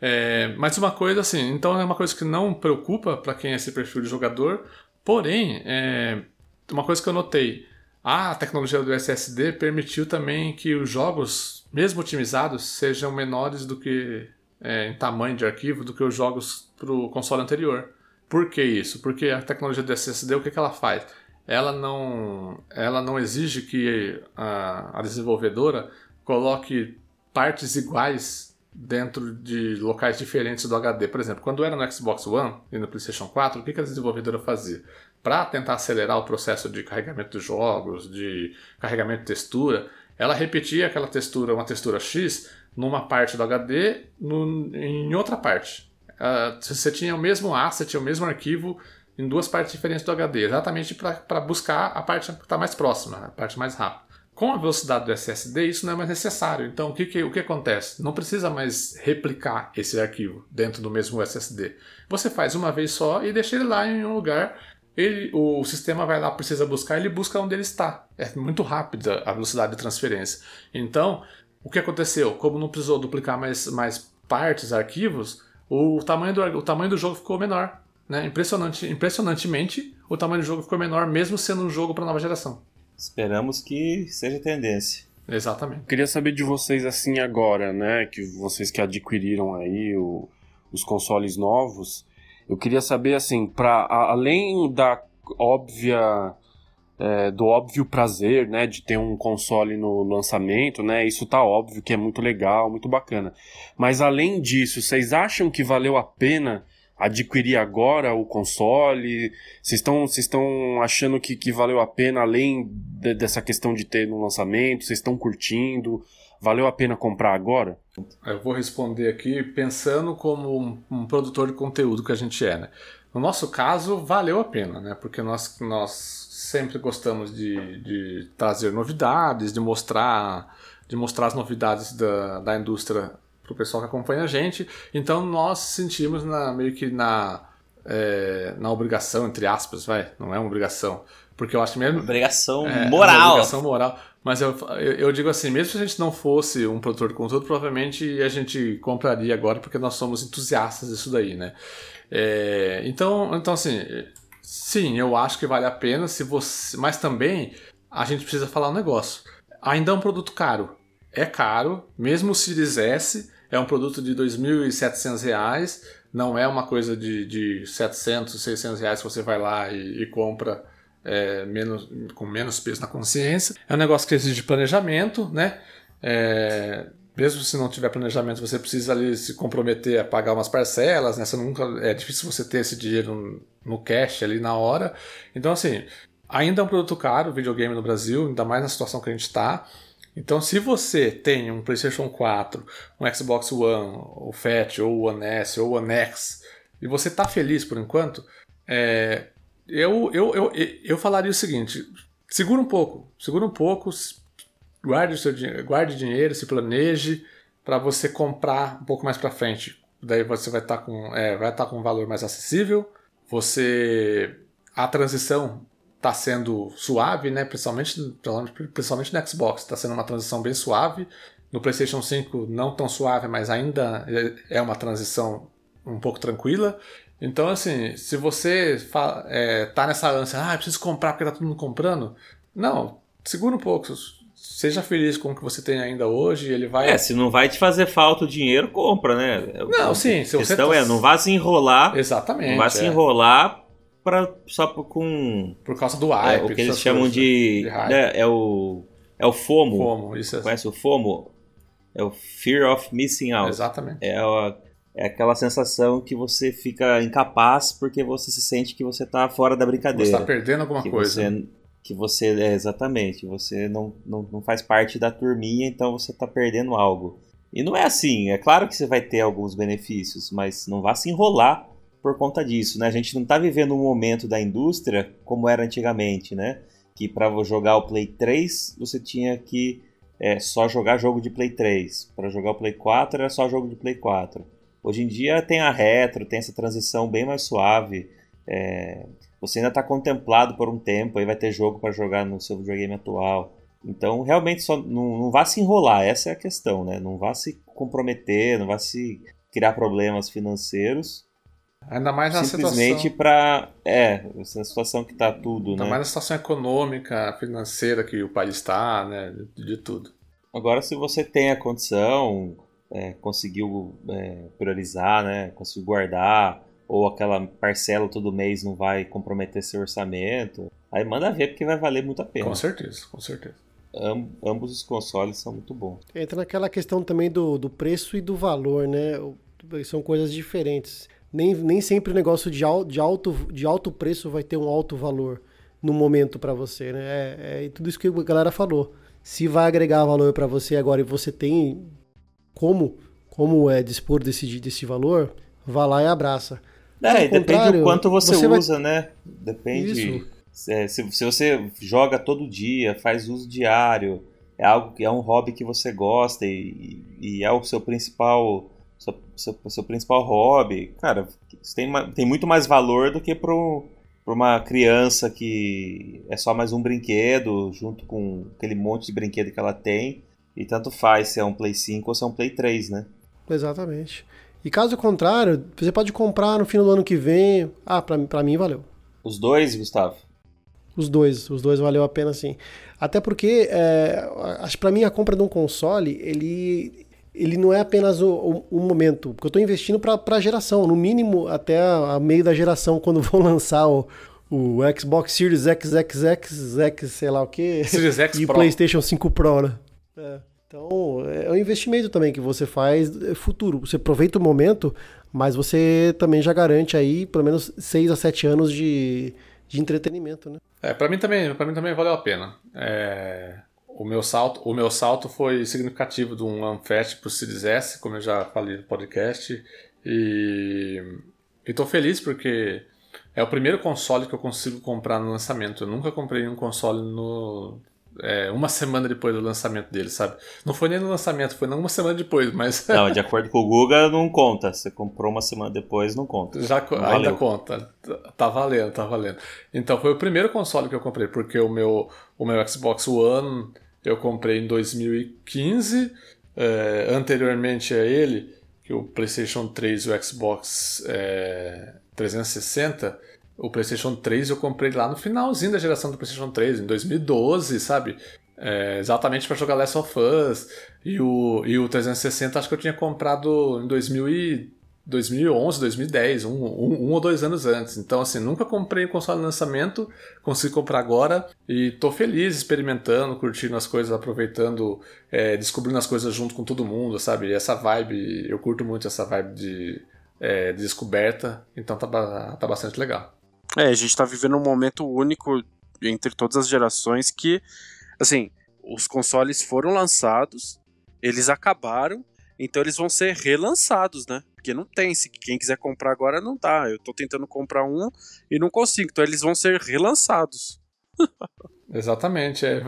É, mas uma coisa assim, então é uma coisa que não preocupa para quem é esse perfil de jogador. Porém, é, uma coisa que eu notei. A tecnologia do SSD permitiu também que os jogos, mesmo otimizados, sejam menores do que é, em tamanho de arquivo do que os jogos para o console anterior. Por que isso? Porque a tecnologia do SSD, o que, que ela faz? Ela não, ela não exige que a, a desenvolvedora coloque partes iguais dentro de locais diferentes do HD. Por exemplo, quando era no Xbox One e no PlayStation 4, o que, a desenvolvedora fazia? Para tentar acelerar o processo de carregamento dos jogos, de carregamento de textura, ela repetia aquela textura, uma textura X, numa parte do HD no, em outra parte. Uh, você tinha o mesmo asset, o mesmo arquivo em duas partes diferentes do HD, exatamente para buscar a parte que está mais próxima, a parte mais rápida. Com a velocidade do SSD, isso não é mais necessário. Então, o que, que, o que acontece? Não precisa mais replicar esse arquivo dentro do mesmo SSD. Você faz uma vez só e deixa ele lá em um lugar. Ele, o sistema vai lá, precisa buscar, ele busca onde ele está. É muito rápida a velocidade de transferência. Então, o que aconteceu? Como não precisou duplicar mais, mais partes, arquivos, o tamanho do, o tamanho do jogo ficou menor. Né? Impressionante, impressionantemente, o tamanho do jogo ficou menor, mesmo sendo um jogo para nova geração. Esperamos que seja tendência. Exatamente. Queria saber de vocês assim agora, né? Que vocês que adquiriram aí o, os consoles novos, eu queria saber assim, para além da óbvia é, do óbvio prazer, né, de ter um console no lançamento, né, isso tá óbvio que é muito legal, muito bacana. Mas além disso, vocês acham que valeu a pena adquirir agora o console? Vocês estão vocês estão achando que, que valeu a pena além de, dessa questão de ter no lançamento? Vocês estão curtindo? Valeu a pena comprar agora? Eu vou responder aqui pensando como um, um produtor de conteúdo que a gente é, né? No nosso caso, valeu a pena, né? Porque nós, nós sempre gostamos de, de trazer novidades, de mostrar, de mostrar as novidades da, da indústria para o pessoal que acompanha a gente. Então nós sentimos na, meio que na, é, na obrigação, entre aspas, vai, não é uma obrigação. Porque eu acho mesmo. Obrigação é, moral. obrigação moral. Mas eu, eu, eu, digo assim, mesmo se a gente não fosse um produtor de conteúdo, provavelmente a gente compraria agora porque nós somos entusiastas disso daí, né? É, então, então, assim, sim, eu acho que vale a pena se você. Mas também a gente precisa falar um negócio. Ainda é um produto caro. É caro, mesmo o Series S é um produto de R$ 2.700, não é uma coisa de, de 700, 600 reais que você vai lá e, e compra é, menos, com menos peso na consciência. É um negócio que exige planejamento, né? É, mesmo se não tiver planejamento, você precisa ali se comprometer a pagar umas parcelas, né? Você nunca, é difícil você ter esse dinheiro no, cash ali na hora. Então, assim, ainda é um produto caro, videogame no Brasil, ainda mais na situação que a gente está. Então, se você tem um PlayStation 4, um Xbox One, o Fat, ou o One S, ou o One X, e você está feliz por enquanto, é, eu, eu, eu, eu falaria o seguinte: segura um pouco, segura um pouco, guarde, o seu, guarde dinheiro, se planeje para você comprar um pouco mais para frente. Daí você vai estar tá com, é, vai estar tá com um valor mais acessível. Você a transição está sendo suave, né? Principalmente, principalmente no Xbox, está sendo uma transição bem suave. No PlayStation 5 não tão suave, mas ainda é uma transição um pouco tranquila. Então, assim, se você está é, tá nessa ânsia, ah, preciso comprar porque tá todo mundo comprando, não, segura um pouco. Seja feliz com o que você tem ainda hoje, ele vai. É, se não vai te fazer falta o dinheiro, compra, né? Não, sim. A questão tá... é, não vá se enrolar. Exatamente. Não vá é. se enrolar pra, só por, com. Por causa do hype. É, o que eles chamam de. de né, é o. É o FOMO. FOMO, isso é. Conhece o FOMO? É o Fear of Missing Out. Exatamente. É, a, é aquela sensação que você fica incapaz porque você se sente que você tá fora da brincadeira. Você tá perdendo alguma coisa. Você, que você. É, exatamente. Você não, não, não faz parte da turminha, então você tá perdendo algo. E não é assim. É claro que você vai ter alguns benefícios, mas não vá se enrolar por conta disso, né? A gente não está vivendo um momento da indústria como era antigamente, né? Que para jogar o Play 3 você tinha que é, só jogar jogo de Play 3. Para jogar o Play 4 era só jogo de Play 4. Hoje em dia tem a retro, tem essa transição bem mais suave. É, você ainda está contemplado por um tempo, aí vai ter jogo para jogar no seu videogame atual. Então, realmente, só não, não vá se enrolar, essa é a questão, né? Não vá se comprometer, não vá se criar problemas financeiros Ainda mais na Simplesmente situação... para É, essa situação que está tudo, Ainda né? mais na situação econômica, financeira que o país está, né? De, de, tudo. Agora, se você tem a condição, é, conseguiu é, priorizar, né? Conseguiu guardar, ou aquela parcela todo mês não vai comprometer seu orçamento, aí manda ver porque vai valer muito a pena. Com certeza, com certeza. Am, ambos os consoles são muito bons. Entra naquela questão também do, do preço e do valor, né? São coisas diferentes nem, nem sempre o negócio de, al, de, alto, de alto preço vai ter um alto valor no momento para você, né? É, é, tudo isso que a galera falou. Se vai agregar valor para você agora e você tem como como é dispor desse, desse valor, vá lá e abraça. É, depende do quanto você, você usa, vai... né? Depende. É, se, se você joga todo dia, faz uso diário, é algo que é um hobby que você gosta e, e é o seu principal seu, seu, seu, principal hobby, cara, isso tem, tem muito mais valor do que para uma criança que é só mais um brinquedo junto com aquele monte de brinquedo que ela tem e tanto faz se é um Play 5 ou se é um Play 3, né? Exatamente. E caso contrário, você pode comprar no final do ano que vem. Ah, pra, pra mim valeu. Os dois, Gustavo? Os dois, os dois valeu a pena sim. Até porque, é, acho para mim a compra de um console, ele, ele não é apenas o, o, o momento, porque eu estou investindo para a geração, no mínimo até a, a, meio da geração, quando vão lançar o, o Xbox Series X, X, X, X, sei lá o que, e o PlayStation 5 Pro, né? É. Então, é um investimento também que você faz é futuro. Você aproveita o momento, mas você também já garante aí pelo menos 6 a 7 anos de, de entretenimento, né? É, para mim também, para mim também valeu a pena. É, o meu salto, o meu salto foi significativo de um Unfast pro Series S, como eu já falei no podcast, e estou feliz porque é o primeiro console que eu consigo comprar no lançamento. Eu nunca comprei um console no é, uma semana depois do lançamento dele, sabe? Não foi nem no lançamento, foi uma semana depois, mas. Não, de acordo com o Google, não conta. Você comprou uma semana depois, não conta. Já não ainda conta. Tá valendo, tá valendo. Então foi o primeiro console que eu comprei, porque o meu, o meu Xbox One eu comprei em 2015. É, anteriormente a ele, que o PlayStation 3 e o Xbox é, 360 o PlayStation 3 eu comprei lá no finalzinho da geração do PlayStation 3, em 2012, sabe? É, exatamente para jogar Last of Us. E o, e o 360 acho que eu tinha comprado em 2000 e 2011, 2010, um, um, um, ou dois anos antes. Então, assim, nunca comprei um console de lançamento, consegui comprar agora e tô feliz experimentando, curtindo as coisas, aproveitando, é, descobrindo as coisas junto com todo mundo, sabe? E essa vibe, eu curto muito essa vibe de, é, de descoberta, então tá, tá bastante legal. É, a gente tá vivendo um momento único entre todas as gerações que, assim, os consoles foram lançados, eles acabaram, então eles vão ser relançados, né? Porque não tem, se quem quiser comprar agora não dá. Eu tô tentando comprar um e não consigo, então eles vão ser relançados. Exatamente, é,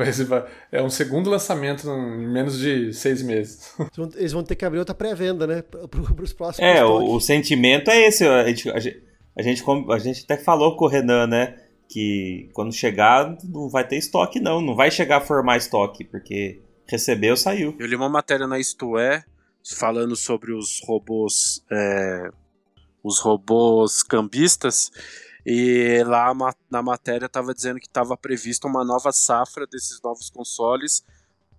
é um segundo lançamento em menos de seis meses. Eles vão ter que abrir outra pré-venda, né? Para os próximos. É, o, o, sentimento é esse. A gente, a gente, a gente, a gente até falou com o Renan, né? Que quando chegar não vai ter estoque, não. Não vai chegar a formar estoque, porque recebeu, saiu. Eu li uma matéria na Isto É falando sobre os robôs. É, os robôs cambistas. E lá na matéria estava dizendo que estava prevista uma nova safra desses novos consoles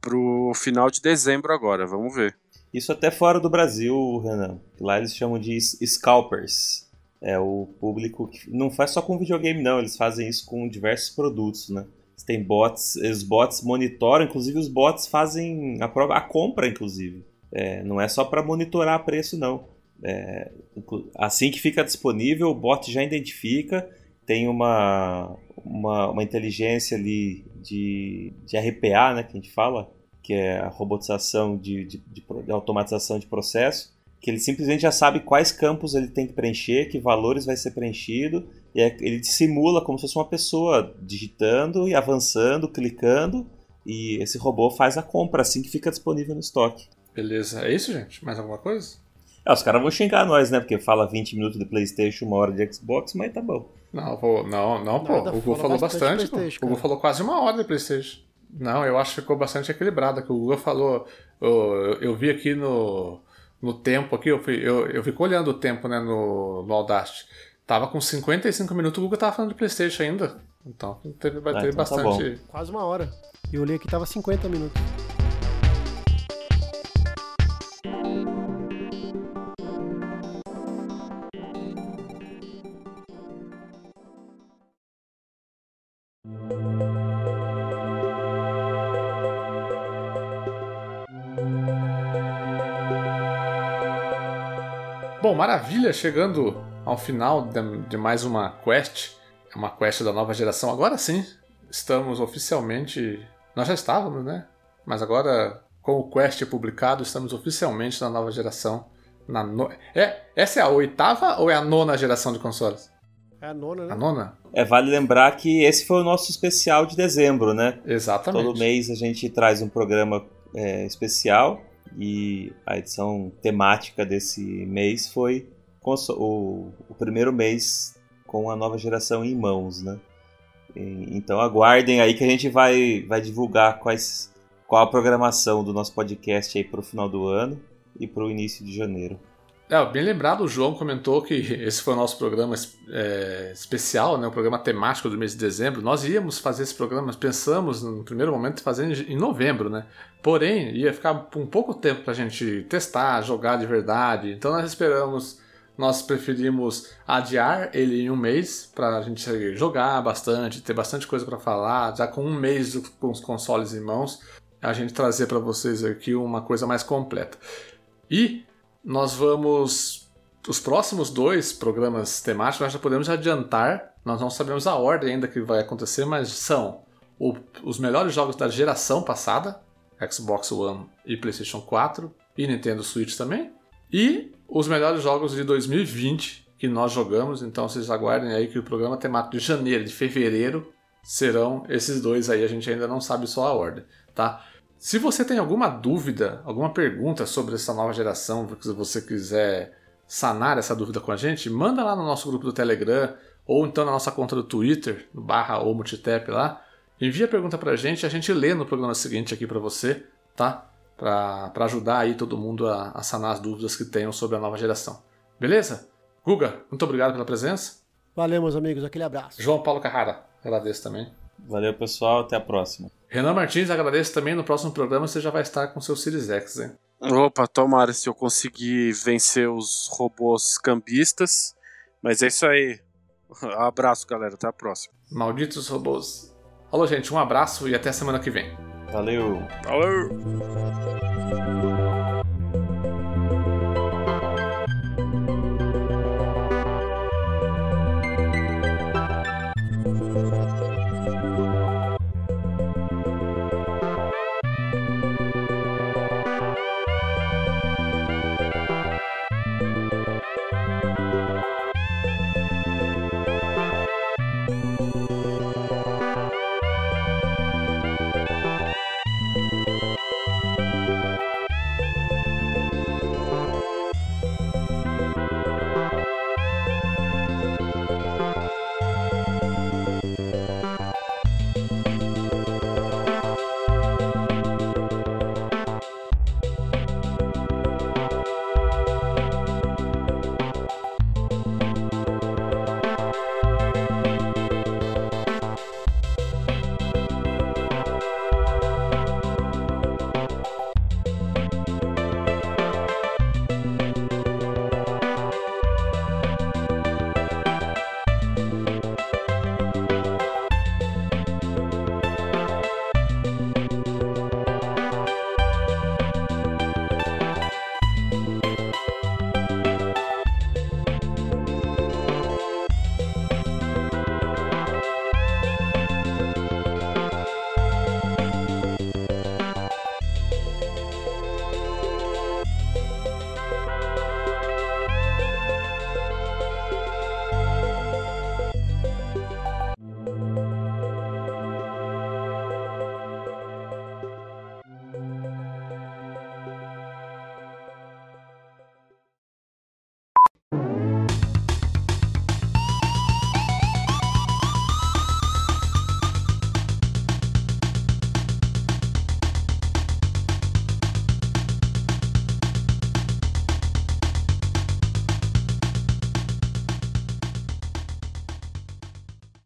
pro final de dezembro agora. Vamos ver. Isso até fora do Brasil, Renan. Lá eles chamam de scalpers. É o público que não faz só com videogame, não. Eles fazem isso com diversos produtos, né? Tem bots, os bots monitoram, inclusive os bots fazem a, prova, a compra, inclusive. É, não é só para monitorar preço, não. É, assim que fica disponível, o bot já identifica, tem uma, uma, uma inteligência ali de, de RPA, né, que a gente fala, que é a robotização de, de, de, de automatização de processo que ele simplesmente já sabe quais campos ele tem que preencher, que valores vai ser preenchido, e é, ele simula como se fosse uma pessoa digitando e avançando, clicando, e esse robô faz a compra assim que fica disponível no estoque. Beleza, é isso, gente? Mais alguma coisa? Ah, os caras vão xingar nós, né? Porque fala 20 minutos de PlayStation, uma hora de Xbox, mas tá bom. Não, vou, não, não, pô. o Google falou bastante. bastante o Google falou quase uma hora de PlayStation. Não, eu acho que ficou bastante equilibrado. Que o Google falou. Eu, eu vi aqui no, no tempo aqui, eu, fui, eu, eu fico olhando o tempo né, no, no Audacity. Tava com 55 minutos, o Google tava falando de Playstation ainda. Então teve, vai ah, ter então tá bastante. Tá Quase uma hora. E eu olhei aqui tava 50 minutos. Maravilha, chegando ao final de, de mais uma quest, é uma quest da nova geração. Agora sim, estamos oficialmente. Nós já estávamos, né? Mas agora, com o Quest publicado, estamos oficialmente na nova geração. Na no... é, essa é a oitava ou é a nona geração de consoles? É a nona, né? A nona? É, vale lembrar que esse foi o nosso especial de dezembro, né? Exatamente. Todo mês a gente traz um programa é, especial e a edição temática desse mês foi o, o primeiro mês com a nova geração em mãos, né? E, então aguardem aí que a gente vai, vai divulgar quais, qual a programação do nosso podcast aí para o final do ano e para o início de janeiro. É, bem lembrado, o João comentou que esse foi o nosso programa é, especial, né, o programa temático do mês de dezembro. Nós íamos fazer esse programa, pensamos no primeiro momento fazer em novembro, né? Porém, ia ficar um pouco tempo para a gente testar, jogar de verdade. Então nós esperamos, nós preferimos adiar ele em um mês para a gente jogar bastante, ter bastante coisa para falar. Já com um mês com os consoles em mãos, a gente trazer para vocês aqui uma coisa mais completa. E nós vamos. Os próximos dois programas temáticos nós já podemos adiantar, nós não sabemos a ordem ainda que vai acontecer, mas são o, os melhores jogos da geração passada, Xbox One e PlayStation 4 e Nintendo Switch também, e os melhores jogos de 2020 que nós jogamos, então vocês aguardem aí que o programa temático de janeiro, de fevereiro serão esses dois aí, a gente ainda não sabe só a ordem, tá? Se você tem alguma dúvida, alguma pergunta sobre essa nova geração, se você quiser sanar essa dúvida com a gente, manda lá no nosso grupo do Telegram ou então na nossa conta do Twitter, no barra ou multitap lá. Envia a pergunta pra gente e a gente lê no programa seguinte aqui para você, tá? Para ajudar aí todo mundo a, a sanar as dúvidas que tenham sobre a nova geração. Beleza? Guga, muito obrigado pela presença. Valeu, meus amigos. Aquele abraço. João Paulo Carrara, agradeço também. Valeu, pessoal. Até a próxima. Renan Martins, agradeço também. No próximo programa você já vai estar com seu Series X, hein? Opa, tomara se eu conseguir vencer os robôs cambistas. Mas é isso aí. Abraço, galera. Até a próxima. Malditos robôs. Falou, gente. Um abraço e até semana que vem. Valeu. Valeu.